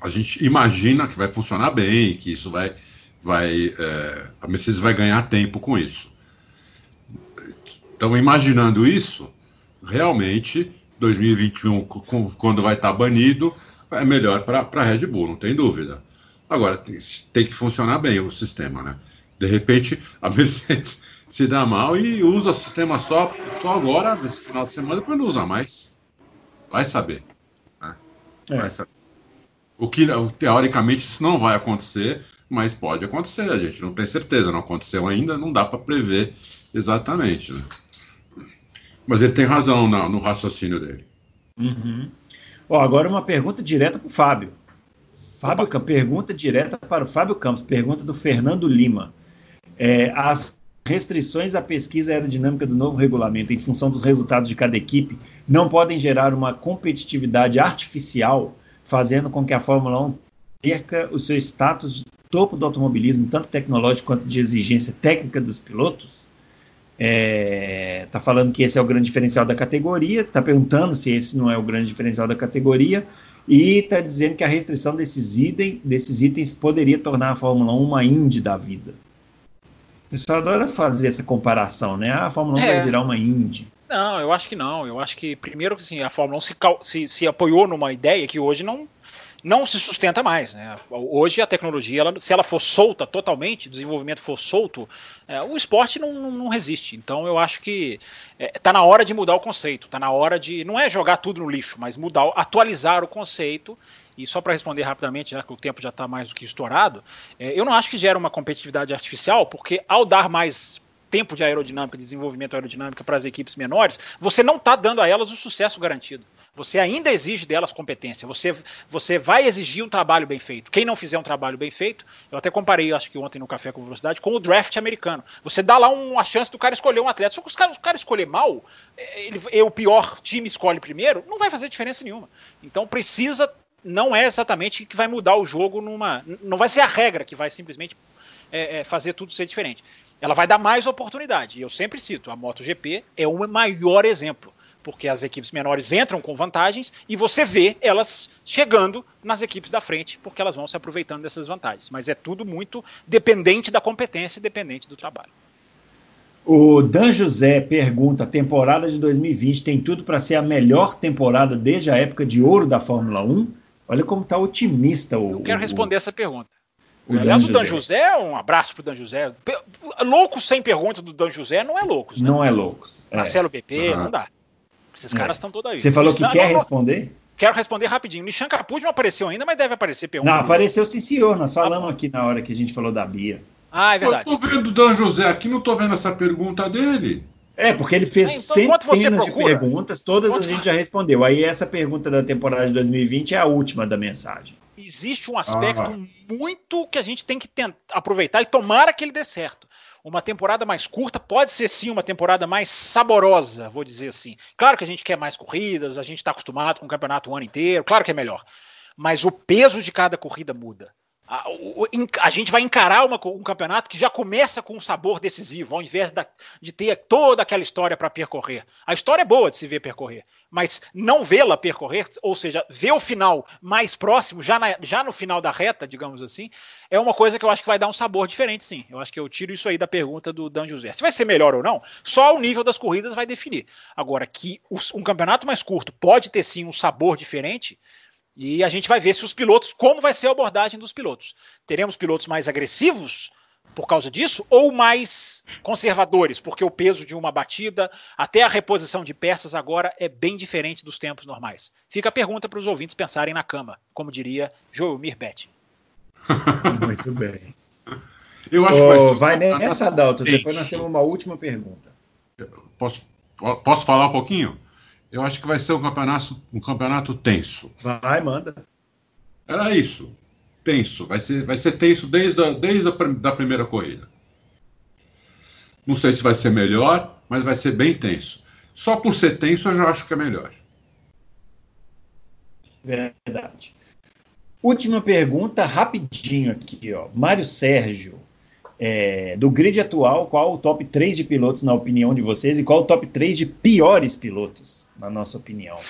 a gente imagina que vai funcionar bem, que isso vai. vai é, a Mercedes vai ganhar tempo com isso. Então, imaginando isso, realmente, 2021, quando vai estar banido, é melhor para a Red Bull, não tem dúvida. Agora, tem, tem que funcionar bem o sistema, né? De repente, a Mercedes se dá mal e usa o sistema só, só agora, nesse final de semana, depois não usa mais. Vai saber. Né? É. Vai saber. O que, teoricamente, isso não vai acontecer, mas pode acontecer, a gente não tem certeza, não aconteceu ainda, não dá para prever exatamente. Né? Mas ele tem razão no, raciocínio dele. Uhum. Agora uma pergunta direta para o Fábio. Fábio, pergunta direta para o Fábio Campos, pergunta do Fernando Lima. É, as restrições à pesquisa aerodinâmica do novo regulamento em função dos resultados de cada equipe não podem gerar uma competitividade artificial, fazendo com que a Fórmula 1 perca o seu status de topo do automobilismo, tanto tecnológico quanto de exigência técnica dos pilotos? É, tá falando que esse é o grande diferencial da categoria, está perguntando se esse não é o grande diferencial da categoria, e está dizendo que a restrição desses, item, desses itens poderia tornar a Fórmula 1 uma Indy da vida. O pessoal adora fazer essa comparação, né? Ah, a Fórmula 1 é. vai virar uma Indy. Não, eu acho que não. Eu acho que, primeiro, assim, a Fórmula 1 se, se, se apoiou numa ideia que hoje não, não se sustenta mais. Né? Hoje a tecnologia, ela, se ela for solta totalmente, o desenvolvimento for solto, é, o esporte não, não, resiste. Então eu acho que está é, tá na hora de mudar o conceito, está na hora de. Não é jogar tudo no lixo, mas mudar, atualizar o conceito e só para responder rapidamente, já que o tempo já está mais do que estourado, é, eu não acho que gera uma competitividade artificial, porque ao dar mais tempo de aerodinâmica, de desenvolvimento aerodinâmico para as equipes menores, você não está dando a elas o sucesso garantido. Você ainda exige delas competência. Você, você vai exigir um trabalho bem feito. Quem não fizer um trabalho bem feito, eu até comparei, acho que ontem no Café com Velocidade, com o draft americano. Você dá lá uma chance do cara escolher um atleta. Só que os cara, o cara escolher mal, ele, o pior time escolhe primeiro, não vai fazer diferença nenhuma. Então precisa não é exatamente que vai mudar o jogo numa. Não vai ser a regra que vai simplesmente é, é, fazer tudo ser diferente. Ela vai dar mais oportunidade. E eu sempre cito, a MotoGP é o maior exemplo porque as equipes menores entram com vantagens e você vê elas chegando nas equipes da frente, porque elas vão se aproveitando dessas vantagens. Mas é tudo muito dependente da competência e dependente do trabalho. O Dan José pergunta: a temporada de 2020 tem tudo para ser a melhor temporada desde a época de ouro da Fórmula 1? Olha como está otimista o. Eu quero responder o, essa pergunta. O Aliás, Dan o Dan José, um abraço para o Dan José. Loucos sem pergunta do Dan José não é loucos. Né? Não é loucos. É. Marcelo BP, uhum. não dá. Esses é. caras estão todos aí. Você falou que quer responder? Quero responder rapidinho. Nishan Capuz não apareceu ainda, mas deve aparecer pergunta. Não, apareceu sim, senhor. Nós falamos aqui na hora que a gente falou da Bia. Ah, é verdade. Eu tô vendo o Dan José aqui, não tô vendo essa pergunta dele. É, porque ele fez é, então, centenas de perguntas, todas a gente já respondeu. Aí essa pergunta da temporada de 2020 é a última da mensagem. Existe um aspecto ah. muito que a gente tem que tentar aproveitar e tomara que ele dê certo uma temporada mais curta pode ser sim uma temporada mais saborosa, vou dizer assim. Claro que a gente quer mais corridas, a gente está acostumado com o campeonato o ano inteiro, claro que é melhor. Mas o peso de cada corrida muda. A, a, gente vai encarar uma, um campeonato que já começa com um sabor decisivo, ao invés da, de ter toda aquela história para percorrer. A história é boa de se ver percorrer, mas não vê-la percorrer, ou seja, ver o final mais próximo, já, na, já no final da reta, digamos assim, é uma coisa que eu acho que vai dar um sabor diferente, sim. Eu acho que eu tiro isso aí da pergunta do Dan José. Se vai ser melhor ou não, só o nível das corridas vai definir. Agora, que um campeonato mais curto pode ter sim um sabor diferente e a gente vai ver se os pilotos, como vai ser a abordagem dos pilotos. Teremos pilotos mais agressivos por causa disso ou mais conservadores, porque o peso de uma batida, até a reposição de peças agora é bem diferente dos tempos normais. Fica a pergunta para os ouvintes pensarem na cama, como diria Joelmir Betti. Muito bem. Eu acho oh, que vai, vai nessa, Dalton. Depois nós temos uma última pergunta. Posso, posso falar um pouquinho? Eu acho que vai ser um campeonato, um campeonato tenso. Vai, manda. Era isso. Tenso. Vai ser, vai ser tenso desde a, desde a da primeira corrida. Não sei se vai ser melhor, mas vai ser bem tenso. Só por ser tenso eu já acho que é melhor. Verdade. Última pergunta, rapidinho aqui, ó. Mário Sérgio é, do grid atual, qual o top 3 de pilotos na opinião de vocês e qual o top 3 de piores pilotos, na nossa opinião?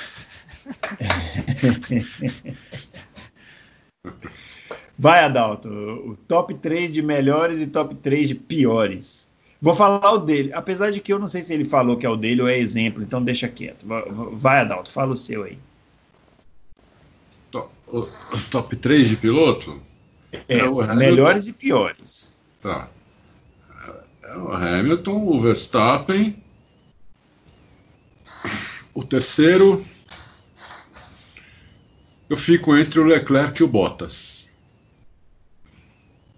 Vai, Adalto, o top 3 de melhores e top 3 de piores. Vou falar o dele, apesar de que eu não sei se ele falou que é o dele ou é exemplo, então deixa quieto. Vai, Adalto, fala o seu aí. O top 3 de piloto? É, é melhores e piores. Tá. É o Hamilton, o Verstappen. O terceiro. Eu fico entre o Leclerc e o Bottas.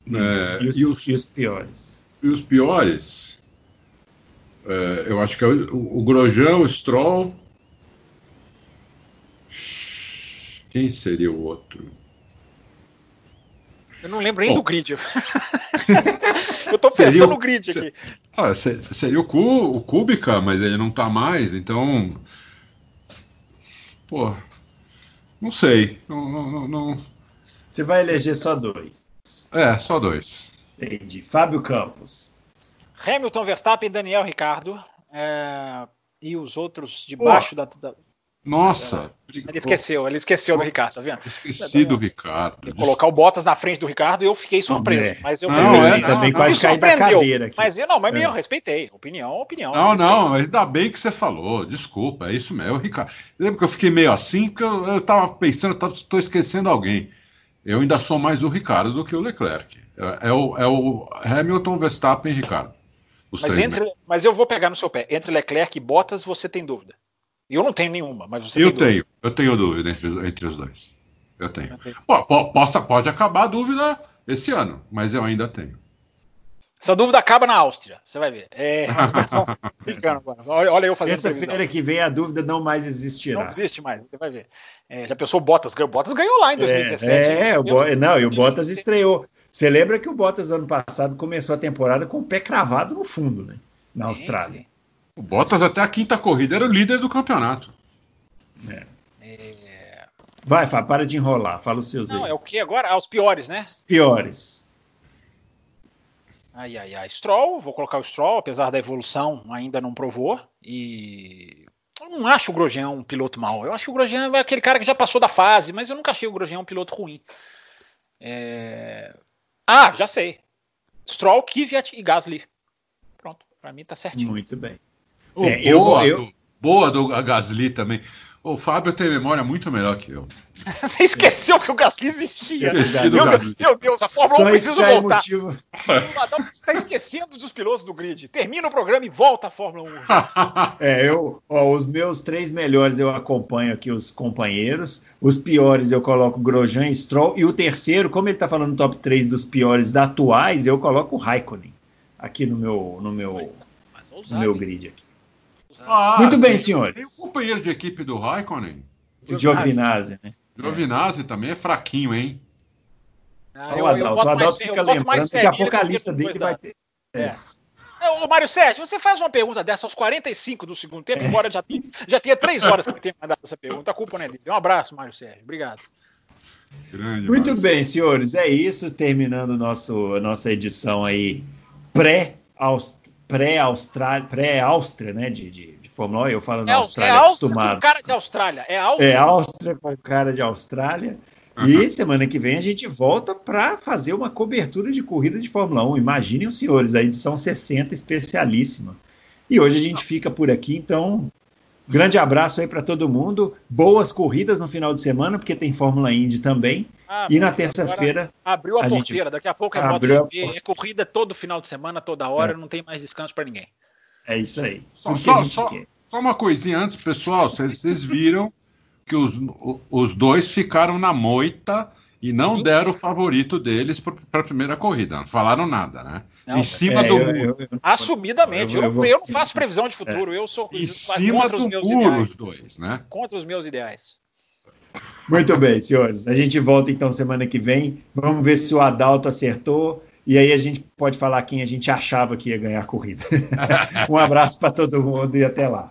É, e, os, e, os, e, os, piores? E os piores? É, eu acho que é o, o Grosjean, o Stroll. Quem seria o outro? Eu não lembro nem Bom, do grid. eu tô pensando no grid aqui. Ah, seria o, Cu, o Kubica, mas ele não tá mais, então. Pô. Não sei. Não, não, não... Você vai eleger só dois. É, só dois. Entendi. Fábio Campos. Hamilton, Verstappen, Daniel Ricardo. É... E os outros debaixo da, da, nossa! Ele esqueceu, ele esqueceu Nossa, do Ricardo, tá vendo? Esqueci do Ricardo. Colocar o Bottas na frente do Ricardo e eu fiquei surpreso. É. Mas eu não, é, também não, quase caí da cadeira aqui. Mas eu não, mas é. eu respeitei. Opinião, opinião. Não, não, mas ainda bem que você falou. Desculpa, é isso mesmo, é Ricardo. Lembra que eu fiquei meio assim, que eu, eu tava pensando, eu estou esquecendo alguém. Eu ainda sou mais o Ricardo do que o Leclerc. É, é o, é o Hamilton, Verstappen e Ricardo. Mas, entre, mas eu vou pegar no seu pé. Entre Leclerc e Bottas, você tem dúvida? Eu não tenho nenhuma, mas você Eu tenho, eu tenho dúvida entre, entre os dois. Eu tenho. Pô, possa, pode acabar a dúvida esse ano, mas eu ainda tenho. Essa dúvida acaba na Áustria, você vai ver. É, olha, olha eu fazendo Essa feira que vem a dúvida não mais existirá. Não existe mais, você vai ver. É, já pensou Bottas ganhou? Bottas ganhou lá em 2017. É, é o Bo... não, e o Bottas estreou. Você lembra que o Bottas ano passado começou a temporada com o pé cravado no fundo, né? Na Austrália. Sim. O Bottas até a quinta corrida era o líder do campeonato. É. É... Vai, Fábio, para de enrolar. Fala os seus Não, aí. é o que agora? Ah, os piores, né? Piores. Ai, ai, ai. Stroll, vou colocar o Stroll, apesar da evolução, ainda não provou. E eu não acho o Grosjean um piloto mau. Eu acho que o Grosjean é aquele cara que já passou da fase, mas eu nunca achei o Grosjean um piloto ruim. É... Ah, já sei. Stroll, Kvyat e Gasly. Pronto, pra mim tá certinho. Muito bem. Oh, É, eu boa, eu- do, boa do Gasly também. O Fábio tem memória muito melhor que eu. Você esqueceu que o Gasly existia. Esqueci Meu Gasly. Deus, meu Deus, a Fórmula 1 Só isso precisa é voltar. motivo. O Adão está esquecendo dos pilotos do grid. Termina o programa e volta a Fórmula 1. É, eu, ó, os meus três melhores eu acompanho aqui os companheiros, os piores eu coloco Grosjean e Stroll, e o terceiro, como ele está falando no top 3 dos piores da atuais, eu coloco o Raikkonen aqui no meu, no meu, Mas no meu grid. Aqui. Ah, Muito bem, tem- Tem senhores. o companheiro de equipe do Raikkonen. O Giovinazzi, né? Giovinazzi também é fraquinho, hein? Ah, eu- o Adalto, o Adalto fica lembrando, daqui a Ferreira pouco a do que lista dele vai ter. É, Ô, Mário Sérgio, você faz uma pergunta dessa aos 45 do segundo tempo, embora já, já tenha três horas que ele tenha mandado essa pergunta. A culpa não é dele. Um abraço, Mário Sérgio. Obrigado. Grande. Muito Mário. bem, senhores, é isso, terminando nosso, a nossa edição aí pré-Austrália, pré-Áustria, né, de, de, de Fórmula 1, eu falo na É, Austrália é Áustria acostumado. com cara de Austrália. É Áustria. É Áustria com cara de Austrália. E semana que vem a gente volta para fazer uma cobertura de corrida de Fórmula 1. Imaginem os senhores, a edição 60 especialíssima. E hoje a gente fica por aqui, então grande abraço aí para todo mundo. Boas corridas no final de semana, porque tem Fórmula Indy também. Ah, E na terça-feira Abriu a, a gente porteira. Daqui a pouco é abriu a. É corrida todo final de semana, toda hora. Não tem mais descanso para ninguém. É isso aí. Só, só, só, só uma coisinha antes, pessoal. Vocês vocês viram que os, os dois ficaram na moita e não deram o favorito deles para a primeira corrida. Não falaram nada, né? Não, em cima É, do eu- muro. eu- eu- Assumidamente. Eu- Eu, eu vou- não faço previsão de futuro. Eu sou Em cima contra os do meus muro, ideais. os dois, né? Contra os meus ideais. Muito bem, senhores. A gente volta então semana que vem. Vamos ver se o Adalto acertou. E aí a gente pode falar quem a gente achava que ia ganhar a corrida. um abraço para todo mundo e até lá.